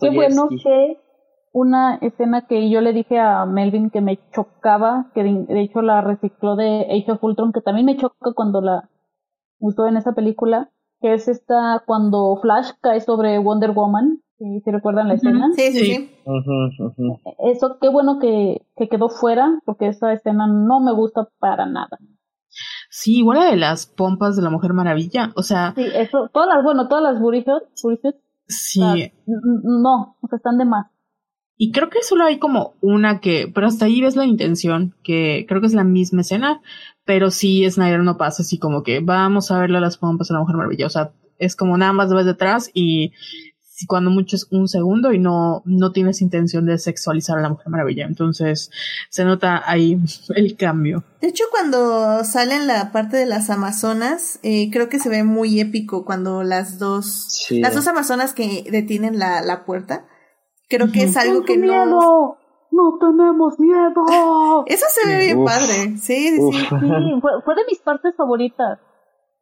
qué bueno que una escena que yo le dije a Melvin que me chocaba, que de, hecho la recicló de Age of Ultron, que también me choca cuando la usó en esa película, que es esta cuando Flash cae sobre Wonder Woman, si, recuerdan la escena. Sí, sí, sí. Eso, qué bueno que, que quedó fuera, porque esa escena no me gusta para nada. Sí, igual la de las pompas de la Mujer Maravilla, o sea... Sí, eso, todas las, bueno, todas las booty Sí. no, o sea, están de más. Y creo que solo hay como una que, pero hasta ahí ves la intención, que creo que es la misma escena, pero sí Snyder no pasa así como que vamos a verle las pompas a la Mujer Maravilla. O sea, Es como nada más ves detrás y si cuando mucho es un segundo y no, no tienes intención de sexualizar a la Mujer Maravilla. Entonces se nota ahí el cambio. De hecho, cuando sale en la parte de las Amazonas, eh, creo que se ve muy épico cuando las dos, Sí. las dos Amazonas que detienen la, la puerta. Creo que es algo que no. miedo! ¡No tenemos miedo! Eso se ve bien Uf. padre. Sí, sí, Uf. sí. Sí, fue, fue de mis partes favoritas.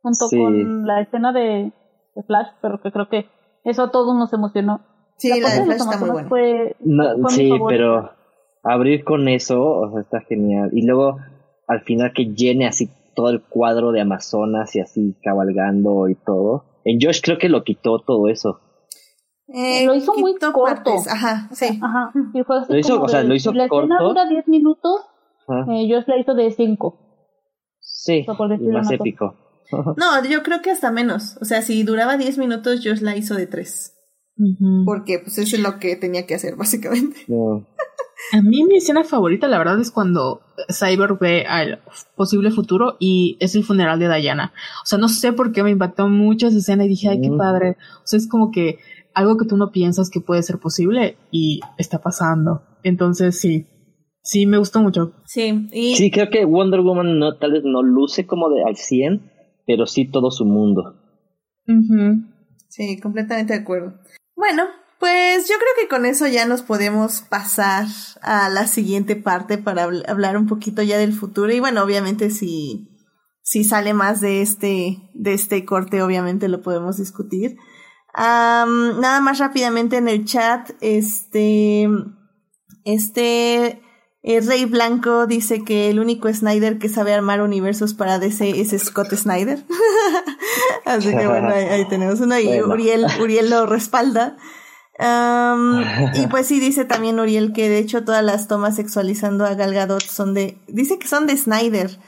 Junto Sí. con la escena de, de Flash, pero que creo que eso a todos nos emocionó. Sí, la parte de Flash está muy Amazonas buena. Fue, No, fue sí, pero abrir con eso, o sea, está genial. Y luego, al final, que llene así todo el cuadro de Amazonas y así cabalgando y todo. En Josh creo que lo quitó todo eso. Eh, Lo hizo muy corto. partes. Ajá, sí. Ajá, y fue así Lo hizo- como o sea, de- lo hizo si la escena corto. dura 10 minutos, eh, yo la hizo de 5. Sí, o por y decirlo más épico. No, yo creo que hasta menos. O sea, si duraba 10 minutos, Josh la hizo de 3. Ujú. Porque pues eso es lo que tenía que hacer, básicamente. No. A mí mi escena favorita, la verdad, es cuando Cyber ve al posible futuro y es el funeral de Diana. O sea, no sé por qué me impactó mucho esa escena y dije, ay, qué Mm. padre. O sea, es como que algo que tú no piensas que puede ser posible y está pasando. Entonces, sí, sí, me gustó mucho. Sí, y Sí, creo que Wonder Woman no, tal vez no luce como de al 100, pero sí todo su mundo. Ujú. Sí, completamente de acuerdo. Bueno, pues yo creo que con eso ya nos podemos pasar a la siguiente parte para habl- hablar un poquito ya del futuro. Y bueno, obviamente si, si sale más de este, de este corte, obviamente lo podemos discutir. Nada más rápidamente en el chat, este, este eh, Rey Blanco dice que el único Snyder que sabe armar universos para DC es Scott Snyder. Así que bueno, ahí, ahí tenemos uno y Bueno. Uriel, Uriel lo respalda. Y pues sí, dice también Uriel que de hecho todas las tomas sexualizando a Gal Gadot son de, dice que son de Snyder.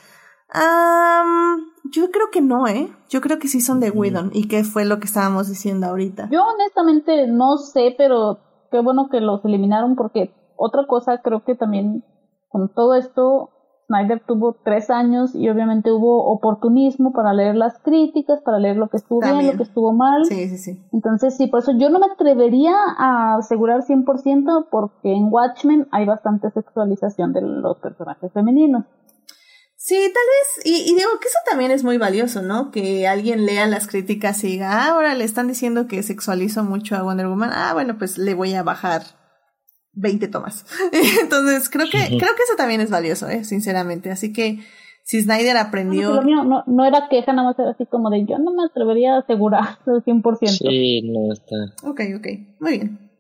Yo creo que no, ¿eh? Yo creo que sí son de Whedon y que fue lo que estábamos diciendo ahorita. Yo honestamente no sé, pero qué bueno que los eliminaron porque otra cosa creo que también con todo esto Snyder tuvo tres años y obviamente hubo oportunismo para leer las críticas, para leer lo que estuvo bien, lo que estuvo mal. Sí, sí, sí. Entonces sí, por eso yo no me atrevería a asegurar 100% porque en Watchmen hay bastante sexualización de los personajes femeninos. Sí, tal vez, y, y digo que eso también es muy valioso, ¿no? Que alguien lea las críticas y diga, ah, ahora le están diciendo que sexualizo mucho a Wonder Woman, ah, bueno, pues le voy a bajar 20 tomas. Entonces, creo que, creo que eso también es valioso, ¿eh? Sinceramente. Así que, si Snyder No, no, aprendió... mío no, no era queja, nada más era así como de yo no me atrevería a asegurar al 100%. Sí, no está. Ok, ok, muy bien.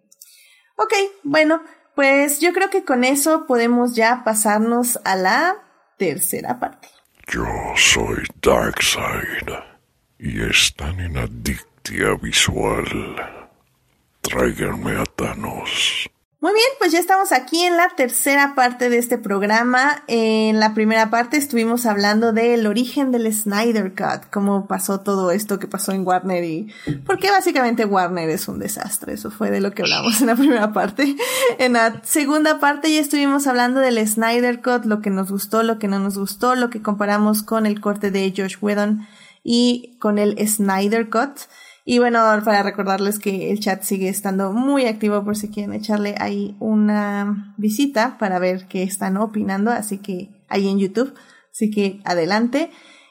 Ok, bueno, pues yo creo que con eso podemos ya pasarnos a la tercera parte. Yo soy Darkseid y están en adictia visual. Tráiganme a Thanos. Muy bien, pues ya estamos aquí en la tercera parte de este programa. En la primera parte estuvimos hablando del origen del Snyder Cut, cómo pasó todo esto que pasó en Warner y porque básicamente Warner es un desastre. Eso fue de lo que hablamos en la primera parte. En la segunda parte ya estuvimos hablando del Snyder Cut, lo que nos gustó, lo que no nos gustó, lo que comparamos con el corte de Josh Whedon y con el Snyder Cut. Y bueno, para recordarles que el chat sigue estando muy activo por si quieren echarle ahí una visita para ver qué están opinando, así que ahí en YouTube, así que adelante.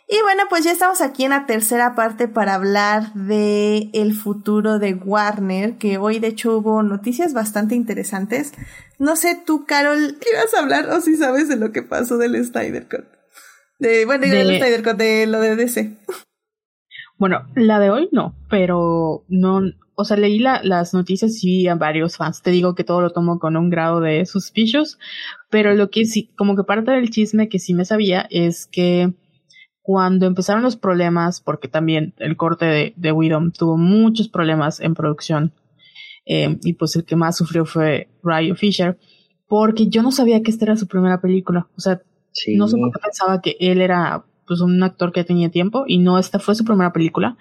Y bueno, pues ya estamos aquí en la tercera parte para hablar de el futuro de Warner, que hoy de hecho hubo noticias bastante interesantes. No sé tú, Carol, ¿qué vas a hablar o si sabes de lo que pasó del Snyder Cut? De, bueno, digo, del De- Snyder Cut, de lo de DC. Bueno, la de hoy no, pero no, o sea, leí la- las noticias y vi a varios fans. Te digo que todo lo tomo con un grado de suspicious, pero lo que sí, como que parte del chisme que sí me sabía es que cuando empezaron los problemas, porque también el corte de, de Widom tuvo muchos problemas en producción, eh, y pues el que más sufrió fue Ryan Fisher, porque yo no sabía que esta era su primera película. O sea, Sí. no sé por qué pensaba que él era pues un actor que tenía tiempo y no esta fue su primera película.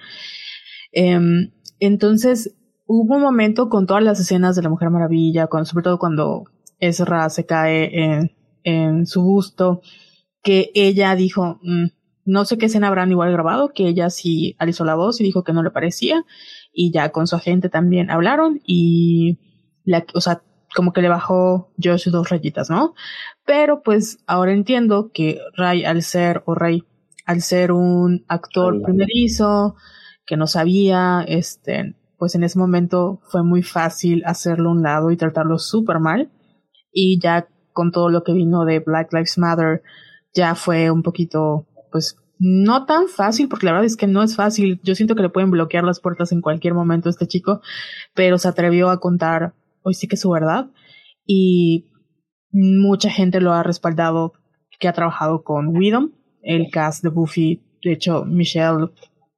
Em, entonces hubo un momento con todas las escenas de la Mujer Maravilla, con, sobre todo cuando Ezra se cae en, su busto, que ella dijo, "Mm, no sé qué escena habrán igual grabado, que ella sí alisó la voz y dijo que no le parecía. Y ya con su agente también hablaron y, la, o sea, como que le bajó Josh dos rayitas, ¿no? Pero pues ahora entiendo que Ray al ser, o Ray, al ser un actor primerizo, que no sabía, este, pues en ese momento fue muy fácil hacerlo a un lado y tratarlo súper mal. Y ya con todo lo que vino de Black Lives Matter, ya fue un poquito, pues, no tan fácil, porque la verdad es que no es fácil. Yo siento que le pueden bloquear las puertas en cualquier momento a este chico, pero se atrevió a contar hoy sí que su verdad. Y mucha gente lo ha respaldado que ha trabajado con Widom, el cast de Buffy. De hecho, Michelle,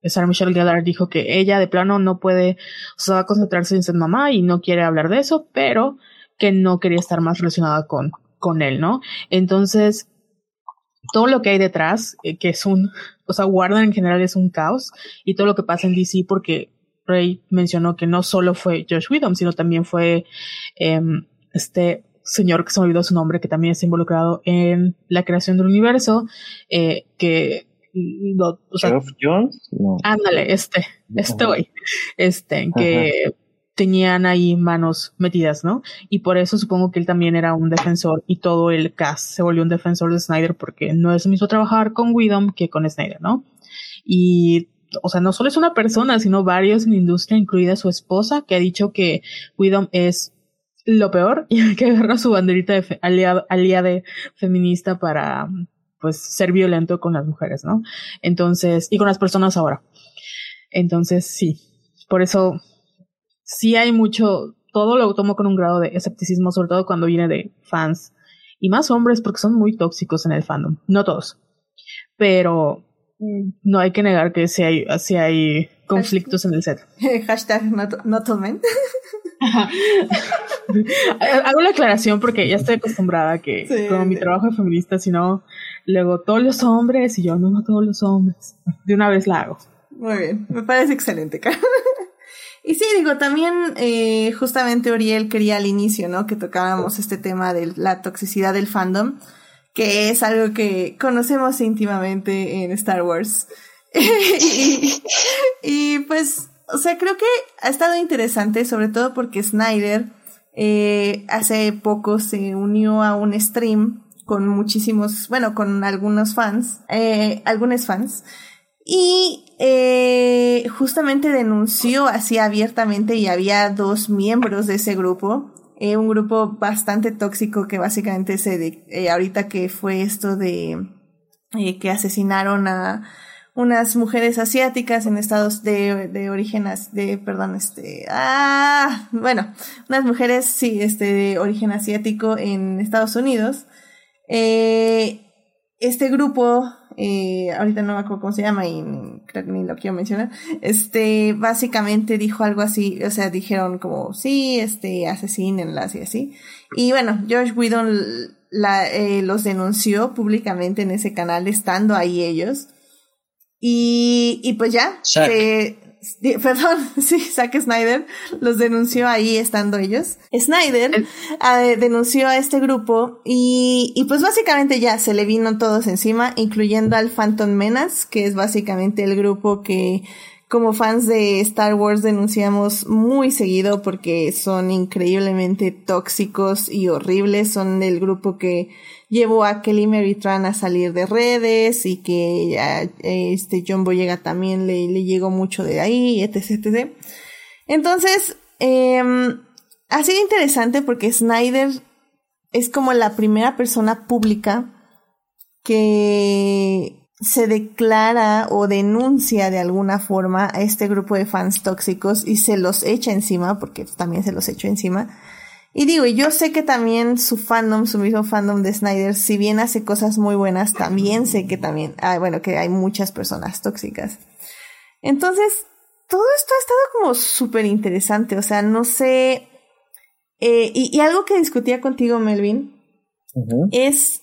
Sarah Michelle Gellar dijo que ella de plano no puede, o sea, va a concentrarse en ser mamá y no quiere hablar de eso, pero que no quería estar más relacionada con, con él, ¿no? Entonces, todo lo que hay detrás, eh, que es un, o sea, Warner en general es un caos, y todo lo que pasa en DC, porque Ray mencionó que no solo fue Josh Whedon, sino también fue em, este señor que se me olvidó su nombre, que también está involucrado en la creación del universo, eh, que o Jones? No. Ándale, este, este güey, este, que tenían ahí manos metidas, ¿no? Y por eso supongo que él también era un defensor y todo el cast se volvió un defensor de Snyder porque no es lo mismo trabajar con Widom que con Snyder, ¿no? Y, o sea, no solo es una persona, sino varios en la industria, incluida su esposa, que ha dicho que Widom es lo peor y que agarrar su banderita de aliada feminista para, pues, ser violento con las mujeres, ¿no? Entonces, y con las personas ahora. Entonces, sí, por eso sí hay mucho, todo lo tomo con un grado de escepticismo, sobre todo cuando viene de fans y más hombres porque son muy tóxicos en el fandom, no todos, pero mm, no hay que negar que sí hay, sí hay conflictos en el set. Hashtag not, not. Hago la aclaración porque ya estoy acostumbrada a que como mi trabajo es feminista, si no, luego todos los hombres y yo no, no todos los hombres. De una vez la hago. Muy bien, me parece excelente, y sí, digo, también eh, justamente Oriel quería al inicio, ¿no? Que tocábamos este tema de la toxicidad del fandom, que es algo que conocemos íntimamente en Star Wars. y, pues, o sea, creo que ha estado interesante, sobre todo porque Snyder eh, hace poco se unió a un stream con muchísimos, bueno, con algunos fans, eh, algunos fans, y eh, justamente denunció así abiertamente y había dos miembros de ese grupo, eh, un grupo bastante tóxico que básicamente se, de, eh, ahorita que fue esto de eh, que asesinaron a unas mujeres asiáticas en estados de, de origen, de, perdón, este, ah, bueno, unas mujeres, sí, este, de origen asiático en Estados Unidos. Eh, este grupo eh, ahorita no me acuerdo cómo se llama y creo que ni lo quiero mencionar, este, básicamente dijo algo así, o sea, dijeron como, sí, este, asesínenlas y así. Y bueno, George Whedon la, eh, los denunció públicamente en ese canal, estando ahí ellos. Y, y pues ya, perdón, sí, Zack Snyder los denunció ahí estando ellos. Snyder eh, denunció a este grupo y, y pues básicamente ya se le vino todos encima, incluyendo al Phantom Menace, que es básicamente el grupo que como fans de Star Wars denunciamos muy seguido porque son increíblemente tóxicos y horribles. Son el grupo que llevó a Kelly Mary Tran a salir de redes y que a, este John Boyega también le, le, llegó mucho de ahí, etc. etc. Entonces, eh, ha sido interesante porque Snyder es como la primera persona pública que se declara o denuncia de alguna forma a este grupo de fans tóxicos y se los echa encima, porque también se los echó encima. Y digo, yo sé que también su fandom, su mismo fandom de Snyder, si bien hace cosas muy buenas, también sé que también, ah, bueno, que hay muchas personas tóxicas. Entonces, todo esto ha estado como súper interesante, o sea, no sé, eh, y, algo que discutía contigo, Melvin, es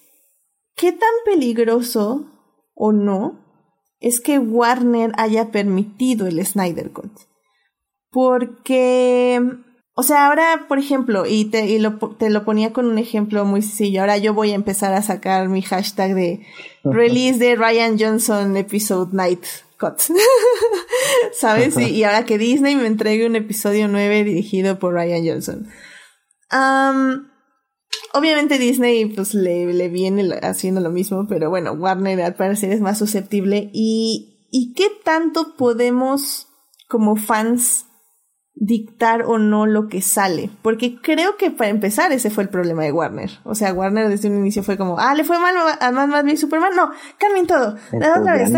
qué tan peligroso o no es que Warner haya permitido el Snyder Cut. Porque o sea, ahora, por ejemplo, y, te, y lo, te lo ponía con un ejemplo muy sencillo, ahora yo voy a empezar a sacar mi hashtag de release de Ryan Johnson episode night cut. ¿Sabes? Y, y, ahora que Disney me entregue un episodio 9 dirigido por Ryan Johnson. Um, obviamente Disney pues le, le viene haciendo lo mismo, pero bueno, Warner al parecer es más susceptible. ¿Y, y qué tanto podemos como fans dictar o no lo que sale. Porque creo que para empezar ese fue el problema de Warner. O sea, Warner desde un inicio fue como, ah, le fue mal a Mad Max Superman. No, cambien todo. otra vez,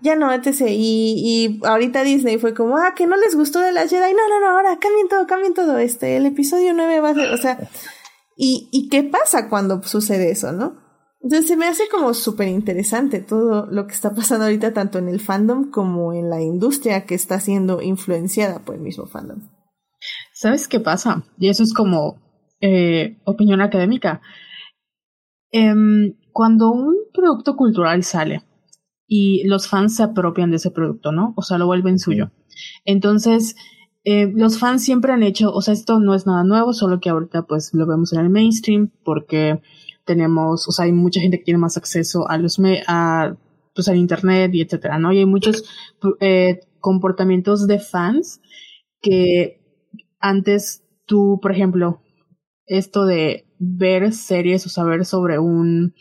ya no, etc. Y, y ahorita Disney fue como, ah, que no les gustó de la Jedi. No, no, no, ahora cambien todo, cambien todo. Este, el episodio 9 va a ser, o sea, ¿y, y qué pasa cuando sucede eso, no? Entonces se me hace como súper interesante todo lo que está pasando ahorita tanto en el fandom como en la industria que está siendo influenciada por el mismo fandom. ¿Sabes qué pasa? Y eso es como eh, opinión académica. Em, cuando un producto cultural sale y los fans se apropian de ese producto, ¿no? O sea, lo vuelven suyo. Entonces, eh, los fans siempre han hecho, o sea, esto no es nada nuevo, solo que ahorita pues lo vemos en el mainstream porque tenemos, o sea, hay mucha gente que tiene más acceso a los, a, pues al internet y etcétera, ¿no? Y hay muchos eh, comportamientos de fans que antes tú, por ejemplo, esto de ver series o saber sobre un,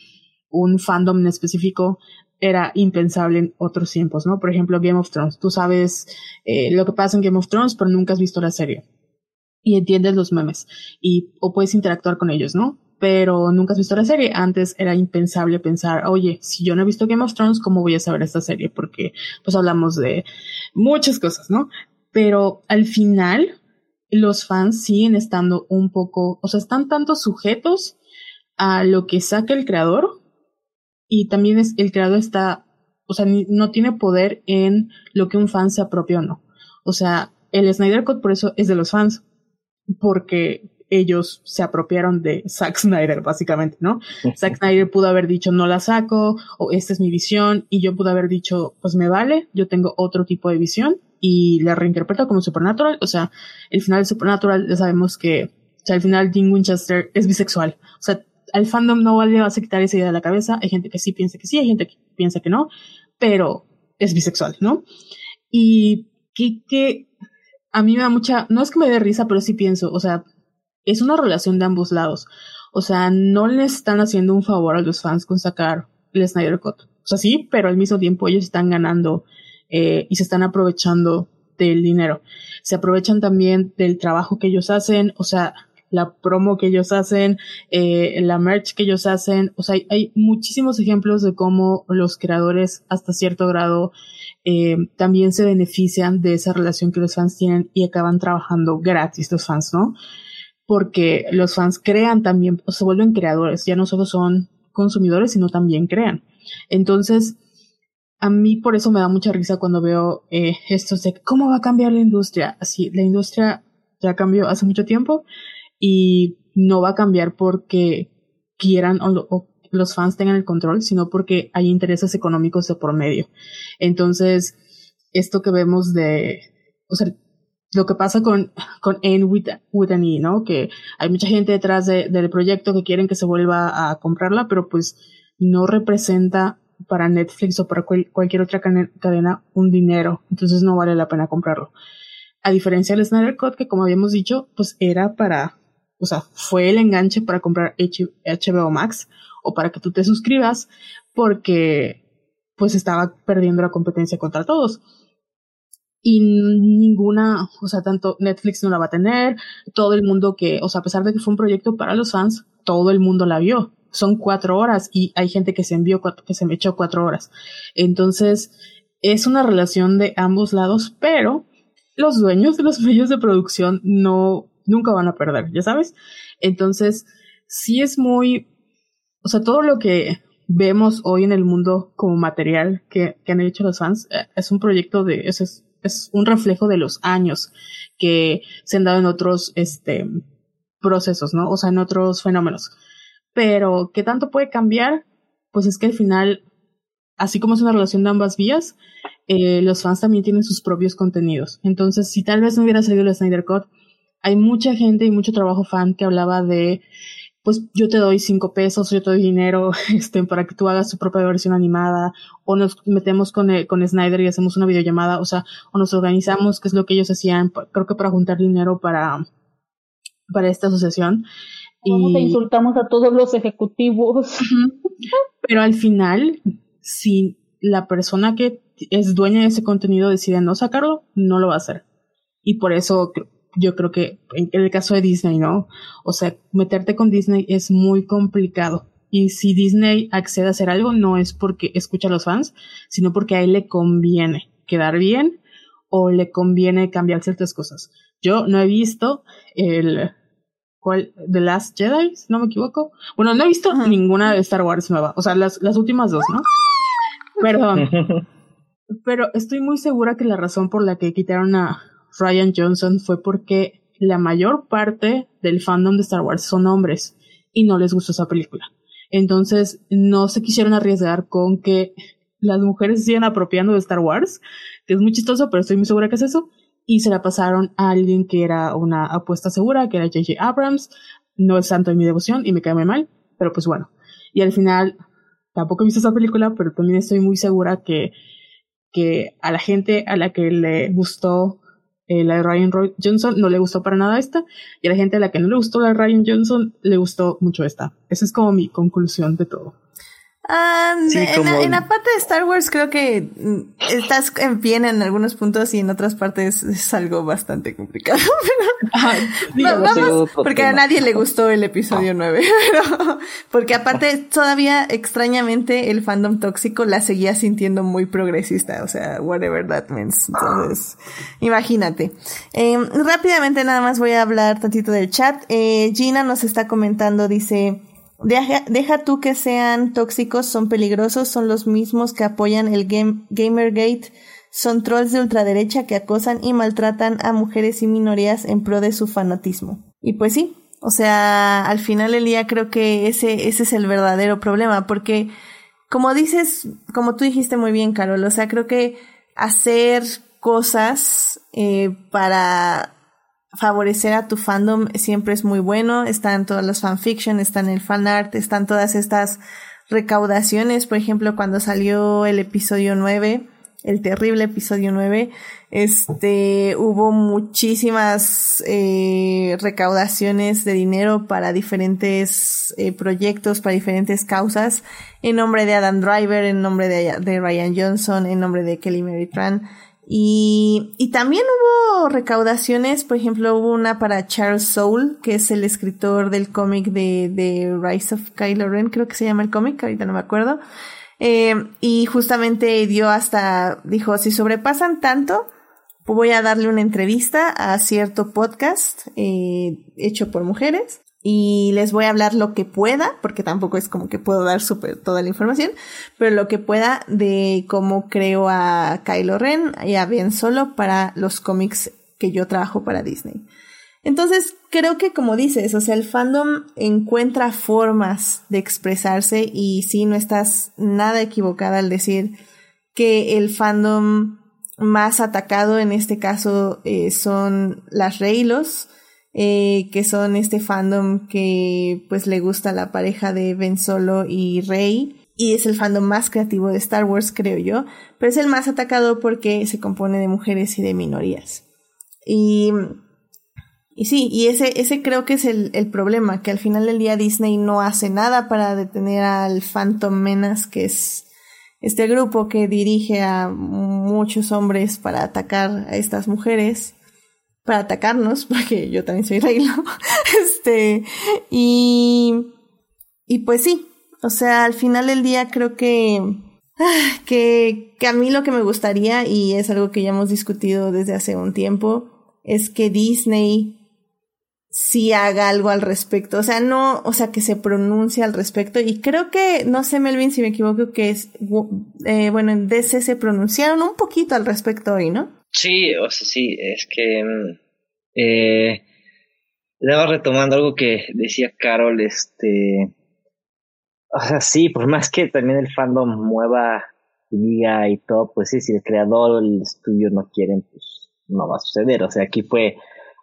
un fandom en específico era impensable en otros tiempos, ¿no? Por ejemplo, Game of Thrones. Tú sabes eh, lo que pasa en Game of Thrones, pero nunca has visto la serie. Y entiendes los memes. Y, o puedes interactuar con ellos, ¿no? Pero nunca has visto la serie. Antes era impensable pensar, oye, si yo no he visto Game of Thrones, ¿cómo voy a saber esta serie? Porque pues hablamos de muchas cosas, ¿no? Pero al final, los fans siguen estando un poco, o sea, están tanto sujetos a lo que saca el creador y también es, el creador está, o sea, no tiene poder en lo que un fan se apropia o no. O sea, el Snyder Cut por eso es de los fans, porque ellos se apropiaron de Zack Snyder, básicamente, ¿no? Zack Snyder pudo haber dicho, no la saco, o esta es mi visión, y yo pude haber dicho, pues me vale, yo tengo otro tipo de visión, y la reinterpreto como Supernatural, o sea, el final de Supernatural ya sabemos que, o sea, al final Dean Winchester es bisexual, o sea, al fandom no le vas a quitar esa idea de la cabeza, hay gente que sí piensa que sí, hay gente que piensa que no, pero es bisexual, ¿no? Y que, que a mí me da mucha, no es que me dé risa, pero sí pienso, o sea, es una relación de ambos lados. O sea, no le están haciendo un favor a los fans con sacar el Snyder Cut. O sea, sí, pero al mismo tiempo ellos están ganando eh, y se están aprovechando del dinero. Se aprovechan también del trabajo que ellos hacen, o sea, la promo que ellos hacen, eh, la merch que ellos hacen. O sea, hay, muchísimos ejemplos de cómo los creadores hasta cierto grado eh, también se benefician de esa relación que los fans tienen y acaban trabajando gratis los fans, ¿no? Porque los fans crean también, o se vuelven creadores, ya no solo son consumidores, sino también crean. Entonces, a mí por eso me da mucha risa cuando veo eh, esto de cómo va a cambiar la industria. Así, la industria ya cambió hace mucho tiempo y no va a cambiar porque quieran o, o los fans tengan el control, sino porque hay intereses económicos de por medio. Entonces, esto que vemos de, o sea, lo que pasa con, con End with, with an E, ¿no? Que hay mucha gente detrás de, del proyecto que quieren que se vuelva a comprarla, pero pues no representa para Netflix o para cualquier otra cadena un dinero, entonces no vale la pena comprarlo. A diferencia del Snyder Cut, que como habíamos dicho, pues era para, o sea, fue el enganche para comprar HBO Max o para que tú te suscribas porque pues estaba perdiendo la competencia contra todos y ninguna, o sea, tanto Netflix no la va a tener, todo el mundo que, o sea, a pesar de que fue un proyecto para los fans, todo el mundo la vio. Son cuatro horas y hay gente que se envió, que se me echó cuatro horas. Entonces, es una relación de ambos lados, pero los dueños de los medios de producción no, nunca van a perder, ya sabes. Entonces, sí es muy, o sea, todo lo que vemos hoy en el mundo como material que, que han hecho los fans eh, es un proyecto de, eso es es un reflejo de los años que se han dado en otros este, procesos, ¿no? O sea, en otros fenómenos. Pero, ¿qué tanto puede cambiar? Pues es que al final, así como es una relación de ambas vías, eh, los fans también tienen sus propios contenidos. Entonces, si tal vez no hubiera salido el Snyder Cut, hay mucha gente y mucho trabajo fan que hablaba de pues yo te doy cinco pesos, yo te doy dinero, este, para que tú hagas tu propia versión animada, o nos metemos con, eh, con Snyder y hacemos una videollamada, o sea, o nos organizamos, que es lo que ellos hacían, creo que para juntar dinero para, para esta asociación. ¿Cómo te insultamos a todos los ejecutivos? Pero al final, si la persona que es dueña de ese contenido decide no sacarlo, no lo va a hacer. Y por eso yo creo que en el caso de Disney, ¿no? O sea, meterte con Disney es muy complicado. Y si Disney accede a hacer algo, no es porque escucha a los fans, sino porque a él le conviene quedar bien o le conviene cambiar ciertas cosas. Yo no he visto el ¿cuál? The Last Jedi, no me equivoco. Bueno, no he visto ninguna de Star Wars nueva, o sea, las, las últimas dos, ¿no? Perdón. Pero estoy muy segura que la razón por la que quitaron a Ryan Johnson fue porque la mayor parte del fandom de Star Wars son hombres y no les gustó esa película. Entonces no se quisieron arriesgar con que las mujeres se sigan apropiando de Star Wars, que es muy chistoso, pero estoy muy segura que es eso, y se la pasaron a alguien que era una apuesta segura, que era J.J. Abrams, no es santo de mi devoción y me cae muy mal, pero pues bueno. Y al final, tampoco he visto esa película, pero también estoy muy segura que, que a la gente a la que le gustó eh, la de Ryan Johnson no le gustó para nada esta, y a la gente a la que no le gustó la de Ryan Johnson le gustó mucho esta. Esa es como mi conclusión de todo. Ah, en, la, parte de Star Wars creo que mm, estás en bien en algunos puntos y en otras partes es algo bastante complicado. porque a nadie le gustó el episodio 9, porque aparte todavía extrañamente el fandom tóxico la seguía sintiendo muy progresista, o sea, whatever that means. Entonces, imagínate. Em, rápidamente nada más voy a hablar tantito del chat. Eh, Gina nos está comentando, dice... Deja, tú que sean tóxicos, son peligrosos, son los mismos que apoyan el game, Gamergate, son trolls de ultraderecha que acosan y maltratan a mujeres y minorías en pro de su fanatismo. Y pues sí, o sea, al final del día creo que ese, ese es el verdadero problema, porque como dices, como tú dijiste muy bien, Carol, o sea, creo que hacer cosas eh, para favorecer a tu fandom siempre es muy bueno. Están todas las fanfiction, están el fanart, están todas estas recaudaciones. Por ejemplo, cuando salió el episodio 9, el terrible episodio 9, este, hubo muchísimas eh, recaudaciones de dinero para diferentes eh, proyectos, para diferentes causas, en nombre de Adam Driver, en nombre de, de Ryan Johnson, en nombre de Kelly Mary Tran. Y, y también hubo recaudaciones, por ejemplo, hubo una para Charles Soule, que es el escritor del cómic de, de Rise of Kylo Ren, creo que se llama el cómic, ahorita no me acuerdo. Eh, y justamente dio hasta, dijo, si sobrepasan tanto, voy a darle una entrevista a cierto podcast eh, hecho por mujeres y les voy a hablar lo que pueda, porque tampoco es como que puedo dar super toda la información, pero lo que pueda de cómo creo a Kylo Ren y a Ben Solo para los cómics que yo trabajo para Disney. Entonces, creo que como dices, o sea, el fandom encuentra formas de expresarse y sí, no estás nada equivocada al decir que el fandom más atacado en este caso eh, son las Reylos, eh, que son este fandom que pues le gusta la pareja de Ben Solo y Rey. Y es el fandom más creativo de Star Wars, creo yo. Pero es el más atacado porque se compone de mujeres y de minorías. Y, y sí, y ese, ese creo que es el, el problema, que al final del día Disney no hace nada para detener al Phantom Menace, que es este grupo que dirige a muchos hombres para atacar a estas mujeres para atacarnos, porque yo también soy Reylo. este, y, y pues sí, o sea, al final del día creo que, que, que a mí lo que me gustaría, y es algo que ya hemos discutido desde hace un tiempo, es que Disney sí haga algo al respecto. O sea, no, o sea, que se pronuncie al respecto. Y creo que, no sé, Melvin, si me equivoco, que es, eh, bueno, en DC se pronunciaron un poquito al respecto hoy, ¿no? Sí, o sea, sí, es que mm, eh, le retomando algo que decía Carol, este, o sea, sí, por más que también el fandom mueva y diga y todo, pues sí, si el creador o el estudio no quieren, pues no va a suceder. O sea, aquí fue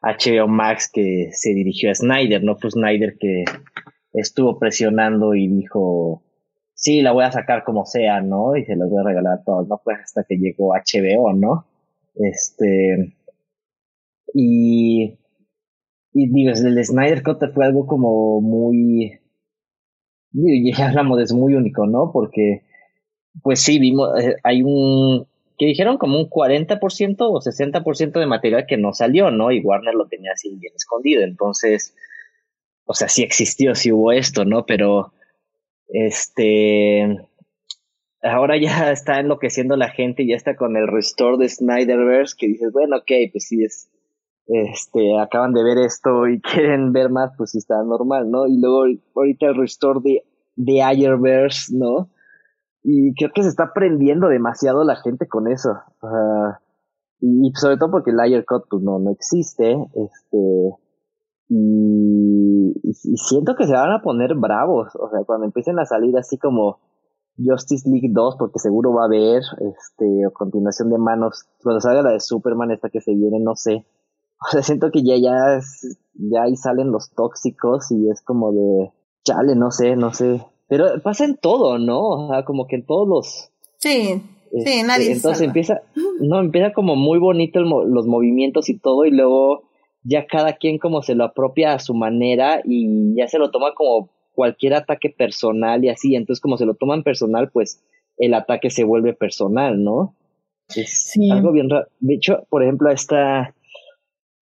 HBO Max que se dirigió a Snyder, no fue Snyder que estuvo presionando y dijo, sí, la voy a sacar como sea, ¿no? Y se las voy a regalar a todos, no fue hasta que llegó HBO, ¿no? Este, y, y digo, el Snyder Cut fue algo como muy, ya hablamos de es muy único, ¿no? Porque, pues sí, vimos, eh, hay un, que dijeron como un 40% o 60% de material que no salió, ¿no? Y Warner lo tenía así bien escondido, entonces, o sea, sí existió, sí hubo esto, ¿no? Pero, este, ahora ya está enloqueciendo la gente, ya está con el restore de Snyderverse, que dices, bueno, ok, pues sí es, este, acaban de ver esto y quieren ver más, pues sí está normal, ¿no? Y luego ahorita el restore de, de Ayerverse, ¿no? Y creo que se está aprendiendo demasiado la gente con eso. y sobre todo porque el Ayer Cut pues no, no existe, este, y, y, siento que se van a poner bravos, o sea, cuando empiecen a salir así como Justice League 2, porque seguro va a haber, este, o continuación de manos, cuando salga la de Superman esta que se viene, no sé, o sea, siento que ya, ya, ya ahí salen los tóxicos y es como de, chale, no sé, no sé, pero pasa en todo, ¿no? O sea, como que en todos los... Sí, sí, este, nadie Entonces empieza, no, empieza como muy bonito los movimientos y todo y luego ya cada quien como se lo apropia a su manera y ya se lo toma como cualquier ataque personal y así, entonces como se lo toman personal, pues el ataque se vuelve personal, ¿no? Es algo bien raro. De hecho, por ejemplo, esta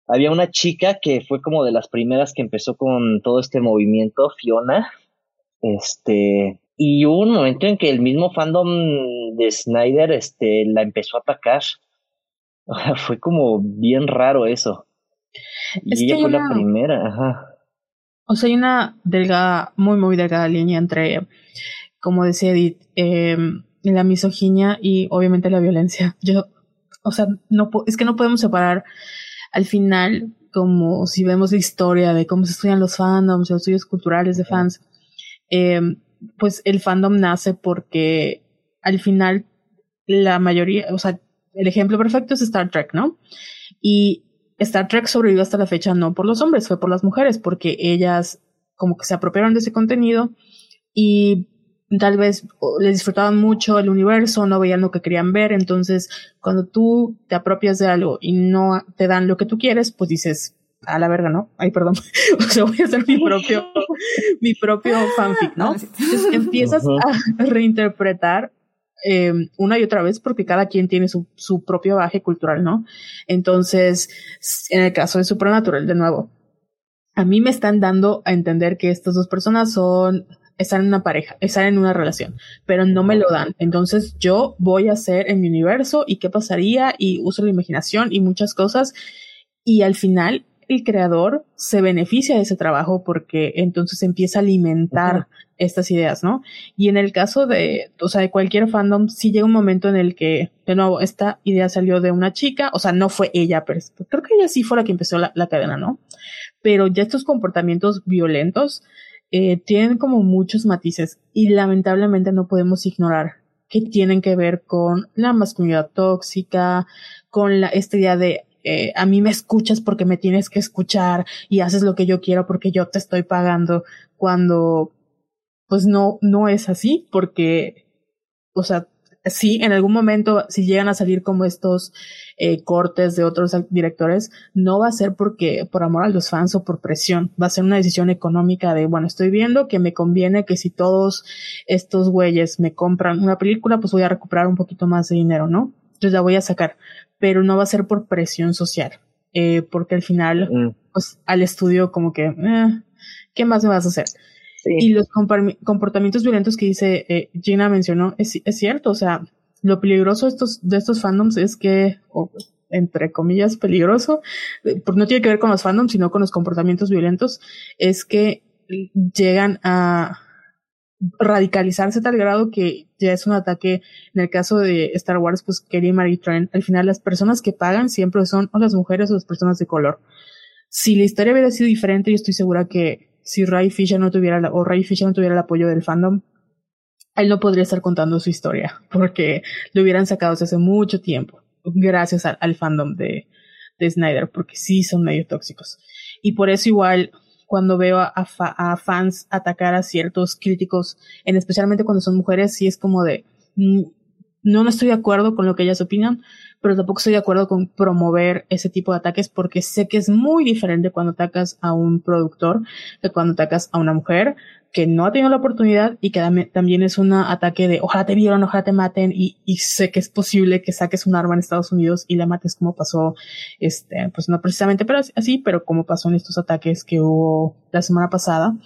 había una chica que fue como de las primeras que empezó con todo este movimiento, Fiona, este, y hubo un momento en que el mismo fandom de Snyder este, la empezó a atacar. fue como bien raro eso. y ella fue la primera, ajá. O sea, hay una delgada, muy, muy delgada línea entre, como decía Edith, eh, la misoginia y obviamente la violencia. Yo, o sea, no es que no podemos separar al final, como si vemos la historia de cómo se estudian los fandoms, los estudios culturales de fans, eh, pues el fandom nace porque al final la mayoría, o sea, el ejemplo perfecto es Star Trek, ¿no? Y Star Trek sobrevivió hasta la fecha no por los hombres, fue por las mujeres, porque ellas como que se apropiaron de ese contenido y tal vez les disfrutaban mucho el universo, no veían lo que querían ver, entonces cuando tú te apropias de algo y no te dan lo que tú quieres, pues dices, a la verga, ¿no? Ay, perdón. o sea, voy a hacer mi propio, mi propio fanfic, ¿no? Entonces empiezas a reinterpretar eh, una y otra vez porque cada quien tiene su, su propio baje cultural, ¿no? Entonces, en el caso de Supernatural, de nuevo, a mí me están dando a entender que estas dos personas son están en una pareja, están en una relación, pero no me lo dan. Entonces yo voy a hacer en mi universo y qué pasaría y uso la imaginación y muchas cosas y al final el creador se beneficia de ese trabajo porque entonces empieza a alimentar estas ideas, ¿no? Y en el caso de, o sea, de cualquier fandom, sí llega un momento en el que, de nuevo, esta idea salió de una chica, o sea, no fue ella, pero creo que ella sí fue la que empezó la, cadena, ¿no? Pero ya estos comportamientos violentos eh, tienen como muchos matices y lamentablemente no podemos ignorar que tienen que ver con la masculinidad tóxica, con la, esta idea de eh, a mí me escuchas porque me tienes que escuchar y haces lo que yo quiero porque yo te estoy pagando cuando pues no, no es así porque, o sea, sí, en algún momento, si llegan a salir como estos eh, cortes de otros directores, no va a ser porque por amor a los fans o por presión, va a ser una decisión económica de, bueno, estoy viendo que me conviene que si todos estos güeyes me compran una película, pues voy a recuperar un poquito más de dinero, ¿no? Entonces la voy a sacar pero no va a ser por presión social, eh, porque al final, mm. pues al estudio como que, eh, ¿qué más me vas a hacer? Y los comportamientos violentos que dice eh, Gina mencionó, es, es, cierto, o sea, lo peligroso de estos, de estos fandoms es que, entre comillas, peligroso, eh, no tiene que ver con los fandoms, sino con los comportamientos violentos, es que llegan a radicalizarse a tal grado que ya es un ataque. En el caso de Star Wars, pues Kelly Marie Tran, al final las personas que pagan siempre son las mujeres o las personas de color. Si la historia hubiera sido diferente, yo estoy segura que si Ray Fisher no tuviera la, o Ray Fisher no tuviera el apoyo del fandom, él no podría estar contando su historia, porque lo hubieran sacado hace mucho tiempo, gracias al, fandom de, de Snyder, porque sí son medio tóxicos. Y por eso igual cuando veo a, a, fans atacar a ciertos críticos, en especialmente cuando son mujeres, sí es como de, mm, no, no estoy de acuerdo con lo que ellas opinan, pero tampoco estoy de acuerdo con promover ese tipo de ataques porque sé que es muy diferente cuando atacas a un productor que cuando atacas a una mujer que no ha tenido la oportunidad y que también es un ataque de ojalá te vieron, ojalá te maten y, y, sé que es posible que saques un arma en Estados Unidos y la mates como pasó, este, pues no precisamente pero así, pero como pasó en estos ataques que hubo la semana pasada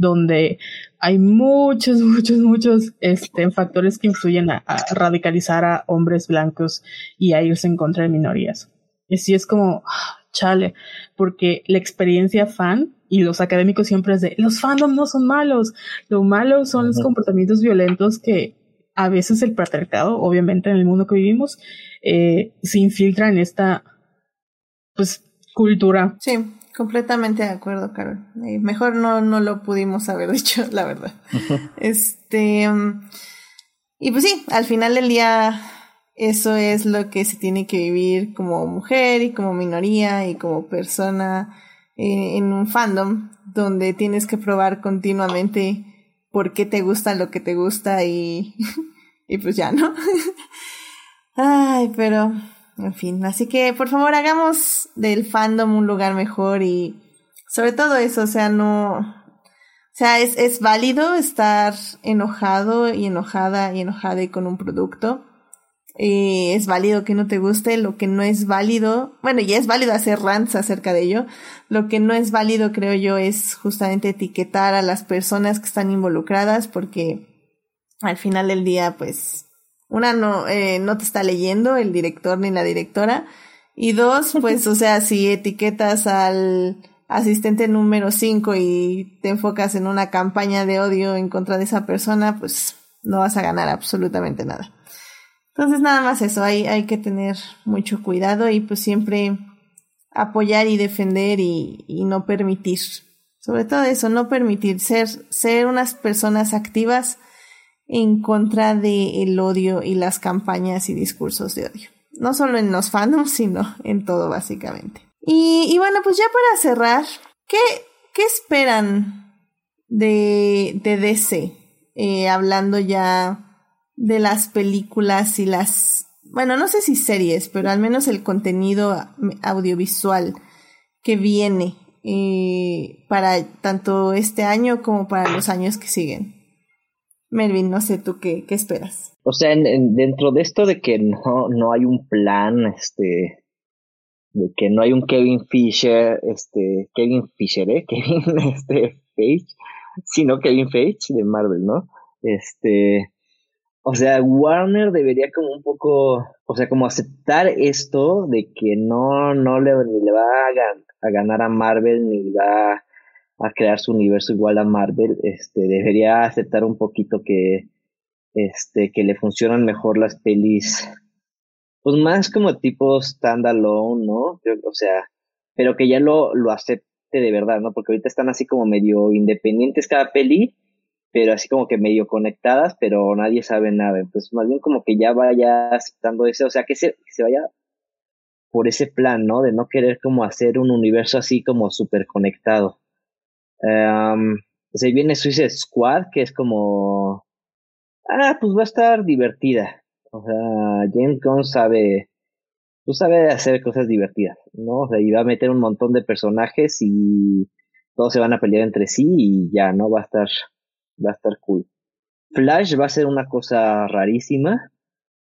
donde hay muchos, muchos, muchos este, factores que influyen a, radicalizar a hombres blancos y a irse en contra de minorías. Y así es como, ah, chale, porque la experiencia fan y los académicos siempre es de, los fandoms no son malos, lo malo son los comportamientos violentos que a veces el patriarcado, obviamente en el mundo que vivimos, eh, se infiltra en esta, pues, cultura. Sí. Completamente de acuerdo, Carol. Eh, mejor no, no lo pudimos haber dicho, la verdad. este. Um, y pues sí, al final del día, eso es lo que se tiene que vivir como mujer y como minoría y como persona eh, en un fandom, donde tienes que probar continuamente por qué te gusta lo que te gusta y, y pues ya, ¿no? Ay, pero en fin, así que por favor hagamos del fandom un lugar mejor y sobre todo eso, o sea, no, o sea, es, es válido estar enojado y enojada y enojada con un producto. Eh, es válido que no te guste, lo que no es válido, bueno, y es válido hacer rants acerca de ello, lo que no es válido creo yo es justamente etiquetar a las personas que están involucradas porque al final del día pues una, no, eh, no te está leyendo el director ni la directora. Y dos, pues, o sea, si etiquetas al asistente número 5 y te enfocas en una campaña de odio en contra de esa persona, pues no vas a ganar absolutamente nada. Entonces, nada más eso, hay, hay que tener mucho cuidado y pues siempre apoyar y defender y, y no permitir. Sobre todo eso, no permitir ser, ser unas personas activas en contra del odio y las campañas y discursos de odio. No solo en los fandoms, sino en todo básicamente. Y, bueno, pues ya para cerrar, ¿qué, qué esperan de, de DC? Eh, hablando ya de las películas y las, bueno, no sé si series, pero al menos el contenido audiovisual que viene eh, para tanto este año como para los años que siguen. Melvin, no sé tú qué, qué esperas. O sea, en, dentro de esto de que no, no hay un plan, este, de que no hay un Kevin Fisher, este, Kevin Fisher, ¿eh? Kevin, este, Page, sino Kevin Page de Marvel, ¿no? Este, o sea, Warner debería como un poco, o sea, como aceptar esto de que no, no le, ni le va a, a ganar a Marvel, ni va a crear su universo igual a Marvel, este, debería aceptar un poquito que, este, que le funcionan mejor las pelis, pues más como tipo standalone, ¿no? O sea, pero que ya lo, lo acepte de verdad, ¿no? Porque ahorita están así como medio independientes cada peli, pero así como que medio conectadas, pero nadie sabe nada. Entonces, más bien como que ya vaya aceptando ese, o sea, que se, que se vaya por ese plan, ¿no? De no querer como hacer un universo así como súper conectado. Um, pues ahí viene Suicide Squad, que es como, ah, pues va a estar divertida. O sea, James Gunn sabe, pues sabe hacer cosas divertidas, ¿no? O sea, y va a meter un montón de personajes y todos se van a pelear entre sí y ya, ¿no? Va a estar, va a estar cool. Flash va a ser una cosa rarísima.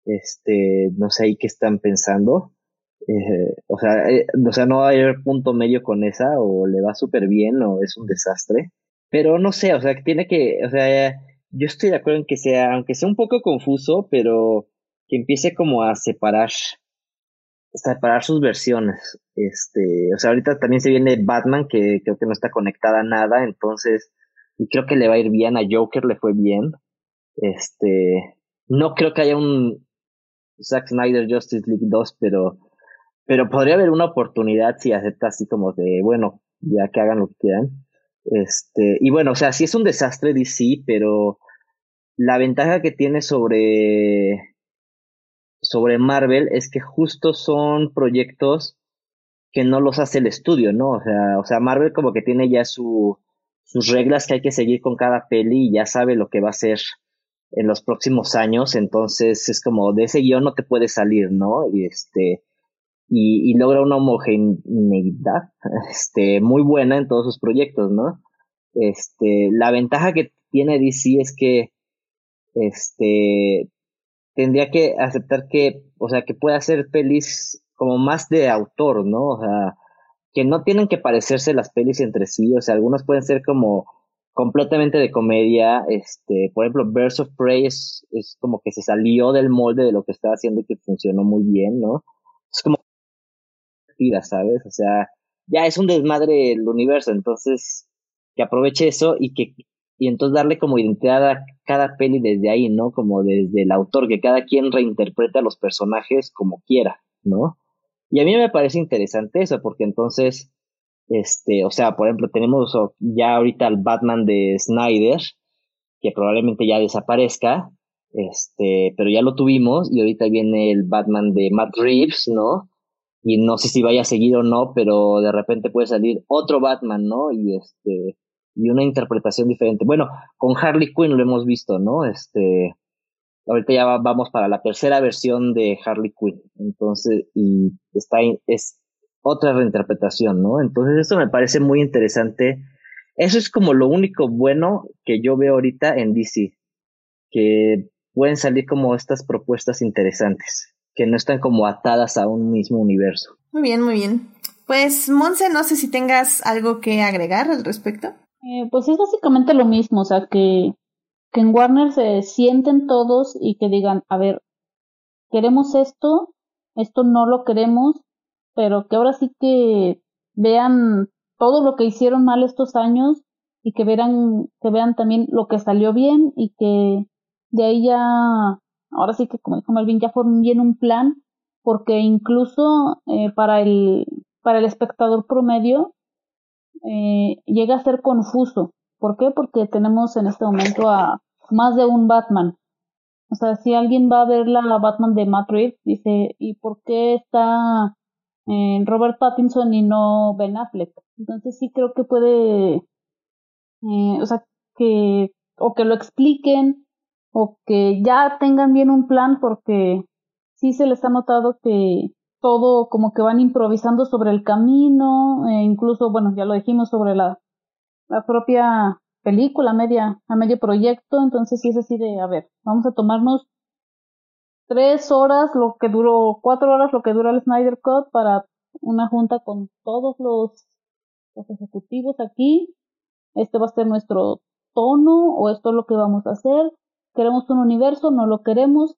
Este, no sé ahí qué están pensando. O, sea, eh, o sea, no va a haber punto medio con esa, o le va súper bien, o es un desastre. Pero no sé, o sea, tiene que, o sea, yo estoy de acuerdo en que sea, aunque sea un poco confuso, pero que empiece como a separar, separar sus versiones. Este, o sea, ahorita también se viene Batman, que creo que no está conectada a nada, entonces, y creo que le va a ir bien, a Joker le fue bien. Este, no creo que haya un Zack Snyder Justice League 2, pero pero podría haber una oportunidad si acepta así como de, bueno, ya que hagan lo que quieran. Este, y bueno, o sea, sí es un desastre DC, pero la ventaja que tiene sobre, sobre Marvel es que justo son proyectos que no los hace el estudio, ¿no? O sea, o sea, Marvel como que tiene ya su, sus reglas que hay que seguir con cada peli y ya sabe lo que va a hacer en los próximos años, entonces es como de ese guion no te puede salir, ¿no? Y este, y, logra una homogeneidad, este, muy buena en todos sus proyectos, ¿no? Este, la ventaja que tiene DC es que, este, tendría que aceptar que, o sea, que puede hacer pelis como más de autor, ¿no? O sea, que no tienen que parecerse las pelis entre sí, o sea, algunos pueden ser como completamente de comedia, este, por ejemplo, Birds of Prey es, es como que se salió del molde de lo que estaba haciendo y que funcionó muy bien, ¿no? Es como ¿sabes? O sea, ya es un desmadre el universo, entonces que aproveche eso y que y entonces darle como identidad a cada peli desde ahí, ¿no? Como desde el autor, que cada quien reinterpreta a los personajes como quiera, ¿no? Y a mí me parece interesante eso, porque entonces, este, o sea, por ejemplo, tenemos ya ahorita al Batman de Snyder, que probablemente ya desaparezca, este, pero ya lo tuvimos, y ahorita viene el Batman de Matt Reeves, ¿no? Y no sé si vaya a seguir o no, pero de repente puede salir otro Batman, ¿no? Y este, y una interpretación diferente. Bueno, con Harley Quinn lo hemos visto, ¿no? Este, ahorita ya vamos para la tercera versión de Harley Quinn, entonces, y está, es otra reinterpretación, ¿no? Entonces, esto me parece muy interesante. Eso es como lo único bueno que yo veo ahorita en DC, que pueden salir como estas propuestas interesantes, que no están como atadas a un mismo universo. Muy bien, muy bien. Pues, Monse, no sé si tengas algo que agregar al respecto. Eh, pues es básicamente lo mismo, o sea, que que en Warner se sienten todos y que digan, a ver, queremos esto, esto no lo queremos, pero que ahora sí que vean todo lo que hicieron mal estos años y que vean, que vean también lo que salió bien y que de ahí ya, ahora sí que como dijo Melvin, ya bien un plan, porque incluso eh, para el, para el espectador promedio eh, llega a ser confuso. ¿Por qué? Porque tenemos en este momento a más de un Batman. O sea, si alguien va a ver la, Batman de Matt Reeves, dice, ¿y por qué está eh, Robert Pattinson y no Ben Affleck? Entonces sí creo que puede, o sea, que, o que lo expliquen, o que ya tengan bien un plan, porque sí se les ha notado que todo como que van improvisando sobre el camino, e incluso, bueno, ya lo dijimos sobre la, la propia película, media, a medio proyecto, entonces sí es así de, a ver, vamos a tomarnos tres horas, lo que duró, cuatro horas lo que dura el Snyder Cut para una junta con todos los, los ejecutivos aquí. Este va a ser nuestro tono o esto es lo que vamos a hacer. Queremos un universo, no lo queremos.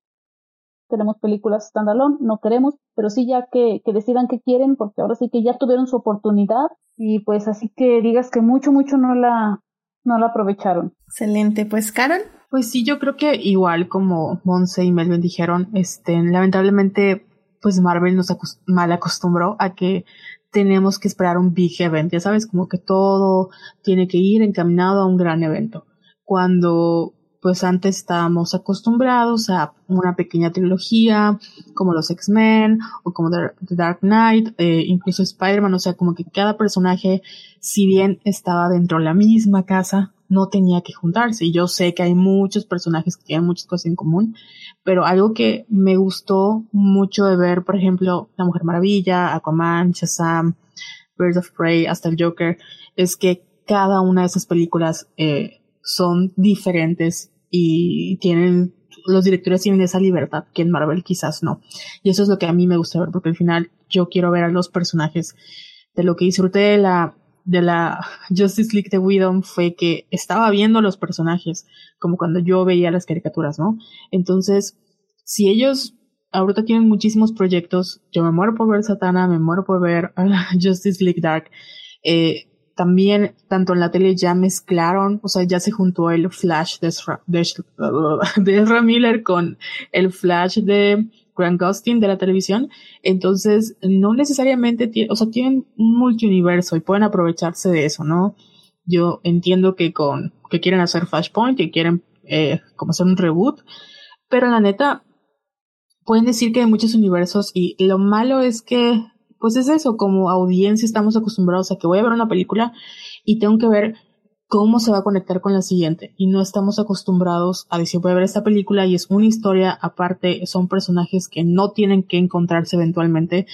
Queremos películas standalone, no queremos, pero sí ya que, que decidan qué quieren, porque ahora sí que ya tuvieron su oportunidad y pues así que digas que mucho, mucho no la, no lo aprovecharon. Excelente, pues Carol. Pues sí, yo creo que igual como Monse y Melvin dijeron, este, lamentablemente, pues Marvel nos mal acostumbró a que tenemos que esperar un big event, ya sabes, como que todo tiene que ir encaminado a un gran evento. Cuando pues antes estábamos acostumbrados a una pequeña trilogía como los X-Men o como The, Dark Knight, eh, incluso Spider-Man, o sea, como que cada personaje, si bien estaba dentro de la misma casa, no tenía que juntarse. Y yo sé que hay muchos personajes que tienen muchas cosas en común, pero algo que me gustó mucho de ver, por ejemplo, La Mujer Maravilla, Aquaman, Shazam, Birds of Prey, hasta el Joker, es que cada una de esas películas eh, son diferentes y tienen, los directores tienen esa libertad que en Marvel quizás no. Y eso es lo que a mí me gusta ver, porque al final yo quiero ver a los personajes. De lo que disfruté de la, de la Justice League de Widow fue que estaba viendo los personajes, como cuando yo veía las caricaturas, ¿no? Entonces, si ellos ahorita tienen muchísimos proyectos, yo me muero por ver Satana, me muero por ver a Justice League Dark, eh, también tanto en la tele ya mezclaron, o sea, ya se juntó el Flash de Ezra, Miller con el Flash de Grant Gustin de la televisión. Entonces, no necesariamente, o sea, tienen un multiuniverso y pueden aprovecharse de eso, ¿no? Yo entiendo que con, que quieren hacer Flashpoint, que quieren, eh, como hacer un reboot, pero la neta, pueden decir que hay muchos universos y lo malo es que pues es eso, como audiencia estamos acostumbrados a que voy a ver una película y tengo que ver cómo se va a conectar con la siguiente. Y no estamos acostumbrados a decir, voy a ver esta película y es una historia aparte, son personajes que no tienen que encontrarse eventualmente.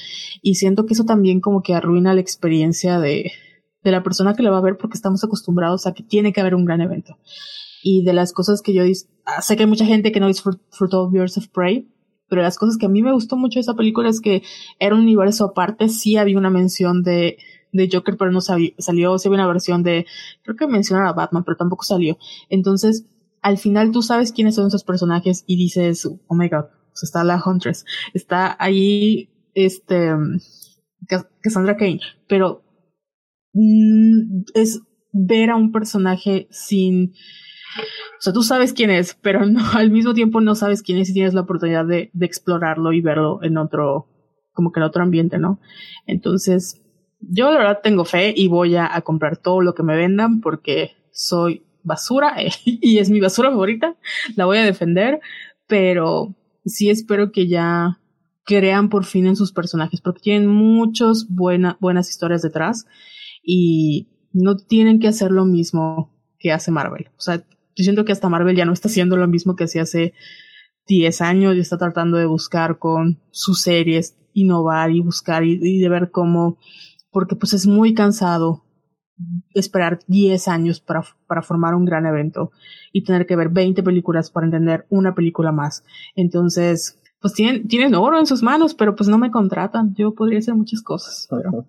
Y siento que eso también como que arruina la experiencia de, de la persona que la va a ver porque estamos acostumbrados a que tiene que haber un gran evento. Y de las cosas que yo sé que hay mucha gente que no disfrutó Birds of Prey, pero las cosas que a mí me gustó mucho de esa película es que era un universo aparte, sí había una mención de, de Joker, pero no salió, sí había una versión de, creo que mencionaba a Batman, pero tampoco salió. Entonces, al final tú sabes quiénes son esos personajes y dices, oh my god, pues está la Huntress, está ahí, este, Cassandra Kane, pero mm, es ver a un personaje sin, o sea, tú sabes quién es, pero al mismo tiempo no sabes quién es y tienes la oportunidad de, explorarlo y verlo en otro, como que en otro ambiente, ¿no? Entonces, yo la verdad tengo fe y voy a, comprar todo lo que me vendan porque soy basura y es mi basura favorita. La voy a defender, pero sí espero que ya crean por fin en sus personajes porque tienen muchas buena, buenas historias detrás y no tienen que hacer lo mismo que hace Marvel. O sea, yo siento que hasta Marvel ya no está haciendo lo mismo que hacía hace 10 años y está tratando de buscar con sus series, innovar y buscar y, y de ver cómo, porque pues es muy cansado esperar 10 años para, para formar un gran evento y tener que ver 20 películas para entender una película más. Entonces, pues tienen, tienen oro en sus manos, pero pues no me contratan. Yo podría hacer muchas cosas, pero...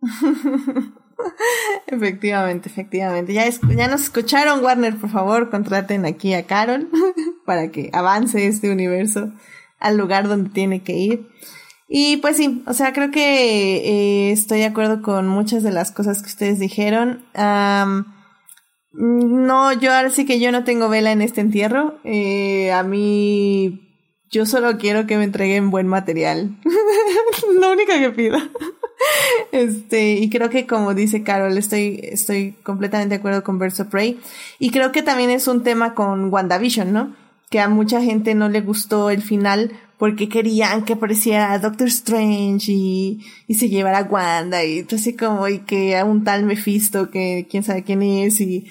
efectivamente, efectivamente. Ya, ya nos escucharon, Warner, por favor, contraten aquí a Carol para que avance este universo al lugar donde tiene que ir. Y pues sí, o sea, creo que eh, estoy de acuerdo con muchas de las cosas que ustedes dijeron. no, yo ahora sí que yo no tengo vela en este entierro. Eh, a mí, yo solo quiero que me entreguen buen material. Lo único que pido. Este, y creo que como dice Carol, estoy, estoy completamente de acuerdo con Verso Prey. Y creo que también es un tema con WandaVision, ¿no? Que a mucha gente no le gustó el final porque querían que apareciera Doctor Strange y, y se llevara a Wanda y todo así como, y que a un tal Mephisto que quién sabe quién es y,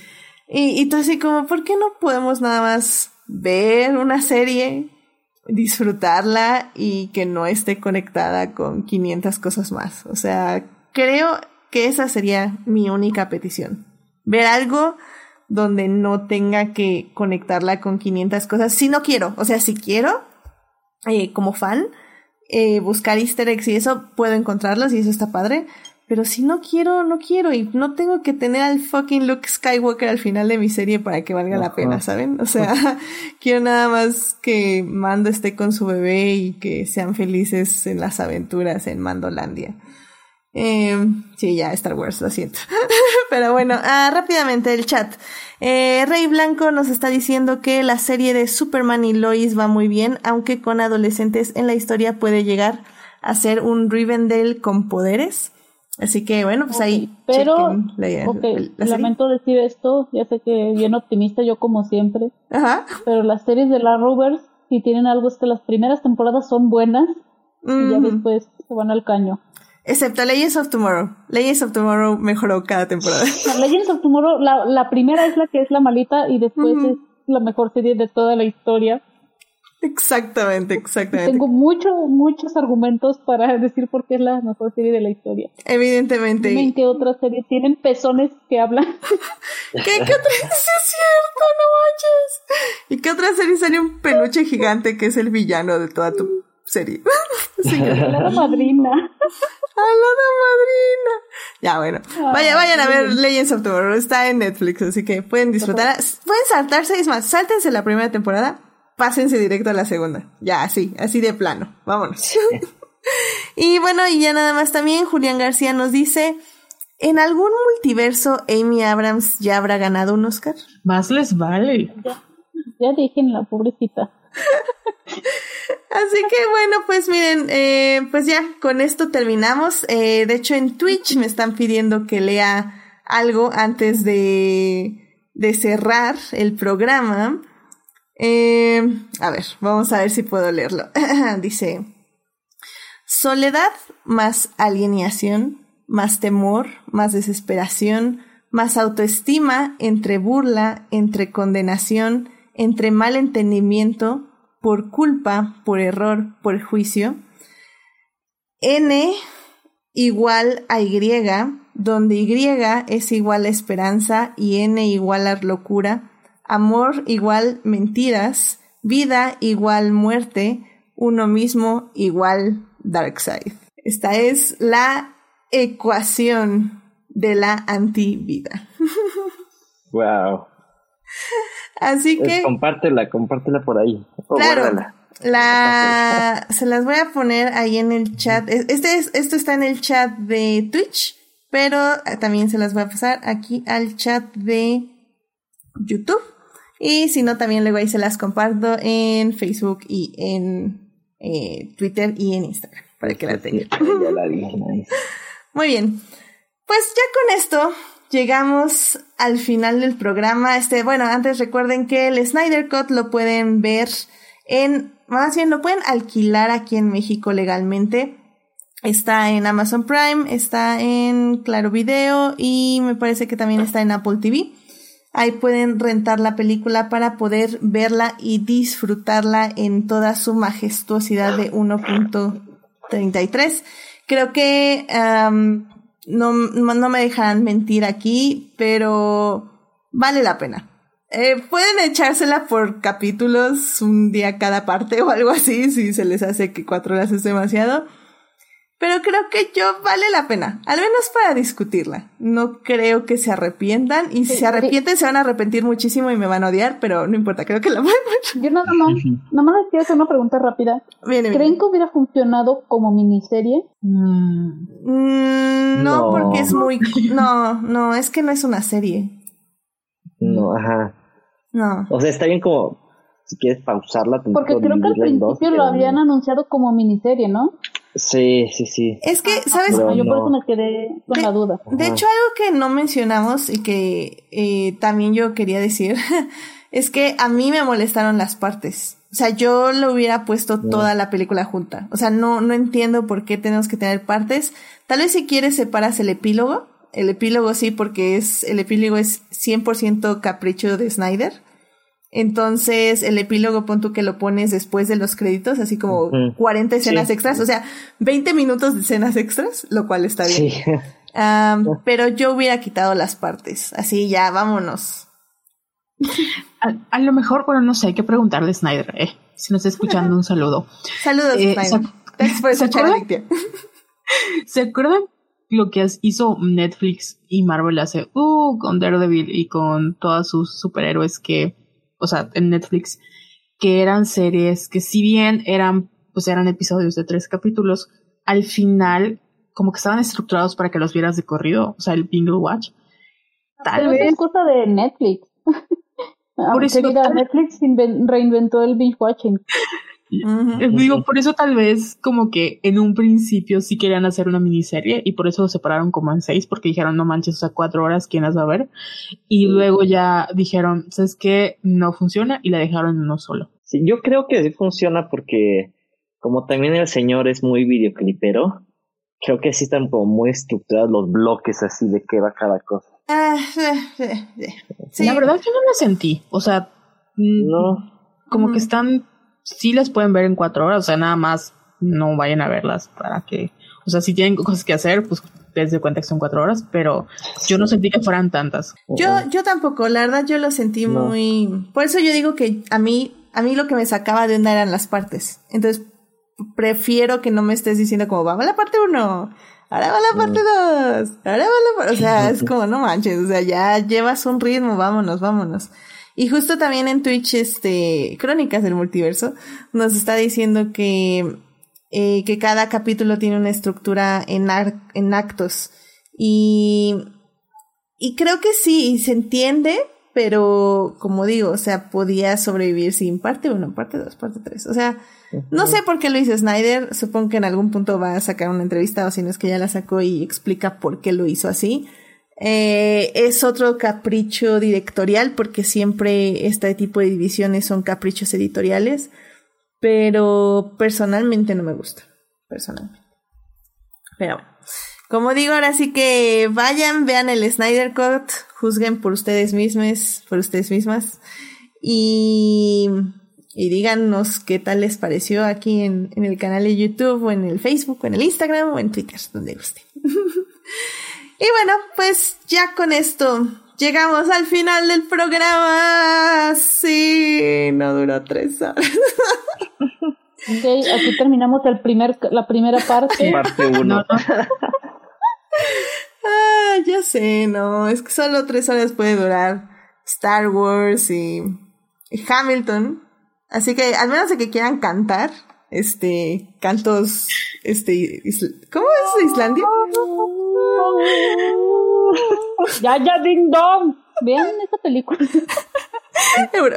y, y así como, ¿por qué no podemos nada más ver una serie disfrutarla y que no esté conectada con 500 cosas más. O sea, creo que esa sería mi única petición. Ver algo donde no tenga que conectarla con 500 cosas. Si no quiero, o sea, si quiero, eh, como fan, eh, buscar easter eggs y eso, puedo encontrarlos y eso está padre. Pero si no quiero, no quiero. Y no tengo que tener al fucking Luke Skywalker al final de mi serie para que valga la pena, ¿saben? O sea, quiero nada más que Mando esté con su bebé y que sean felices en las aventuras en Mandolandia. Eh, sí, ya, Star Wars, lo siento. Pero bueno, ah, rápidamente el chat. Eh, Rey Blanco nos está diciendo que la serie de Superman y Lois va muy bien, aunque con adolescentes en la historia puede llegar a ser un Rivendell con poderes. Así que bueno, pues ahí. Pero, lamento decir esto, ya sé que bien optimista yo como siempre. Ajá. Pero las series de la Rovers, si tienen algo, es que las primeras temporadas son buenas y ya después se van al caño. Excepto Legends of Tomorrow. Legends of Tomorrow mejoró cada temporada. Legends of Tomorrow, la, la primera es la que es la malita y después es la mejor serie de toda la historia. Exactamente, exactamente. Tengo muchos, muchos argumentos para decir por qué es la mejor serie de la historia. Evidentemente. Dime qué otras series tienen pezones que hablan. ¿Qué, qué otra serie es cierto? No manches. ¿Y qué otra serie sale un peluche gigante que es el villano de toda tu serie? sí, la madrina. A la madrina. Ya, bueno. Vaya, vayan a ver Legends of Tomorrow. Está en Netflix, así que pueden disfrutar. Pueden saltarse, es más, sáltense la primera temporada pásense directo a la segunda. Ya, así, así de plano. Vámonos. y bueno, y ya nada más también, Julián García nos dice, ¿en algún multiverso Amy Abrams ya habrá ganado un Oscar? Más les vale. Ya, ya dejen la pobrecita. Así que bueno, pues miren, eh, pues ya con esto terminamos. Eh, de hecho, en Twitch me están pidiendo que lea algo antes de, de cerrar el programa. Eh, a ver, vamos a ver si puedo leerlo. Dice, Soledad más alienación, más temor, más desesperación, más autoestima entre burla, entre condenación, entre mal entendimiento, por culpa, por error, por juicio. N igual a Y, donde Y es igual a esperanza y N igual a locura, amor igual mentiras, vida igual muerte, uno mismo igual dark side. Esta es la ecuación de la antivida. Wow. Así que. compártela, compártela por ahí. claro. La, se las voy a poner ahí en el chat. Este es, esto está en el chat de Twitch, pero también se las voy a pasar aquí al chat de YouTube. Y si no, también luego ahí se las comparto en Facebook y en eh, Twitter y en Instagram para que la tengan. Muy bien. Pues ya con esto llegamos al final del programa. Este, bueno, antes recuerden que el Snyder Cut lo pueden ver en, más bien lo pueden alquilar aquí en México legalmente. Está en Amazon Prime, está en Claro Video y me parece que también está en Apple TV. Ahí pueden rentar la película para poder verla y disfrutarla en toda su majestuosidad de 1.33. Creo que no, no me dejarán mentir aquí, pero vale la pena. Eh, pueden echársela por capítulos, un día cada parte o algo así, si se les hace que cuatro horas es demasiado. Pero creo que yo vale la pena, al menos para discutirla. No creo que se arrepientan y si se arrepienten se van a arrepentir muchísimo y me van a odiar, pero no importa, creo que la pueden ver. Yo nada más, nada más les quiero hacer una pregunta rápida. ¿Creen que hubiera funcionado como miniserie? Mm, no, no, porque es muy... No, no, es que no es una serie. No, ajá. No. O sea, está bien como si quieres pausarla. Porque creo que al principio lo habían anunciado como miniserie, ¿no? Sí, sí, sí. Es que, ¿sabes? yo por eso me quedé con la duda. De hecho, algo que no mencionamos y que eh, también yo quería decir es que a mí me molestaron las partes. O sea, yo lo hubiera puesto toda la película junta. O sea, no, no entiendo por qué tenemos que tener partes. Tal vez si quieres separas el epílogo. El epílogo sí, porque es, el epílogo es 100% capricho de Snyder. Entonces, el epílogo, pon tú que lo pones después de los créditos, así como 40 escenas extras, o sea, 20 minutos de escenas extras, lo cual está bien. pero yo hubiera quitado las partes, así ya, vámonos. A, lo mejor, bueno, no sé, hay que preguntarle a Snyder, eh, si nos está escuchando, un saludo. Saludos, eh, Snyder. ¿Se, ¿se, acuerdan? ¿Se acuerdan lo que hizo Netflix y Marvel hace, uh, con Daredevil y con todos sus superhéroes que o sea, en Netflix, que eran series que si bien eran, pues eran episodios de tres capítulos, al final como que estaban estructurados para que los vieras de corrido, o sea, el binge watch. Tal vez. Es cosa de Netflix. Por eso Netflix reinventó el binge watching. Digo, por eso tal vez como que en un principio sí querían hacer una miniserie y por eso lo separaron como en seis porque dijeron no manches, o sea, cuatro horas, ¿quién las va a ver? Y luego ya dijeron, ¿sabes qué? No funciona y la dejaron en uno solo. Sí, yo creo que sí funciona porque como también el señor es muy videoclipero, creo que sí están como muy estructurados los bloques así de qué va cada cosa. Ah, sí. La verdad yo no lo sentí, o sea, mm, no. como que están sí las pueden ver en cuatro horas, o sea, nada más no vayan a verlas para que, o sea, si tienen cosas que hacer, pues desde cuenta que son cuatro horas, pero yo no sentí que fueran tantas. Yo, yo tampoco, la verdad yo lo sentí muy, por eso yo digo que a mí, a mí lo que me sacaba de onda eran las partes, entonces prefiero que no me estés diciendo como, vamos a la parte uno, ahora va la parte dos, ahora va la parte, o sea, es como, no manches, o sea, ya llevas un ritmo, vámonos, vámonos. Y justo también en Twitch, este, Crónicas del Multiverso, nos está diciendo que, eh, que cada capítulo tiene una estructura en, en actos. Y, y creo que sí, se entiende, pero como digo, o sea, podía sobrevivir sin parte uno, parte dos, parte tres. O sea, no sé por qué lo hizo Snyder, supongo que en algún punto va a sacar una entrevista o si no es que ya la sacó y explica por qué lo hizo así. Eh, es otro capricho directorial porque siempre este tipo de divisiones son caprichos editoriales, pero personalmente no me gusta. personalmente. Pero bueno. Como digo, ahora sí que vayan, vean el Snyder Cut, juzguen por ustedes mismos, por ustedes mismas. Y, y díganos qué tal les pareció aquí en, en el canal de YouTube, o en el Facebook, o en el Instagram, o en Twitter, donde guste. y bueno, pues ya con esto llegamos al final del programa. Sí, no duró tres horas. Ok, aquí terminamos el primer, la primera parte. Parte uno. Ah, ya sé, no, es que solo tres horas puede durar Star Wars y, y Hamilton. Así que al menos de que quieran cantar, este, cantos, este, ¿cómo es Islandia? ya, ya, ding dong. Vean esa película.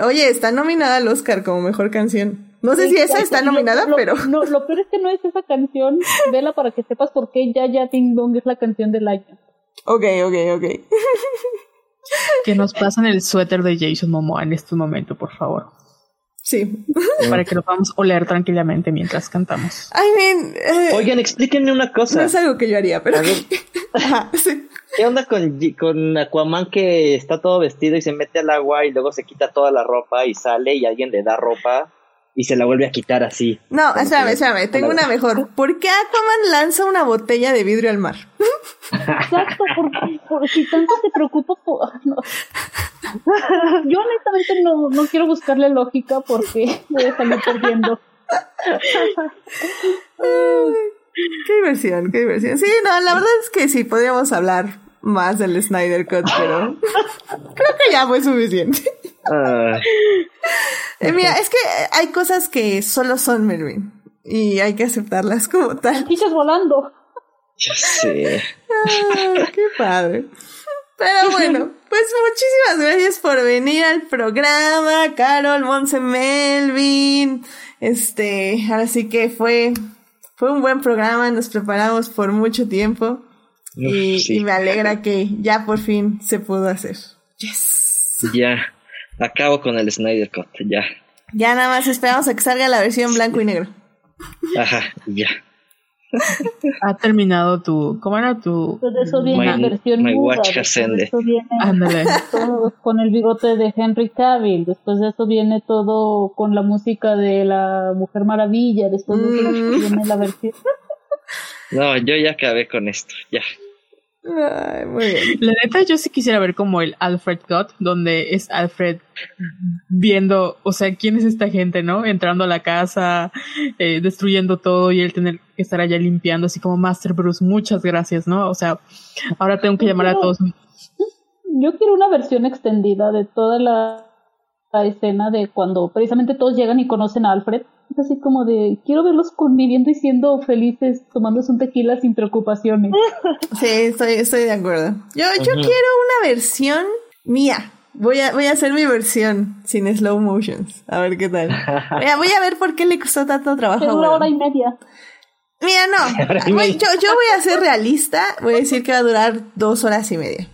Oye, está nominada al Oscar como mejor canción. No sé si esa está nominada, lo- pero No, lo peor es que no es esa canción. Vela para que sepas por qué Ya Ya Ding Dong es la canción del año. ok, ok, ok. Que nos pasen el suéter de Jason Momoa en este momento, por favor. Sí. Para que lo podamos oler tranquilamente mientras cantamos. I mean, eh, Oigan, explíquenme una no cosa. es algo que yo haría, pero A ver. sí. ¿Qué onda con, con Aquaman que está todo vestido y se mete al agua y luego se quita toda la ropa y sale y alguien le da ropa y se la vuelve a quitar así? No, espérame, espérame, tengo una mejor. ¿Por qué Aquaman lanza una botella de vidrio al mar? Exacto, porque por, si tanto se preocupa por... no. Yo honestamente no, no quiero buscarle lógica porque voy a salir perdiendo. Qué diversión, qué diversión. Sí, no, la verdad es que sí, podríamos hablar más del Snyder Cut, pero creo que ya fue suficiente. Ah, Eh, mira, es que hay cosas que solo son Melvin y hay que aceptarlas como tal. Fichas volando. ya sé. Ah, qué padre. Pero bueno, pues muchísimas gracias por venir al programa, Carol, Monse, Melvin. Este, ahora sí que fue, fue un buen programa, nos preparamos por mucho tiempo y, sí. y me alegra que ya por fin se pudo hacer. Yes. Ya. Acabo con el Snyder Cut, ya. Ya nada más esperamos a que salga la versión blanco y negro. Ajá, ya. Ha terminado tu. ¿Cómo era tu.? Después de eso viene My- la versión my muda, watch eso viene Ándale. todo con el bigote de Henry Cavill, después de eso viene todo con la música de la Mujer Maravilla, después de eso Mm. viene la versión... No, yo ya acabé con esto, ya. Ay, muy bien. La neta, yo sí quisiera ver como el Alfred Cut, donde es Alfred viendo, o sea, quién es esta gente, ¿no? Entrando a la casa, eh, destruyendo todo y él tener que estar allá limpiando, así como Master Bruce, muchas gracias, ¿no? O sea, ahora tengo que llamar a todos. Yo quiero una versión extendida de toda la, la escena de cuando precisamente todos llegan y conocen a Alfred. Es así como de, quiero verlos conviviendo y siendo felices, tomándose un tequila sin preocupaciones. Sí, estoy, estoy de acuerdo. Yo, yo quiero una versión mía. Voy a, voy a hacer mi versión sin slow motions. A ver qué tal. Voy a, voy a ver por qué le costó tanto trabajo. Que a dura Weón. hora y media. Mira, no. Yo, yo voy a ser realista. Voy a decir que va a durar dos horas y media.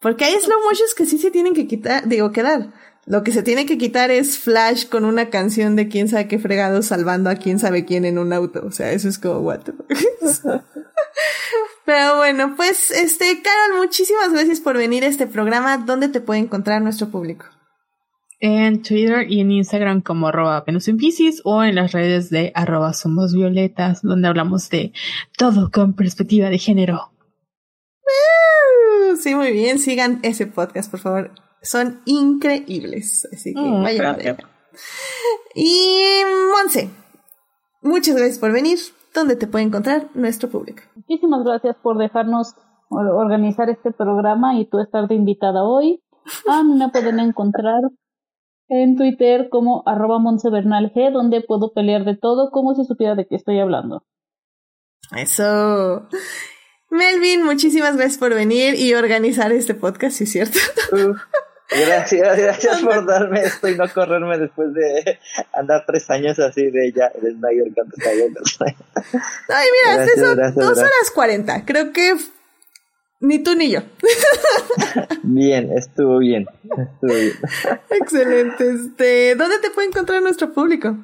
Porque hay slow motions que sí se tienen que quitar, digo, quedar. Lo que se tiene que quitar es Flash con una canción de quién sabe qué fregado salvando a quién sabe quién en un auto. O sea, eso es como what the fuck. Pero bueno, pues este, Carol, muchísimas gracias por venir a este programa. ¿Dónde te puede encontrar nuestro público? En Twitter y en Instagram como arroba Venus en Piscis o en las redes de arroba Somos Violetas, donde hablamos de todo con perspectiva de género. Sí, muy bien. Sigan ese podcast, por favor. Son increíbles. Así que Mm, vayan gracias. Y Monse, muchas gracias por venir. ¿Dónde te puede encontrar nuestro público? Muchísimas gracias por dejarnos or- organizar este programa y tú estar de invitada hoy. A mí me pueden encontrar en Twitter como arroba G, donde puedo pelear de todo como si supiera de qué estoy hablando. Eso. Melvin, muchísimas gracias por venir y organizar este podcast, ¿sí es cierto? Uf, Gracias, gracias por darme esto y no correrme después de andar tres años así de ya, el Snyder está bien. Ay, mira, Gracias, son gracias, dos gracias. horas cuarenta. Creo que ni tú ni yo. Bien, estuvo bien, estuvo bien. Excelente. Este, ¿dónde te puede encontrar nuestro público?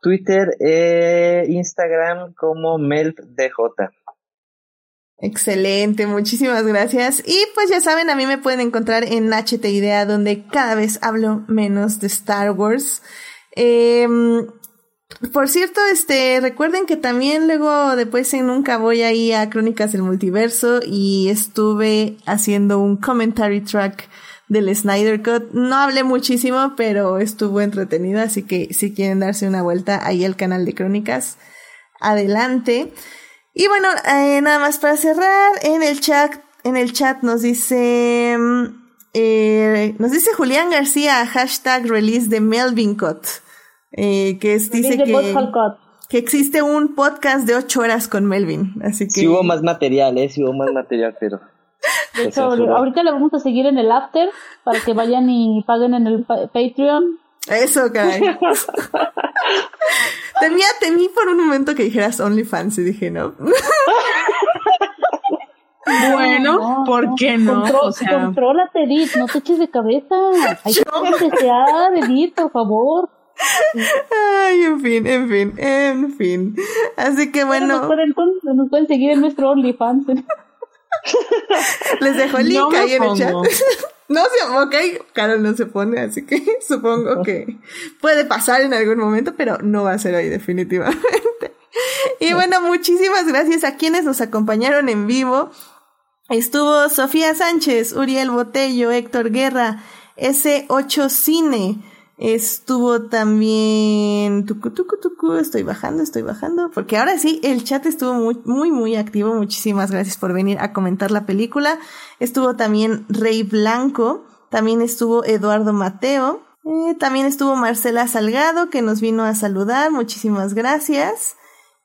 Twitter e Instagram como MelpDJ. Excelente, muchísimas gracias. Y pues ya saben, a mí me pueden encontrar en HT Idea, donde cada vez hablo menos de Star Wars. Em, por cierto, este, recuerden que también luego después en Nunca voy ahí a Crónicas del Multiverso y estuve haciendo un commentary track del Snyder Cut. No hablé muchísimo, pero estuvo entretenido, así que si quieren darse una vuelta ahí al canal de Crónicas, adelante. Y bueno, eh, nada más para cerrar, en el chat, en el chat nos dice, mm, eh, nos dice Julián García, hashtag release de Melvin Cut, eh, que es, dice que, que existe un podcast de ocho horas con Melvin, así que... Sí hubo más material, eh, sí hubo más material, pero... De hecho, ahorita le vamos a seguir en el after para que vayan y paguen en el Patreon. Eso, caray. temía, temí por un momento que dijeras OnlyFans y dije no. bueno, ¿por qué no? o sea... Contrólate, Edith, no te eches de cabeza. Hay que desear, Edith, por favor. Ay, en fin, en fin, en fin. Así que bueno. Nos pueden, nos pueden seguir en nuestro OnlyFans. Les dejo el link ahí en el chat. No se, ok, Carol no se pone, así que supongo que puede pasar en algún momento, pero no va a ser hoy definitivamente. Y bueno, muchísimas gracias a quienes nos acompañaron en vivo. Estuvo Sofía Sánchez, Uriel Botello, Héctor Guerra, S8 Cine, Estuvo también tucu, tucu, tucu, estoy bajando, estoy bajando, porque ahora sí, el chat estuvo muy, muy, muy activo. Muchísimas gracias por venir a comentar la película. Estuvo también Rey Blanco, también estuvo Eduardo Mateo, eh, también estuvo Marcela Salgado, que nos vino a saludar. Muchísimas gracias.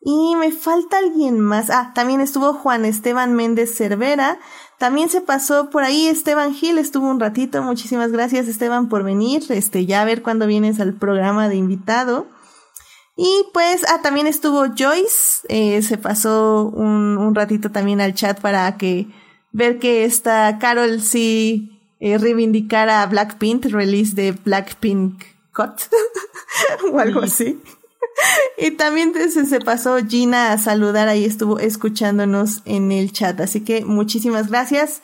Y me falta alguien más. Ah, también estuvo Juan Esteban Méndez Cervera, también se pasó por ahí Esteban Gil, estuvo un ratito. Muchísimas gracias Esteban por venir. Este, ya a ver cuándo vienes al programa de invitado. Y pues, ah, también estuvo Joyce, eh, se pasó un, un, ratito también al chat para que ver que esta Carol sí eh, reivindicara Blackpink, release de Blackpink Cut o algo así. Y también se pasó Gina a saludar, ahí estuvo escuchándonos en el chat. Así que muchísimas gracias.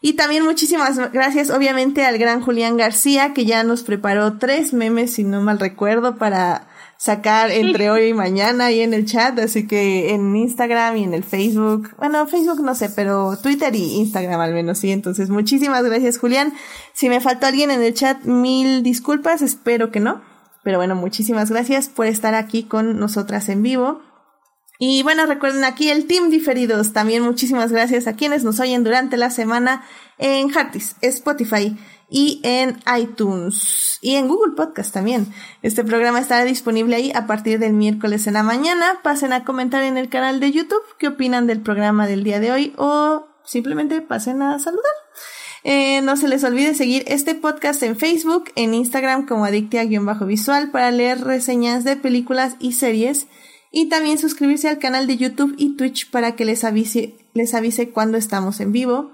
Y también muchísimas gracias, obviamente, al gran Julián García, que ya nos preparó tres memes, si no mal recuerdo, para sacar entre hoy y mañana ahí en el chat. Así que en Instagram y en el Facebook. Bueno, Facebook no sé, pero Twitter y Instagram al menos sí. Entonces, muchísimas gracias, Julián. Si me faltó alguien en el chat, mil disculpas. Espero que no. Pero bueno, muchísimas gracias por estar aquí con nosotras en vivo. Y bueno, recuerden aquí el Team Diferidos. También muchísimas gracias a quienes nos oyen durante la semana en Heartis, Spotify y en iTunes y en Google Podcast también. Este programa estará disponible ahí a partir del miércoles en la mañana. Pasen a comentar en el canal de YouTube qué opinan del programa del día de hoy o simplemente pasen a saludar. Eh, no se les olvide seguir este podcast en Facebook, en Instagram como Adictia-Visual para leer reseñas de películas y series. Y también suscribirse al canal de YouTube y Twitch para que les avise, les avise cuando estamos en vivo.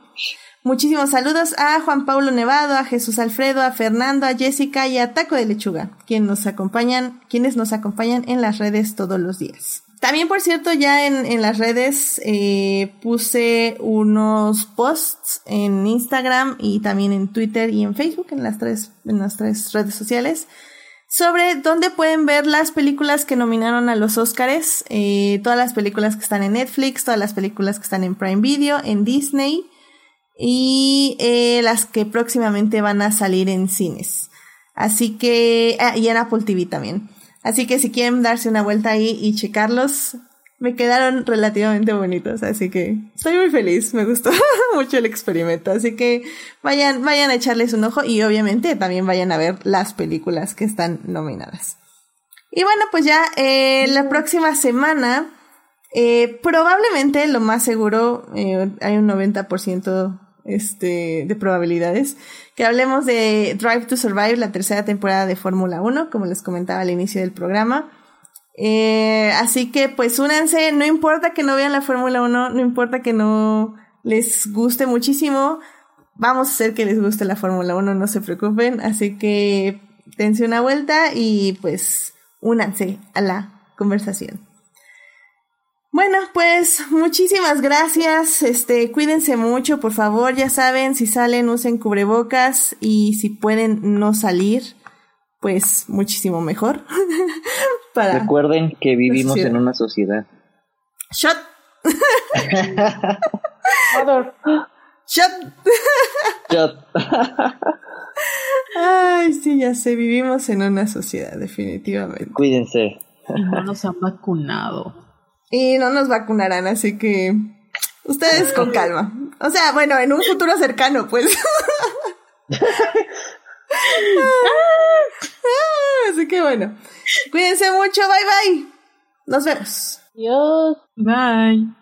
Muchísimos saludos a Juan Pablo Nevado, a Jesús Alfredo, a Fernando, a Jessica y a Taco de Lechuga, quienes nos acompañan, quienes nos acompañan en las redes todos los días. También, por cierto, ya en, las redes eh, puse unos posts en Instagram y también en Twitter y en Facebook, en las tres, en las tres redes sociales, sobre dónde pueden ver las películas que nominaron a los Oscars, eh, todas las películas que están en Netflix, todas las películas que están en Prime Video, en Disney y eh, las que próximamente van a salir en cines. Así que, ah, y en Apple TV también. Así que si quieren darse una vuelta ahí y checarlos, me quedaron relativamente bonitos, así que estoy muy feliz, me gustó mucho el experimento, así que vayan, vayan a echarles un ojo y obviamente también vayan a ver las películas que están nominadas. Y bueno, pues ya eh, la próxima semana, eh, probablemente lo más seguro, eh, hay un 90% este, de probabilidades, que hablemos de Drive to Survive, la tercera temporada de Fórmula 1, como les comentaba al inicio del programa. Eh, así que pues únanse, no importa que no vean la Fórmula 1, no importa que no les guste muchísimo, vamos a hacer que les guste la Fórmula 1, no se preocupen, así que dense una vuelta y pues únanse a la conversación. Bueno, pues muchísimas gracias. Este, cuídense mucho, por favor. Ya saben, si salen, usen cubrebocas y si pueden no salir, pues muchísimo mejor. Para Recuerden que vivimos en una sociedad. Shot. Shot. Shot. Ay, sí, ya sé, vivimos en una sociedad, definitivamente. Cuídense. Y no nos han vacunado. Y no nos vacunarán, así que ustedes con calma. O sea, bueno, en un futuro cercano, pues. así que bueno, cuídense mucho, bye bye. Nos vemos. Adiós. Bye.